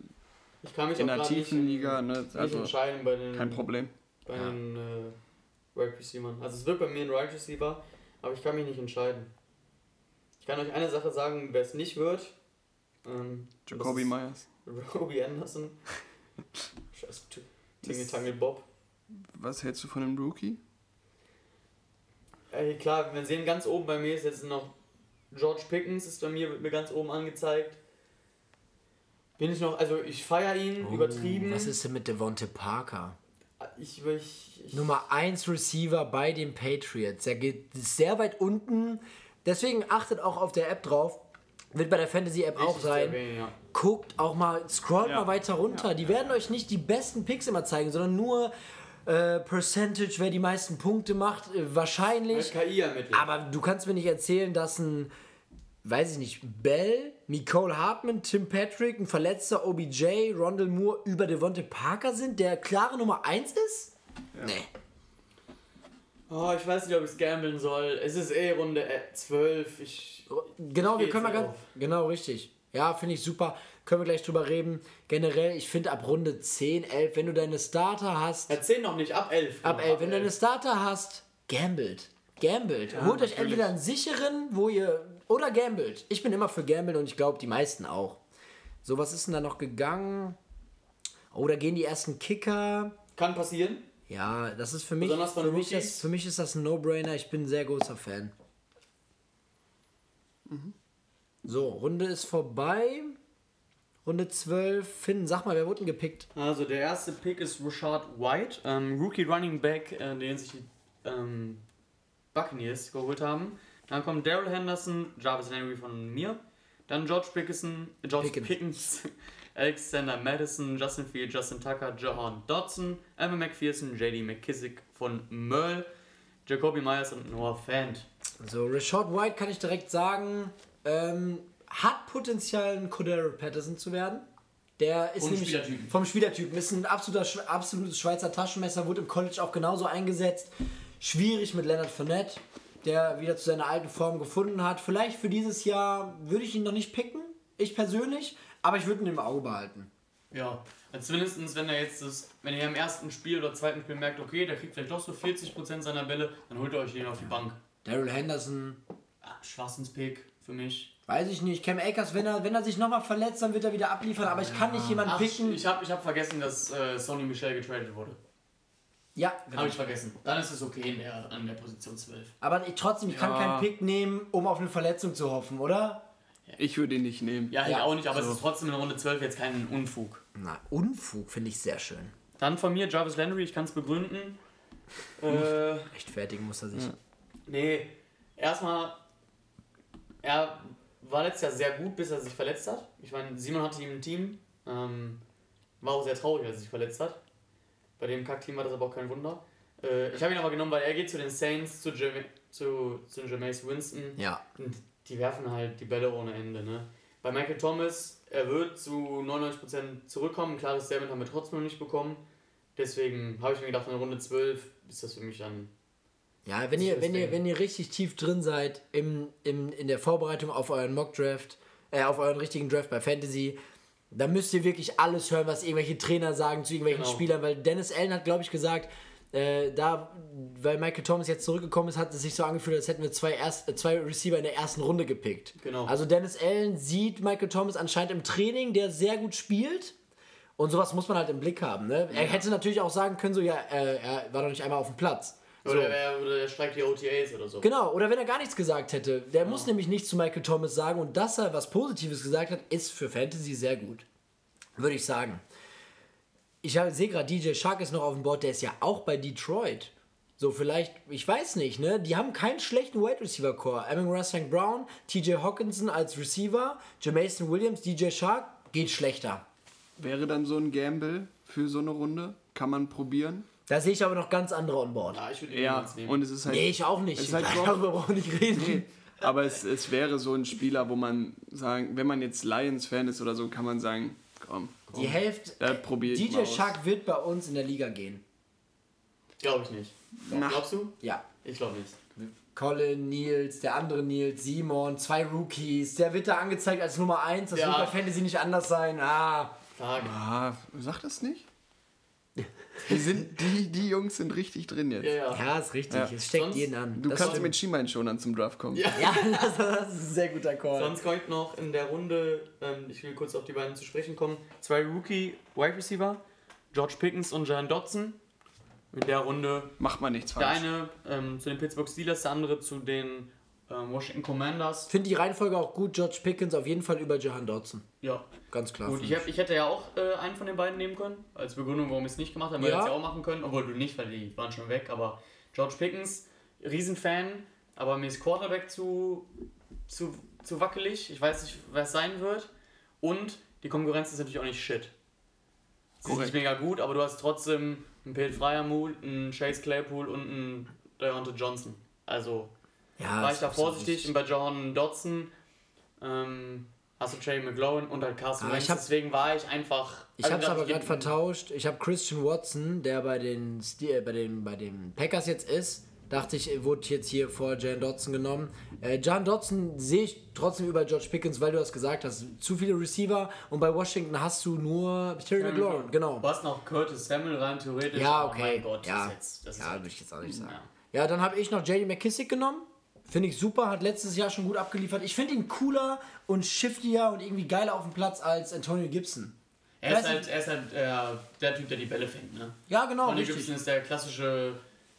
Ich kann mich in einer tiefen nicht, Liga, ne, also entscheiden bei den, kein Problem. bei Ja. den äh, Wide Receivers. Also es wird bei mir ein Wide Receiver, aber ich kann mich nicht entscheiden. Ich kann euch eine Sache sagen, wer es nicht wird. Ähm, Jacoby Myers. Robbie Anderson. Scheiß Tingle Tangle Bob. Was hältst du von dem Rookie? Ey, klar, wir sehen ganz oben bei mir ist jetzt noch George Pickens, ist bei mir, wird mir ganz oben angezeigt. Bin ich noch, also ich feiere ihn, übertrieben. Oh, Was ist denn mit Devonte Parker? Ich, ich, ich, Nummer 1 Receiver bei den Patriots. Er geht sehr weit unten. Deswegen achtet auch auf der App drauf. Wird bei der Fantasy-App auch sein. erwähnen, ja. Guckt auch mal, scrollt Ja. mal weiter runter. Die werden euch nicht die besten Picks immer zeigen, sondern nur äh, Percentage, wer die meisten Punkte macht. Äh, wahrscheinlich. Aber du kannst mir nicht erzählen, dass ein, weiß ich nicht, Bell, Nicole Hartman, Tim Patrick, ein verletzter OBJ, Rondell Moore über Devonte Parker sind, der klare Nummer 1 ist? Nee. Oh, ich weiß nicht, ob ich es gambeln soll. Es ist eh Runde äh, 12. Ich, Genau, wir Ich können mal ganz. auf. Genau, richtig. Ja, finde ich super. Können wir gleich drüber reden. Generell, ich finde ab Runde 10, 11, wenn du deine Starter hast, erzähl noch nicht, ab 11. ab Genau, 11, wenn du deine Starter hast, gambelt. Gambelt. Holt euch entweder einen sicheren, wo ihr. Oder gambelt. Ich bin immer für Gambeln und ich glaube, die meisten auch. So, was ist denn da noch gegangen? Oh, da gehen die ersten Kicker. Kann passieren. Ja, das ist für mich, Besonders von für mich, das, für mich ist das ein No-Brainer. Ich bin ein sehr großer Fan. So, Runde ist vorbei. Runde 12. Finn, sag mal, wer wurde denn gepickt? Also der erste Pick ist Rashad White, ähm, Rookie Running Back, äh, den sich die ähm, Buccaneers geholt haben. Dann kommt Daryl Henderson, Jarvis Landry von mir. Dann George Pickens, George Pickens. Pickens, Alexander Madison, Justin Field, Justin Tucker, Jahan Dodson, Emma McPherson, JD McKissick von Merle, Jacoby Myers und Noah Fant. So, Rashad White kann ich direkt sagen, ähm, hat Potenzial, ein Cordero Patterson zu werden. Der ist Vom nämlich Spielertypen. vom Spielertypen. Ist ein absoluter, absolutes Schweizer Taschenmesser, wurde im College auch genauso eingesetzt. Schwierig mit Leonard Fournette, der wieder zu seiner alten Form gefunden hat. Vielleicht für dieses Jahr würde ich ihn noch nicht picken, ich persönlich, aber ich würde ihn im Auge behalten. Ja, also zumindest wenn er jetzt das, wenn ihr im ersten Spiel oder zweiten Spiel merkt, okay, der kriegt vielleicht doch so 40% seiner Bälle, dann holt ihr euch den auf die Bank. Daryl Henderson, Ah, Schwachsinnspick für mich. Weiß ich nicht. Cam Akers, wenn er, wenn er sich nochmal verletzt, dann wird er wieder abliefern, aber ich kann nicht jemanden Ach, picken. ich habe ich hab vergessen, dass äh, Sony Michel getradet wurde. ja, genau. Habe ich vergessen. Dann ist es okay in der, an der Position 12. Aber ich, trotzdem, ich kann Ja. keinen Pick nehmen, um auf eine Verletzung zu hoffen, oder? Ich würde ihn nicht nehmen. Ja, ich Ja, auch nicht, aber so. es ist trotzdem in Runde 12 jetzt kein Unfug. Na, Unfug finde ich sehr schön. Dann von mir Jarvis Landry, ich kann es begründen. Äh, Rechtfertigen muss er sich. nee, erstmal, er war letztes Jahr sehr gut, bis er sich verletzt hat. Ich meine, Simon hatte ihn im Team. Ähm, war auch sehr traurig, als er sich verletzt hat. Bei dem Kackteam war das aber auch kein Wunder. Äh, ich habe ihn aber genommen, weil er geht zu den Saints, zu, Jam zu, zu Jameis Winston. Ja. Und die werfen halt die Bälle ohne Ende. Ne? Bei Michael Thomas, er wird zu 99% zurückkommen. Klar, das Statement haben wir trotzdem noch nicht bekommen. Deswegen habe ich mir gedacht, in Runde 12 ist das für mich dann. Ja, wenn ihr, wenn ihr, wenn ihr richtig tief drin seid im, im, in der Vorbereitung auf euren Mock-Draft, äh, auf euren richtigen Draft bei Fantasy, dann müsst ihr wirklich alles hören, was irgendwelche Trainer sagen zu irgendwelchen Genau. Spielern, weil Dennis Allen hat, glaube ich, gesagt, äh, da, weil Michael Thomas jetzt zurückgekommen ist, hat es sich so angefühlt, als hätten wir zwei, erst, äh, zwei Receiver in der ersten Runde gepickt. Genau. Also Dennis Allen sieht Michael Thomas anscheinend im Training, der sehr gut spielt. Und sowas muss man halt im Blick haben. Ne? Er hätte natürlich auch sagen können, so, ja, äh, er war doch nicht einmal auf dem Platz. So. Oder, er, oder er streikt die OTAs oder so. Genau, oder wenn er gar nichts gesagt hätte. Der muss nämlich nichts zu Michael Thomas sagen und dass er was Positives gesagt hat, ist für Fantasy sehr gut. Würde ich sagen. Ich sehe gerade, DJ Shark ist noch auf dem Board, der ist ja auch bei Detroit. So, vielleicht, ich weiß nicht, ne? Die haben keinen schlechten Wide Receiver Core. Amon St. Brown, TJ Hawkinson als Receiver, Jamason Williams, DJ Shark, geht schlechter. Wäre dann so ein Gamble für so eine Runde? Kann man probieren? Da sehe ich aber noch ganz andere on board. Ja, ich würde ihn Ja, nehmen. und es ist halt. Nee, ich auch nicht. Es ist halt Darüber brauchen wir nicht reden. Nee, Aber es, es wäre so ein Spieler, wo man sagen, wenn man jetzt Lions-Fan ist oder so, kann man sagen, komm, Die Hälfte. da ich mal DJ. Shark wird bei uns in der Liga gehen. Glaube ich nicht. Na. Glaubst du? Ja. Ich glaube nicht. Colin, Nils, der andere Nils, Simon, zwei Rookies. Der wird da angezeigt als Nummer 1. Das Ja. wird bei Fantasy nicht anders sein. Ah. Frage. Ah, sag das nicht? Die, sind, die, die Jungs sind richtig drin jetzt. Ja, ja. Ja, ist richtig. Ja. Es steckt Sonst- jeden an. Du Das kannst stimmt. mit Schienbeinschonern zum Draft kommen. Ja. Ja, das, das ist ein sehr guter Call. Sonst kommt noch in der Runde, ähm, ich will kurz auf die beiden zu sprechen kommen, zwei Rookie-Wide Receiver, George Pickens und Jan Dotson. In der Runde Macht man nichts der falsch. eine ähm, zu den Pittsburgh Steelers, der andere zu den ähm, Washington Commanders. Finde die Reihenfolge auch gut. George Pickens auf jeden Fall über Jahan Dodson. Ja. Ganz klar. Gut, ich, hab, ich hätte ja auch äh, einen von den beiden nehmen können, als Begründung, warum ich es nicht gemacht habe. Wir Ja. hätten es ja auch machen können, obwohl du nicht, weil die waren schon weg. Aber George Pickens, Riesenfan, aber mir ist Quarterback zu, zu, zu wackelig. Ich weiß nicht, wer es sein wird. Und die Konkurrenz ist natürlich auch nicht shit. Sie ist nicht mega gut, aber du hast trotzdem einen Pete Fryermuth, einen Chase Claypool und einen Deontay Johnson. Also ja, war ich da vorsichtig und bei John Dodson ähm, hast du Jay McLaurin und halt Carson Ah, Wentz, hab- deswegen war ich einfach... Ich hab habe es aber gerade vertauscht. Ich habe Christian Watson, der bei den, Ste- äh, bei, den, bei den Packers jetzt ist. Dachte ich, wurde jetzt hier vor Jan Dodson genommen. Äh, Jan Dodson sehe ich trotzdem über George Pickens, weil du das gesagt hast. Zu viele Receiver und bei Washington hast du nur Terry McLaurin. Genau. Du hast noch Curtis Samuel rein, theoretisch. Ja, okay. mein Gott, ja, das ist jetzt... Das ja halt- würde ich jetzt auch nicht sagen. Ja. Ja, dann habe ich noch JD McKissick genommen. Finde ich super, hat letztes Jahr schon gut abgeliefert. Ich finde ihn cooler und shiftier und irgendwie geiler auf dem Platz als Antonio Gibson. Er ist halt, er ist halt äh, der Typ, der die Bälle fängt, ne? Ja, genau, richtig. Gibson ist der klassische,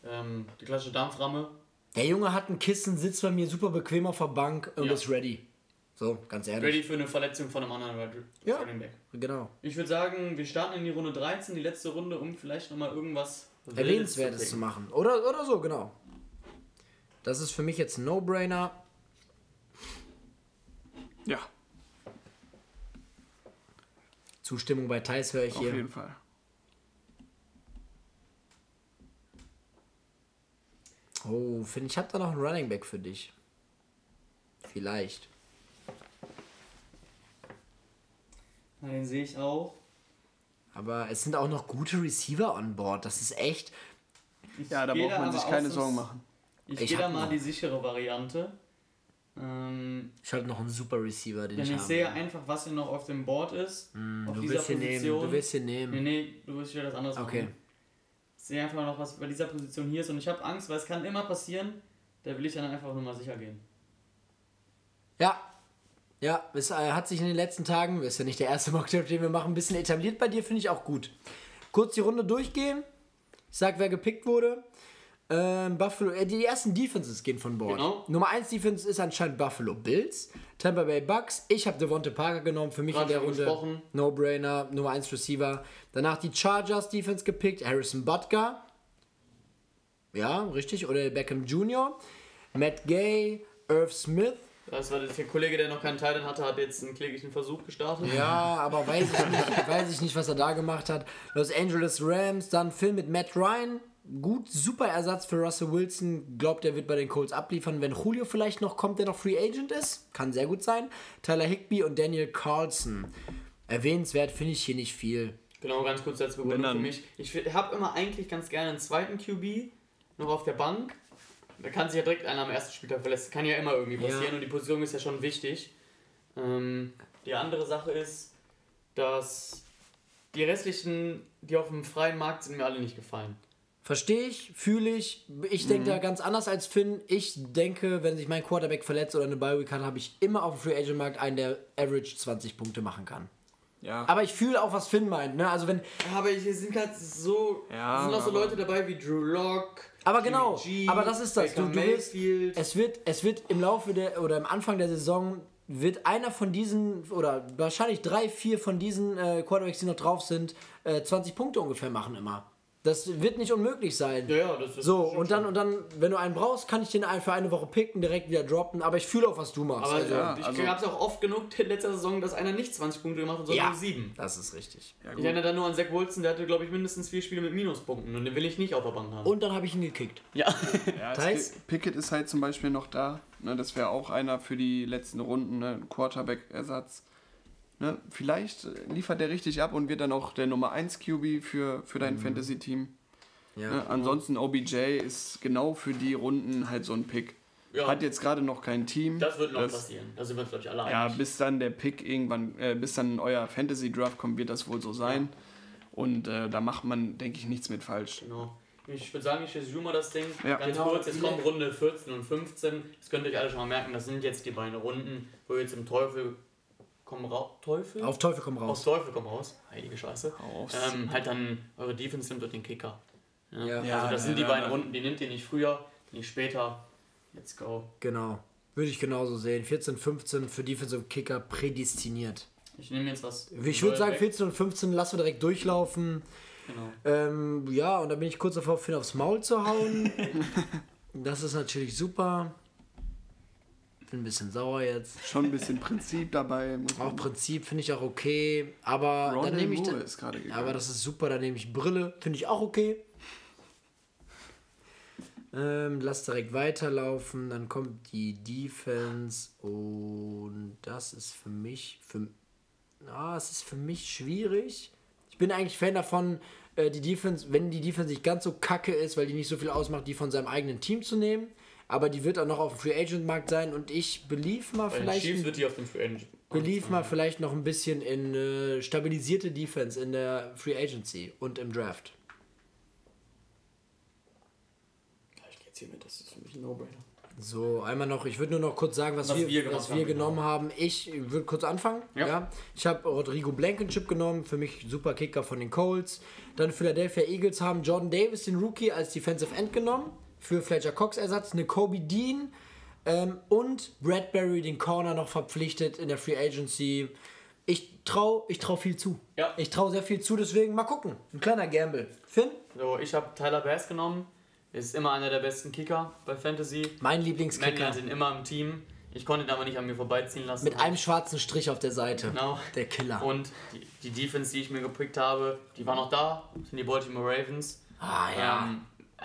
ähm, die klassische Dampframme. Der Junge hat ein Kissen, sitzt bei mir super bequem auf der Bank und Ja. ist ready. So, ganz ehrlich. Ready für eine Verletzung von einem anderen Running Ja. Back. Genau. Ich würde sagen, wir starten in die Runde 13, die letzte Runde, um vielleicht nochmal irgendwas Erwähnenswertes picken. zu machen. Oder, oder so, genau. Das ist für mich jetzt ein No-Brainer. Ja, Zustimmung bei Thais höre ich auf hier. jeden Fall. Oh, finde ich, habe da noch einen Running Back für dich. Vielleicht. Den sehe ich auch. Aber es sind auch noch gute Receiver on board. Das ist echt. Ich Ja, da braucht man sich keine so- Sorgen machen. Ich, Ich gehe da mal noch- die sichere Variante. Ähm, Ich habe noch einen super Receiver, den denn ich, ich habe. sehe einfach, was hier noch auf dem Board ist. auf Mm, du dieser willst ihn nehmen. Position. Du willst ihn nehmen. Nee, nee, du willst wieder das anderes Okay. machen. Ich sehe einfach noch, was bei dieser Position hier ist und ich habe Angst, weil es kann immer passieren. Da will ich dann einfach nur mal sicher gehen. Ja. Ja, es äh, hat sich in den letzten Tagen, ist ja nicht der erste Mockdraft, den wir machen, ein bisschen etabliert bei dir, finde ich auch gut. Kurz die Runde durchgehen. Ich sag, wer gepickt wurde. Ähm, Buffalo, äh, die ersten Defenses gehen von Bord. Genau. Nummer 1 Defense ist anscheinend Buffalo Bills. Tampa Bay Bucks. Ich habe Devonte Parker genommen. Für mich Gerade in der Runde. No-Brainer. Nummer 1 Receiver. Danach die Chargers Defense gepickt. Harrison Butker. Ja, richtig. Oder Beckham Jr. Matt Gay. Irv Smith. Das war der Kollege, der noch keinen Teil hatte, hat jetzt einen kläglichen Versuch gestartet. Ja, aber weiß ich nicht, weiß ich nicht, was er da gemacht hat. Los Angeles Rams, dann Film mit Matt Ryan. Gut, super Ersatz für Russell Wilson. Glaubt, er wird bei den Colts abliefern. Wenn Julio vielleicht noch kommt, der noch Free Agent ist, kann sehr gut sein. Tyler Higby und Daniel Carlson. Erwähnenswert finde ich hier nicht viel. Genau, ganz kurz als Begründung für mich. Ich habe immer eigentlich ganz gerne einen zweiten QB noch auf der Bank. Da kann sich ja direkt einer am ersten Spieltag verletzen. Kann ja immer irgendwie passieren Ja. und die Position ist ja schon wichtig. Ähm, die andere Sache ist, dass die restlichen, die auf dem freien Markt sind, mir alle nicht gefallen. Verstehe ich, fühle ich. Ich denke da ganz anders als Finn. Ich denke, wenn sich mein Quarterback verletzt oder eine Bye-Week hat, habe ich immer auf dem Free Agent Markt einen, der Average 20 Punkte machen kann. Ja. Aber ich fühle auch, was Finn meint. Ne? Also wenn, Aber hier sind halt so. Ja, sind auch so Leute dabei wie Drew Lock. Aber genau, aber das ist das. Du, du wirst, es, wird, es wird im Laufe der oder am Anfang der Saison wird einer von diesen oder wahrscheinlich drei, vier von diesen äh, Quarterbacks, die noch drauf sind, äh, 20 Punkte ungefähr machen immer. Das wird nicht unmöglich sein. Ja, ja, das ist So, und dann, und dann, wenn du einen brauchst, kann ich den ein- für eine Woche picken, direkt wieder droppen. Aber ich fühle auch, was du machst. Aber also, ja, ich also- gab es auch oft genug in letzter Saison, dass einer nicht 20 Punkte gemacht hat, sondern ja, nur 7. das ist richtig. Ja, Ich gut. erinnere da nur an Zach Wilson, der hatte, glaube ich, mindestens vier Spiele mit Minuspunkten und den will ich nicht auf der Bank haben. Und dann habe ich ihn gekickt. ja. Ja, es Thais? Pickett ist halt zum Beispiel noch da. Ne, das wäre auch einer für die letzten Runden, ne, ein Quarterback-Ersatz. Ne, vielleicht liefert der richtig ab und wird dann auch der Nummer 1 QB für, für Mhm. dein Fantasy-Team. Ja. Ne, ansonsten OBJ ist genau für die Runden halt so ein Pick. Ja. Hat jetzt gerade noch kein Team. Das wird noch Das- passieren. Da sind wir uns, glaube ich, alle Ja, einig. bis dann der Pick irgendwann, äh, bis dann euer Fantasy-Draft kommt, wird das wohl so sein. Und äh, da macht man, denke ich, nichts mit falsch. Genau. Ich würde sagen, ich resume mal das Ding. Ja. Ganz Genau. kurz, jetzt kommen Runde 14 und 15. Das könnt ihr euch alle schon mal merken, das sind jetzt die beiden Runden, wo jetzt im Teufel komm raus. Teufel? Auf Teufel komm Aus raus. Teufel komm raus. Heilige Scheiße. Ähm, halt dann eure Defense nimmt und den Kicker. Ja. Ja. Also Ja, das sind ja, die ja, beiden ja. Runden, die nimmt ihr nicht früher, nicht später. Let's go. Genau. Würde ich genauso sehen. 14, 15 für Defensive Kicker prädestiniert. Ich nehme jetzt was. Ich würde sagen, weg. 14 und 15 lassen wir direkt durchlaufen. Genau. Ähm, ja, und dann bin ich kurz davor, Finn aufs Maul zu hauen. das ist natürlich super. Bin ein bisschen sauer jetzt. Schon ein bisschen Prinzip dabei. Auch Prinzip finde ich auch okay. Aber dann Rondell nehme ich. Moore ist gerade gegangen. aber das ist super, dann nehme ich Brille. Finde ich auch okay. Ähm, lass direkt weiterlaufen. Dann kommt die Defense. Und das ist für mich. Für, ah, es ist für mich schwierig. Ich bin eigentlich Fan davon, äh, die Defense, wenn die Defense nicht ganz so kacke ist, weil die nicht so viel ausmacht, die von seinem eigenen Team zu nehmen. Aber die wird auch noch auf dem Free Agent Markt sein und ich belief mal Bei vielleicht. Chiefs wird die auf dem Free Agent. Belief mal vielleicht noch ein bisschen in äh, stabilisierte Defense in der Free Agency und im Draft. Ich gehe jetzt hier mit, das ist für mich ein No-Brainer. So, einmal noch, ich würde nur noch kurz sagen, was, Was wir, wir was wir haben, genommen genau. haben. Ich würde kurz anfangen. Ja. Ja. Ich habe Rodrigo Blankenship genommen, für mich super Kicker von den Colts. Dann Philadelphia Eagles haben Jordan Davis, den Rookie, als Defensive End genommen. Für Fletcher Cox Ersatz. Eine Kobe Dean ähm, und Bradbury, den Corner, noch verpflichtet in der Free Agency. Ich traue ich trau viel zu. Ja. Ich traue sehr viel zu, deswegen mal gucken. Ein kleiner Gamble. Finn? So, ich habe Tyler Bass genommen. Ist immer einer der besten Kicker bei Fantasy. Mein Lieblingskicker. hat ihn immer im Team. Ich konnte ihn aber nicht an mir vorbeiziehen lassen. Mit einem schwarzen Strich auf der Seite. Genau. Der Killer. Und die, die Defense, die ich mir gepickt habe, die war noch da. Das sind die Baltimore Ravens. ah ja. Ähm, äh,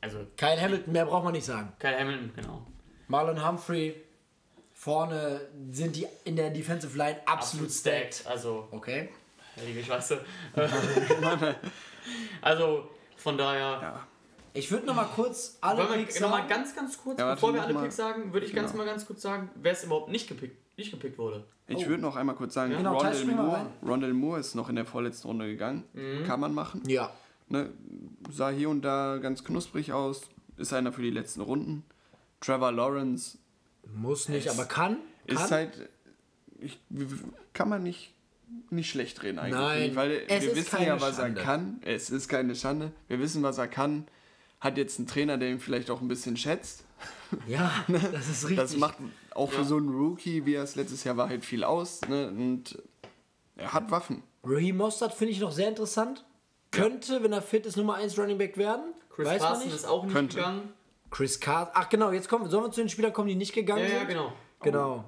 also, Kyle Hamilton, mehr braucht man nicht sagen. Kyle Hamilton, genau. Marlon Humphrey. Vorne sind die in der Defensive Line absolut, stacked. Also, Okay. heilige Scheiße. also, von daher. Ja. Ich würde noch mal kurz alle Wollen Picks nochmal sagen. ganz, ganz kurz, Ja, bevor wir alle. Picks sagen, würde ich ganz Genau. mal ganz kurz sagen, wer es überhaupt nicht gepickt, nicht gepickt wurde. Ich würde noch einmal kurz sagen, Genau, Thais, Rondell, Moore. Rondell Moore ist noch in der vorletzten Runde gegangen. Mhm. Kann man machen. Ja. Ne? Sah hier und da ganz knusprig aus. Ist einer für die letzten Runden. Trevor Lawrence Muss nicht, Es aber kann. kann. ist halt. Ich, kann man nicht, nicht schlecht reden eigentlich. Nein, weil es wir ist wissen keine ja, was Schande. er kann. Es ist keine Schande. Wir wissen, was er kann. Hat jetzt einen Trainer, der ihn vielleicht auch ein bisschen schätzt. ja, das ist richtig. Das macht auch für Ja. so einen Rookie, wie er es letztes Jahr war, halt viel aus. Ne? Und er hat Waffen. Raheem Mostert finde ich noch sehr interessant. Könnte, wenn er fit ist, Nummer 1 Running Back werden. Chris Weiß man Carson nicht. ist auch nicht Könnte. gegangen. Chris Carson. Ach genau, jetzt kommen sollen wir zu den Spielern kommen, die nicht gegangen Ja, sind. ja, genau. Genau.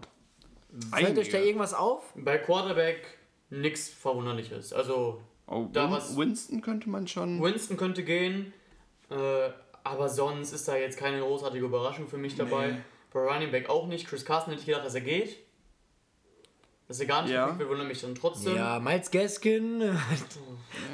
Fällt euch da irgendwas auf? Bei Quarterback nichts Verwunderliches. Also, Oh, Da Win was- Winston könnte man schon. Winston könnte gehen, äh, aber sonst ist da jetzt keine großartige Überraschung für mich dabei. Nee. Bei Running Back auch nicht. Chris Carson hätte ich gedacht, dass er geht. Dass er gar nicht Ja. wundert mich dann trotzdem. Ja, Miles Gaskin.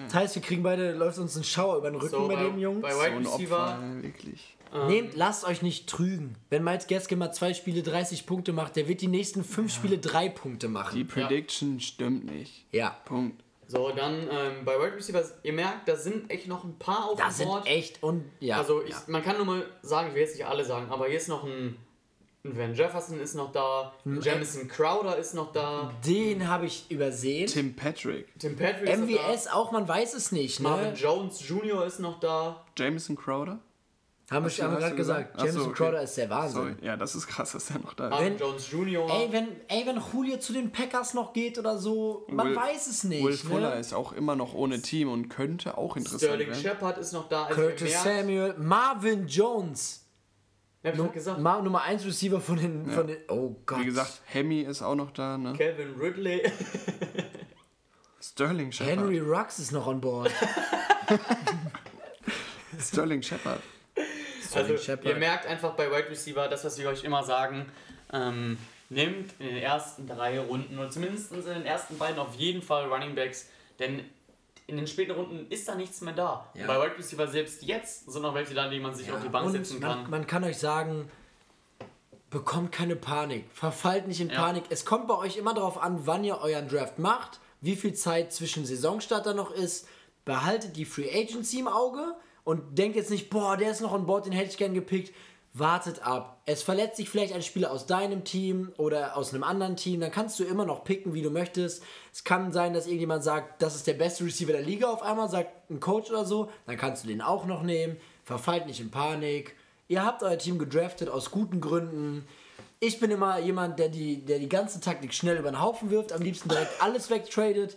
Das heißt, wir kriegen beide, läuft uns ein Schauer über den Rücken So, bei, bei- dem Jungs. bei so Wide ein Receiver. Opfer, wirklich. Ähm, Nehmt, lasst euch nicht trügen. Wenn Miles Gaskin mal zwei Spiele 30 Punkte macht, der wird die nächsten fünf Spiele drei Punkte Die machen. Prediction stimmt nicht. Ja. Punkt. So, dann ähm, bei Wide Receivers, ihr merkt, da sind echt noch ein paar auf Da dem sind Board. echt und ja. Also ich, ja. man kann nur mal sagen, ich will jetzt nicht alle sagen, aber hier ist noch ein Van Jefferson ist noch da, Hm, ein Jamison Crowder ist noch da, Den habe ich übersehen. Tim Patrick. Tim Patrick ist noch MWS auch, man weiß es nicht, da, Marvin ne? Jones Jr. ist noch da. Jameson Crowder? Haben wir, hast gerade gesagt. Ach so, Jameson okay. Crowder ist der Wahnsinn. Sorry. Ja, das ist krass, dass der noch da ist. Marvin Wenn- Jones Jr. Ey wenn, ey, wenn Julio zu den Packers noch geht oder so, man Will- weiß es nicht. Will Fuller ne? ist auch immer noch ohne Team und könnte auch interessant Sterling werden. Shepard ist noch da. Also Curtis Samuel, Marvin Jones. Hab ich gesagt? Ma Nummer 1 Receiver von den, von den. Oh Gott. Wie gesagt, Hemi ist auch noch da, ne? Calvin Ridley. Sterling Shepard. Henry Rux ist noch an Bord. Sterling Shepard. Also, Shepard. ihr merkt einfach bei Wide Receiver, das, was wir euch immer sagen, ähm, nehmt in den ersten drei Runden oder zumindest in den ersten beiden auf jeden Fall Running Backs, denn in den späten Runden ist da nichts mehr da. Ja. Bei Wide Receiver selbst jetzt sind noch welche da, die man sich auf die Bank setzen Und kann. man, man kann euch sagen, bekommt keine Panik. Verfallt nicht in Ja. Panik. Es kommt bei euch immer darauf an, wann ihr euren Draft macht, wie viel Zeit zwischen Saisonstart da noch ist. Behaltet die Free Agency im Auge und denkt jetzt nicht, boah, der ist noch an Bord, den hätte ich gern gepickt. Wartet ab. Es verletzt sich vielleicht ein Spieler aus deinem Team oder aus einem anderen Team. Dann kannst du immer noch picken, wie du möchtest. Es kann sein, dass irgendjemand sagt, das ist der beste Receiver der Liga auf einmal, sagt ein Coach oder so. Dann kannst du den auch noch nehmen. Verfallt nicht in Panik. Ihr habt euer Team gedraftet aus guten Gründen. Ich bin immer jemand, der die, der die ganze Taktik schnell über den Haufen wirft, am liebsten direkt alles wegtradet.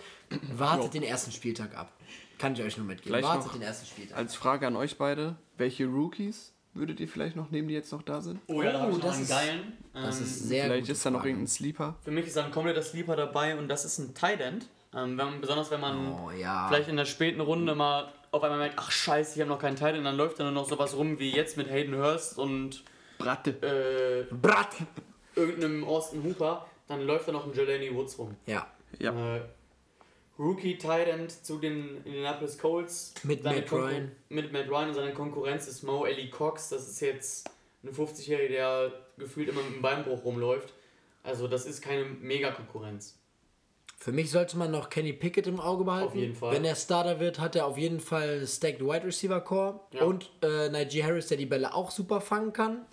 Wartet den ersten Spieltag ab. Kann ich euch nur mitgeben. Gleich Wartet den ersten Spieltag. Als Frage an euch beide, welche Rookies würdet ihr vielleicht noch nehmen, die jetzt noch da sind? oh ja, da Oh, ich das einen ist- geilen. Das Ähm, ist sehr vielleicht ist da noch irgendein Sleeper. Für mich ist da ein kompletter Sleeper dabei und das ist ein Tight End. Ähm, wenn man, besonders wenn man Oh ja. vielleicht in der späten Runde mal auf einmal merkt, ach scheiße, ich habe noch keinen Tight End, dann läuft da nur noch sowas rum wie jetzt mit Hayden Hurst und Bratte. äh, Brat. irgendeinem Austin Hooper, dann läuft da noch ein Jelani Woods rum. Ja. Ja. Äh, Rookie Tight zu den Indianapolis Colts. Mit Seine Matt Konkur- Ryan. Mit Matt Ryan und seine Konkurrenz ist Mo Ellie Cox. Das ist jetzt ein 50-Jähriger, der gefühlt immer mit einem Beinbruch rumläuft. Also das ist keine Mega-Konkurrenz. Für mich sollte man noch Kenny Pickett im Auge behalten. Auf jeden Fall. Wenn er Starter wird, hat er auf jeden Fall Stacked Wide Receiver Core. Ja. Und äh, Najee Harris, der die Bälle auch super fangen kann.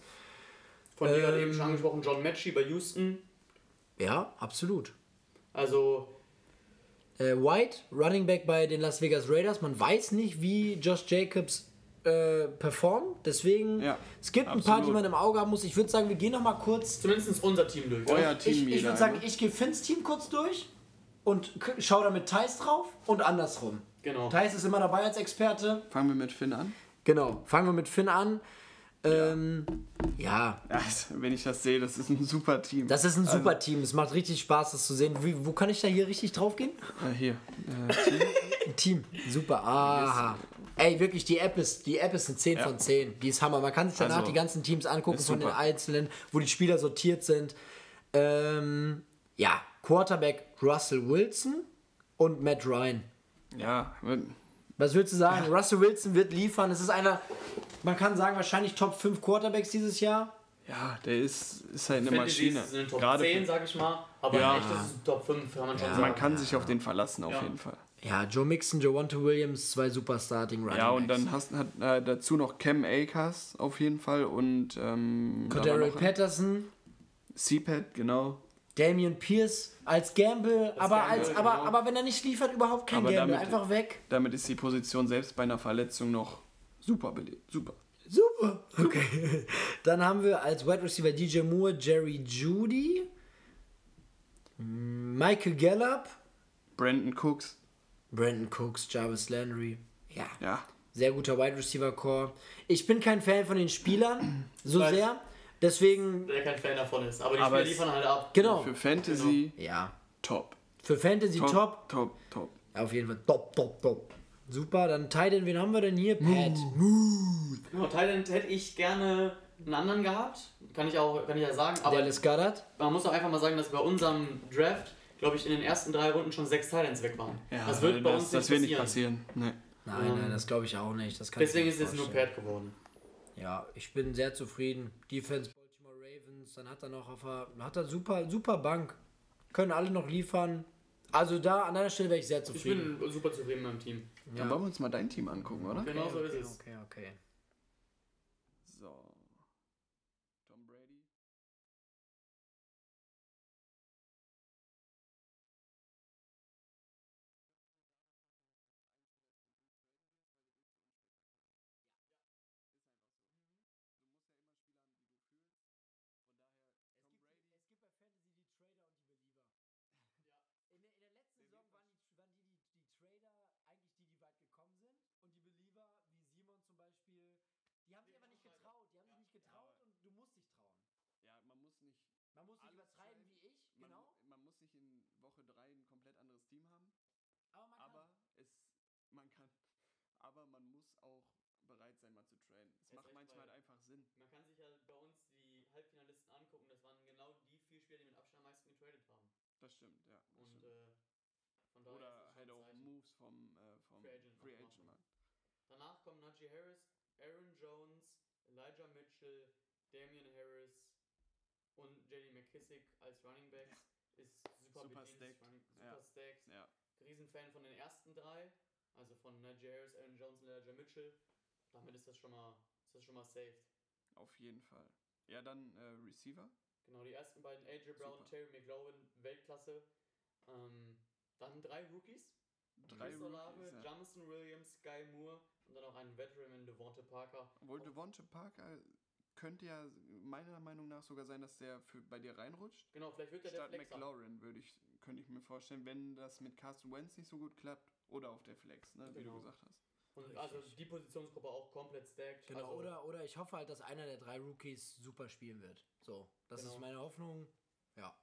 Von dir gerade Ähm, eben schon angesprochen, John Matchy bei Houston. Ja, absolut. Also Äh, White, Running Back bei den Las Vegas Raiders. Man weiß nicht, wie Josh Jacobs äh, performt. Deswegen, Ja, es gibt ein paar, die absolut. man im Auge haben muss. Ich würde sagen, wir gehen noch mal kurz. zumindest unser Team durch. Euer? Team Ich, ich würde sagen, ich gehe Finns Team kurz durch und k- schau da mit Thais drauf und andersrum. Genau. Thais ist immer dabei als Experte. Fangen wir mit Finn an. Genau, fangen wir mit Finn an. Ähm, ja, Ja, das- wenn ich das sehe, das ist ein super Team. das ist ein super Team. Es macht richtig Spaß, das zu sehen. Wie, wo kann ich da hier richtig drauf gehen? Äh, hier. Äh, Team. Team. Super. Aha. Ey, wirklich, die App ist, die App ist eine 10 Ja. von 10. Die ist Hammer. Man kann sich danach Also, die ganzen Teams angucken von den einzelnen, wo die Spieler sortiert sind. Ähm, ja, Quarterback Russell Wilson und Matt Ryan. ja, Was würdest du sagen? Russell Wilson wird liefern. Es ist einer, man kann sagen, wahrscheinlich Top 5 Quarterbacks dieses Jahr. ja, der ist, ist halt eine Fantasy Maschine. ist in den Top Gerade 10, für- sag ich mal. Aber Ja. ja. echt ist es Top 5, kann man schon man sagen. kann sich auf den verlassen, auf Ja. jeden Fall. Ja, Joe Mixon, Javonte Williams, zwei super Starting Running Ja, und dann hast hat äh, dazu noch Cam Akers auf jeden Fall und ähm, Cordero Patterson, CPAT, genau. Damian Pierce als Gamble, aber, Gamble, als, aber, genau. aber wenn er nicht liefert, überhaupt kein Aber Gamble, damit- einfach weg. Damit ist die Position selbst bei einer Verletzung noch super belegt. Super. Super. Okay. Dann haben wir als Wide Receiver DJ Moore, Jerry Judy, Michael Gallup, Brandon Cooks, Brandon Cooks, Jarvis Landry. Ja, ja. sehr guter Wide Receiver Core. Ich bin kein Fan von den Spielern so weiß. sehr, deswegen Der kein Fan davon ist. Aber die Aber liefern halt ab. genau. Für Fantasy Ja, top. für Fantasy top. Top, top, top. Auf jeden Fall top, top, top. Super, dann Titan, wen haben wir denn hier? Pat. Genau, Thailand hätte ich gerne einen anderen gehabt. Kann ich auch kann ich ja sagen. Aber Dallas Goddard. man muss auch einfach mal sagen, dass bei unserem Draft, glaube ich, in den ersten drei Runden schon sechs Thailands weg waren. das wird bei das, uns das nicht wird nicht passieren. passieren. Nee. Nein, nein, das glaube ich auch nicht. Das kann ich Deswegen ist es nur. Pat geworden. Ja, ich bin sehr zufrieden. Defense Baltimore Ravens, dann hat er noch auf der, hat er super, super Bank. Können alle noch liefern. Also da an deiner Stelle wäre ich sehr Ich zufrieden. bin super zufrieden mit dem Team. Dann wollen wir uns mal dein Team angucken, oder? Genau so ist okay, es. okay, okay. So. Tom Brady. Die haben sich aber nicht getraut. Die haben sich nicht getraut und du musst dich trauen. Ja, man muss nicht. Man muss nicht übertreiben traden. wie ich, Man, genau. man muss nicht in Woche 3 ein komplett anderes Team haben. Aber man kann. Aber es, man kann, aber man muss auch bereit sein, mal zu traden. Es macht manchmal halt einfach Sinn. Man kann sich ja bei uns die Halbfinalisten angucken. Das waren genau die vier Spieler, die mit Abstand am meisten getradet haben. Das stimmt, ja. Das Und stimmt. äh, von daher Oder halt auch Zeichen. Moves vom, äh, vom Free Agent Free. Agent. Danach kommen Najee Harris, Aaron Jones, Elijah Mitchell, Damian Harris und JD McKissick als Running Backs. Ist super, Super stacked. Running, super Ja. stacked. Ja, Riesenfan von den ersten drei, also von Najee Harris, Aaron Jones und Elijah Mitchell. Damit ist das schon mal, ist das schon mal saved. auf jeden Fall. Ja, dann äh, Receiver. Genau, die ersten beiden, AJ Brown, Super. Terry McLaurin, Weltklasse. Ähm, dann drei Rookies. Drei Chris Olave, ja. Jamison Williams, Sky Moore und dann auch einen Veteran in Devonta Parker. Obwohl Devonta Parker könnte ja meiner Meinung nach sogar sein, dass der für, bei dir reinrutscht. Genau, vielleicht wird er der Statt Flexer. McLaurin würde ich, könnte ich mir vorstellen, wenn das mit Carson Wentz nicht so gut klappt. Oder auf der Flex, ne, wie Genau. du gesagt hast. Und also die Positionsgruppe auch komplett stacked. Genau, also, oder, oder ich hoffe halt, dass einer der drei Rookies super spielen wird. So, das Genau. ist meine Hoffnung. Ja.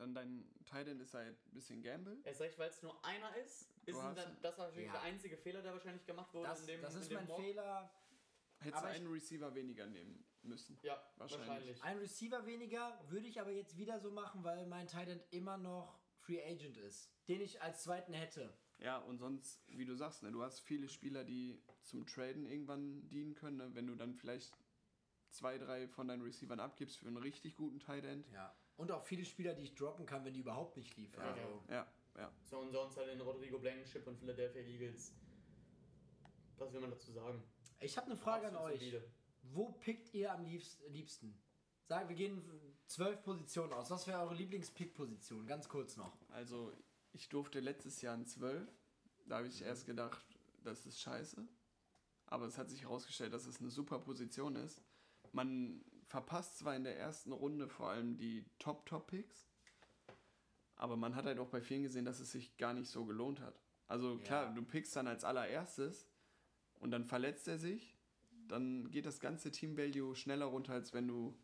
Dann dein Titan ist halt ein bisschen Gamble. Erst recht, weil es nur einer ist, ist dann, das natürlich Ja. der einzige Fehler, der wahrscheinlich gemacht wurde Das, in dem das in ist dem mein Mock. Fehler. Hättest du einen Receiver weniger nehmen müssen. Ja, Wahrscheinlich. wahrscheinlich. Ein Receiver weniger würde ich aber jetzt wieder so machen, weil mein Titan immer noch Free Agent ist. Den ich als zweiten hätte. Ja, und sonst, wie du sagst, ne, du hast viele Spieler, die zum Traden irgendwann dienen können. Ne? Wenn du dann vielleicht zwei, drei von deinen Receivern abgibst für einen richtig guten Tight End. Ja. Und auch viele Spieler, die ich droppen kann, wenn die überhaupt nicht liefern. Ja. Also, Ja, ja. So und sonst halt den Rodrigo Blankenship und Philadelphia Eagles. Was will man dazu sagen? Ich habe eine Frage an Absolut euch. solide. Wo pickt ihr am liebst- liebsten? Sagen wir gehen zwölf Positionen aus. Was wäre eure Lieblings-Pick-Position? Ganz kurz noch. Also, ich durfte letztes Jahr in 12. Da habe ich erst gedacht, das ist scheiße. Aber es hat sich herausgestellt, dass es eine super Position ist. Man verpasst zwar in der ersten Runde vor allem die Top-Top-Picks, aber man hat halt auch bei vielen gesehen, dass es sich gar nicht so gelohnt hat. Also klar, Ja. du pickst dann als allererstes und dann verletzt er sich, dann geht das ganze Team-Value schneller runter, als wenn du,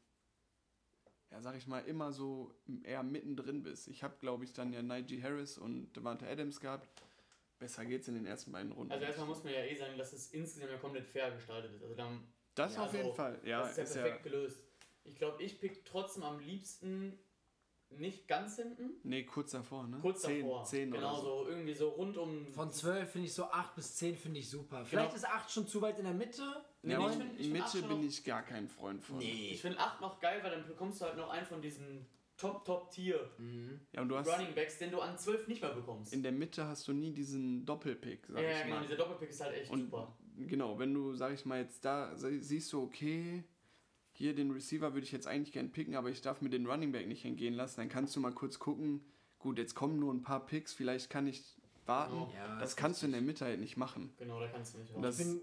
ja sag ich mal, immer so eher mittendrin bist. Ich habe, glaube ich, dann ja Najee Harris und Devante Adams gehabt. Besser geht's in den ersten beiden Runden. Also erstmal muss man ja eh sagen, dass es insgesamt ja komplett fair gestaltet ist. Also dann, das ja, auf also, jeden Fall. Ja, das ist ja ist ja, perfekt gelöst. Ich glaube, ich pick trotzdem am liebsten nicht ganz hinten, nee, kurz davor, ne? kurz zehn, davor. Zehn genau oder so. so, irgendwie so rund um. Von 12 finde ich so 8 bis 10 finde ich super. Vielleicht Genau. ist 8 schon zu weit in der Mitte. Ja, Nee, ich in find- ich Mitte acht bin noch- ich gar kein Freund von. Nee. Ich finde 8 noch geil, weil dann bekommst du halt noch einen von diesen Top-Top-Tier Ja, und du hast Running Backs, den du an 12 nicht mehr bekommst. in der Mitte hast du nie diesen Doppelpick, sag ja, ich ja, genau, mal. dieser Doppelpick ist halt echt Und super. Genau, wenn du, sag ich mal, jetzt da sie- siehst du, okay, hier den Receiver würde ich jetzt eigentlich gern picken, aber ich darf mir den Running Back nicht entgehen lassen, dann kannst du mal kurz gucken, gut, jetzt kommen nur ein paar Picks, vielleicht kann ich warten. Genau. Ja, das ist kannst du in der Mitte halt nicht machen. Genau, da kannst du nicht das- Ich bin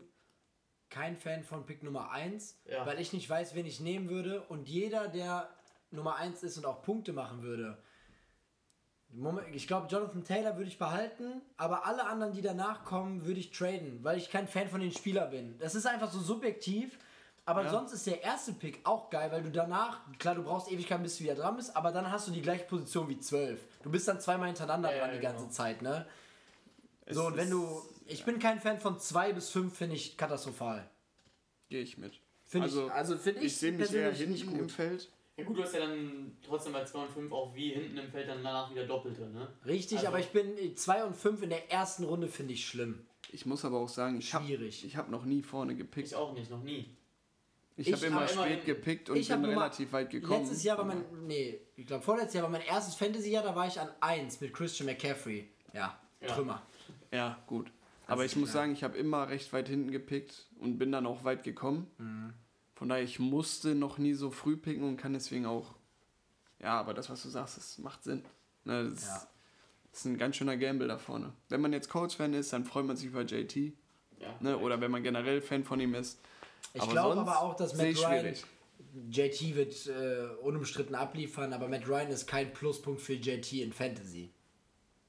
kein Fan von Pick Nummer 1, Ja. weil ich nicht weiß, wen ich nehmen würde. Und jeder, der Nummer 1 ist und auch Punkte machen würde. Moment, Ich glaube, Jonathan Taylor würde ich behalten, aber alle anderen, die danach kommen, würde ich traden, weil ich kein Fan von den Spielern bin. Das ist einfach so subjektiv. Aber Ja. sonst ist der erste Pick auch geil, weil du danach, klar, du brauchst Ewigkeit, bis du wieder dran bist, aber dann hast du die gleiche Position wie 12. Du bist dann zweimal hintereinander Ja, dran ja, die ganze genau. Zeit, ne? Es So, und wenn du. Ich bin kein Fan von 2 bis 5, finde ich katastrophal. Gehe ich mit. Find ich- also find ich ich sehe mich eher hinten im Feld. Ja gut, du hast ja dann trotzdem bei 2 und 5 auch wie hinten im Feld dann danach wieder Doppelte, ne? Richtig, Also- aber ich bin 2 und 5 in der ersten Runde finde ich schlimm. Ich muss aber auch sagen, ich habe Schwierig. ich hab noch nie vorne gepickt. Ich auch nicht, noch nie. Ich Ich habe immer hab immer spät in- gepickt und ich bin relativ weit gekommen. Letztes Jahr war mein. Nee, ich glaube vorletztes Jahr war mein erstes Fantasy-Jahr, da war ich an 1 mit Christian McCaffrey. Ja, Ja. Trümmer. Ja, gut. Aber ich muss klar. sagen, ich habe immer recht weit hinten gepickt und bin dann auch weit gekommen. Mhm. Von daher, ich musste noch nie so früh picken und kann deswegen auch. Ja, aber das, was du sagst, das macht Sinn. Ne, das, Ja. das ist ein ganz schöner Gamble da vorne. Wenn man jetzt Colts-Fan ist, dann freut man sich über JT. Ja. Ne? Oder wenn man generell Fan von ihm ist. Ich glaube aber auch, dass Matt Ryan. schwierig. JT wird äh, unumstritten abliefern, aber Matt Ryan ist kein Pluspunkt für JT in Fantasy.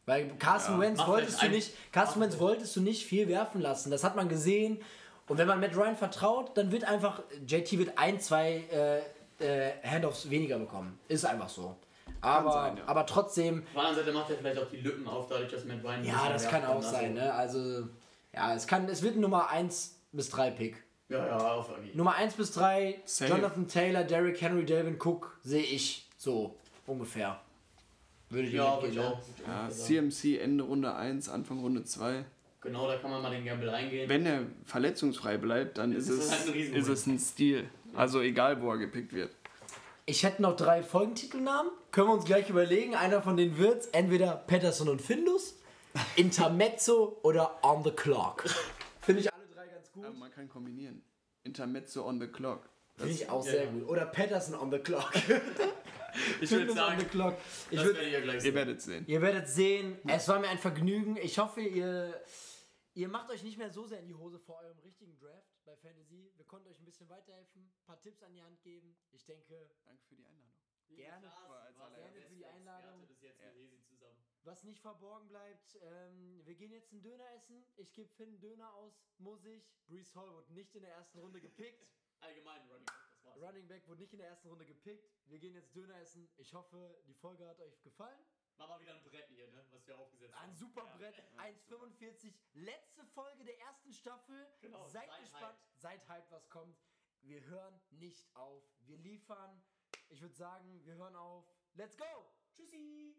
Weil Carson Ja, Wentz wolltest halt du nicht, Carson Wentz wolltest du nicht viel werfen lassen. Das hat man gesehen. Und wenn man Matt Ryan vertraut, dann wird einfach, JT wird ein, zwei äh, äh, Handoffs weniger bekommen. Ist einfach so. Aber, sein, ja. aber trotzdem, Auf der anderen Seite macht er vielleicht auch die Lücken auf, dadurch, dass Matt Ryan. ja, das kann auch sein. Ne? Also, ja, es, kann, es wird ein Nummer 1 bis 3 Pick. Ja, ja, auf Fall. Nummer 1 bis 3, Safe. Jonathan Taylor, Derrick Henry, Delvin Cook, sehe ich so ungefähr. Würde ich Ja, mitgehen, ich ne? auch. Ja. CMC Ende Runde 1, Anfang Runde 2. Genau, da kann man mal den Gamble eingehen. Wenn er verletzungsfrei bleibt, dann ist, ist es, halt ein ist es ein Stil. Also egal, wo er gepickt wird. Ich hätte noch drei Folgentitelnamen. Können wir uns gleich überlegen. Einer von denen wird entweder Patterson und Findus, Intermezzo oder On the Clock. Finde ich alle drei ganz gut. Aber man kann kombinieren. Intermezzo on the clock. Finde ich auch ja, sehr ja. gut. Oder Patterson on the Clock. ich würde Findus on the sagen, Clock. Ich das würd, werdet ihr gleich ihr sehen. werdet sehen. ihr werdet sehen, es war mir ein Vergnügen. Ich hoffe, ihr, ihr macht euch nicht mehr so sehr in die Hose vor eurem richtigen Draft bei Fantasy. Wir konnten euch ein bisschen weiterhelfen, ein paar Tipps an die Hand geben. Ich denke, Danke für die Einladung. Gerne. Sehr für die Einladung. Experte bis jetzt mit Hesi zusammen. Was nicht verborgen bleibt, ähm, wir gehen jetzt einen Döner essen. Ich gebe Finn einen Döner aus, muss ich. Brees Hall wurde nicht in der ersten Runde gepickt. Allgemein Running Back, das war's. Running Back wurde nicht in der ersten Runde gepickt. Wir gehen jetzt Döner essen. Ich hoffe, die Folge hat euch gefallen. War mal wieder ein Brett hier, ne? was wir aufgesetzt haben. Ein super Ja. Brett, 1,45. Letzte Folge der ersten Staffel. Genau, seid seid gespannt, seid hyped, was kommt. Wir hören nicht auf. Wir liefern. Ich würde sagen, wir hören auf. Let's go! Tschüssi!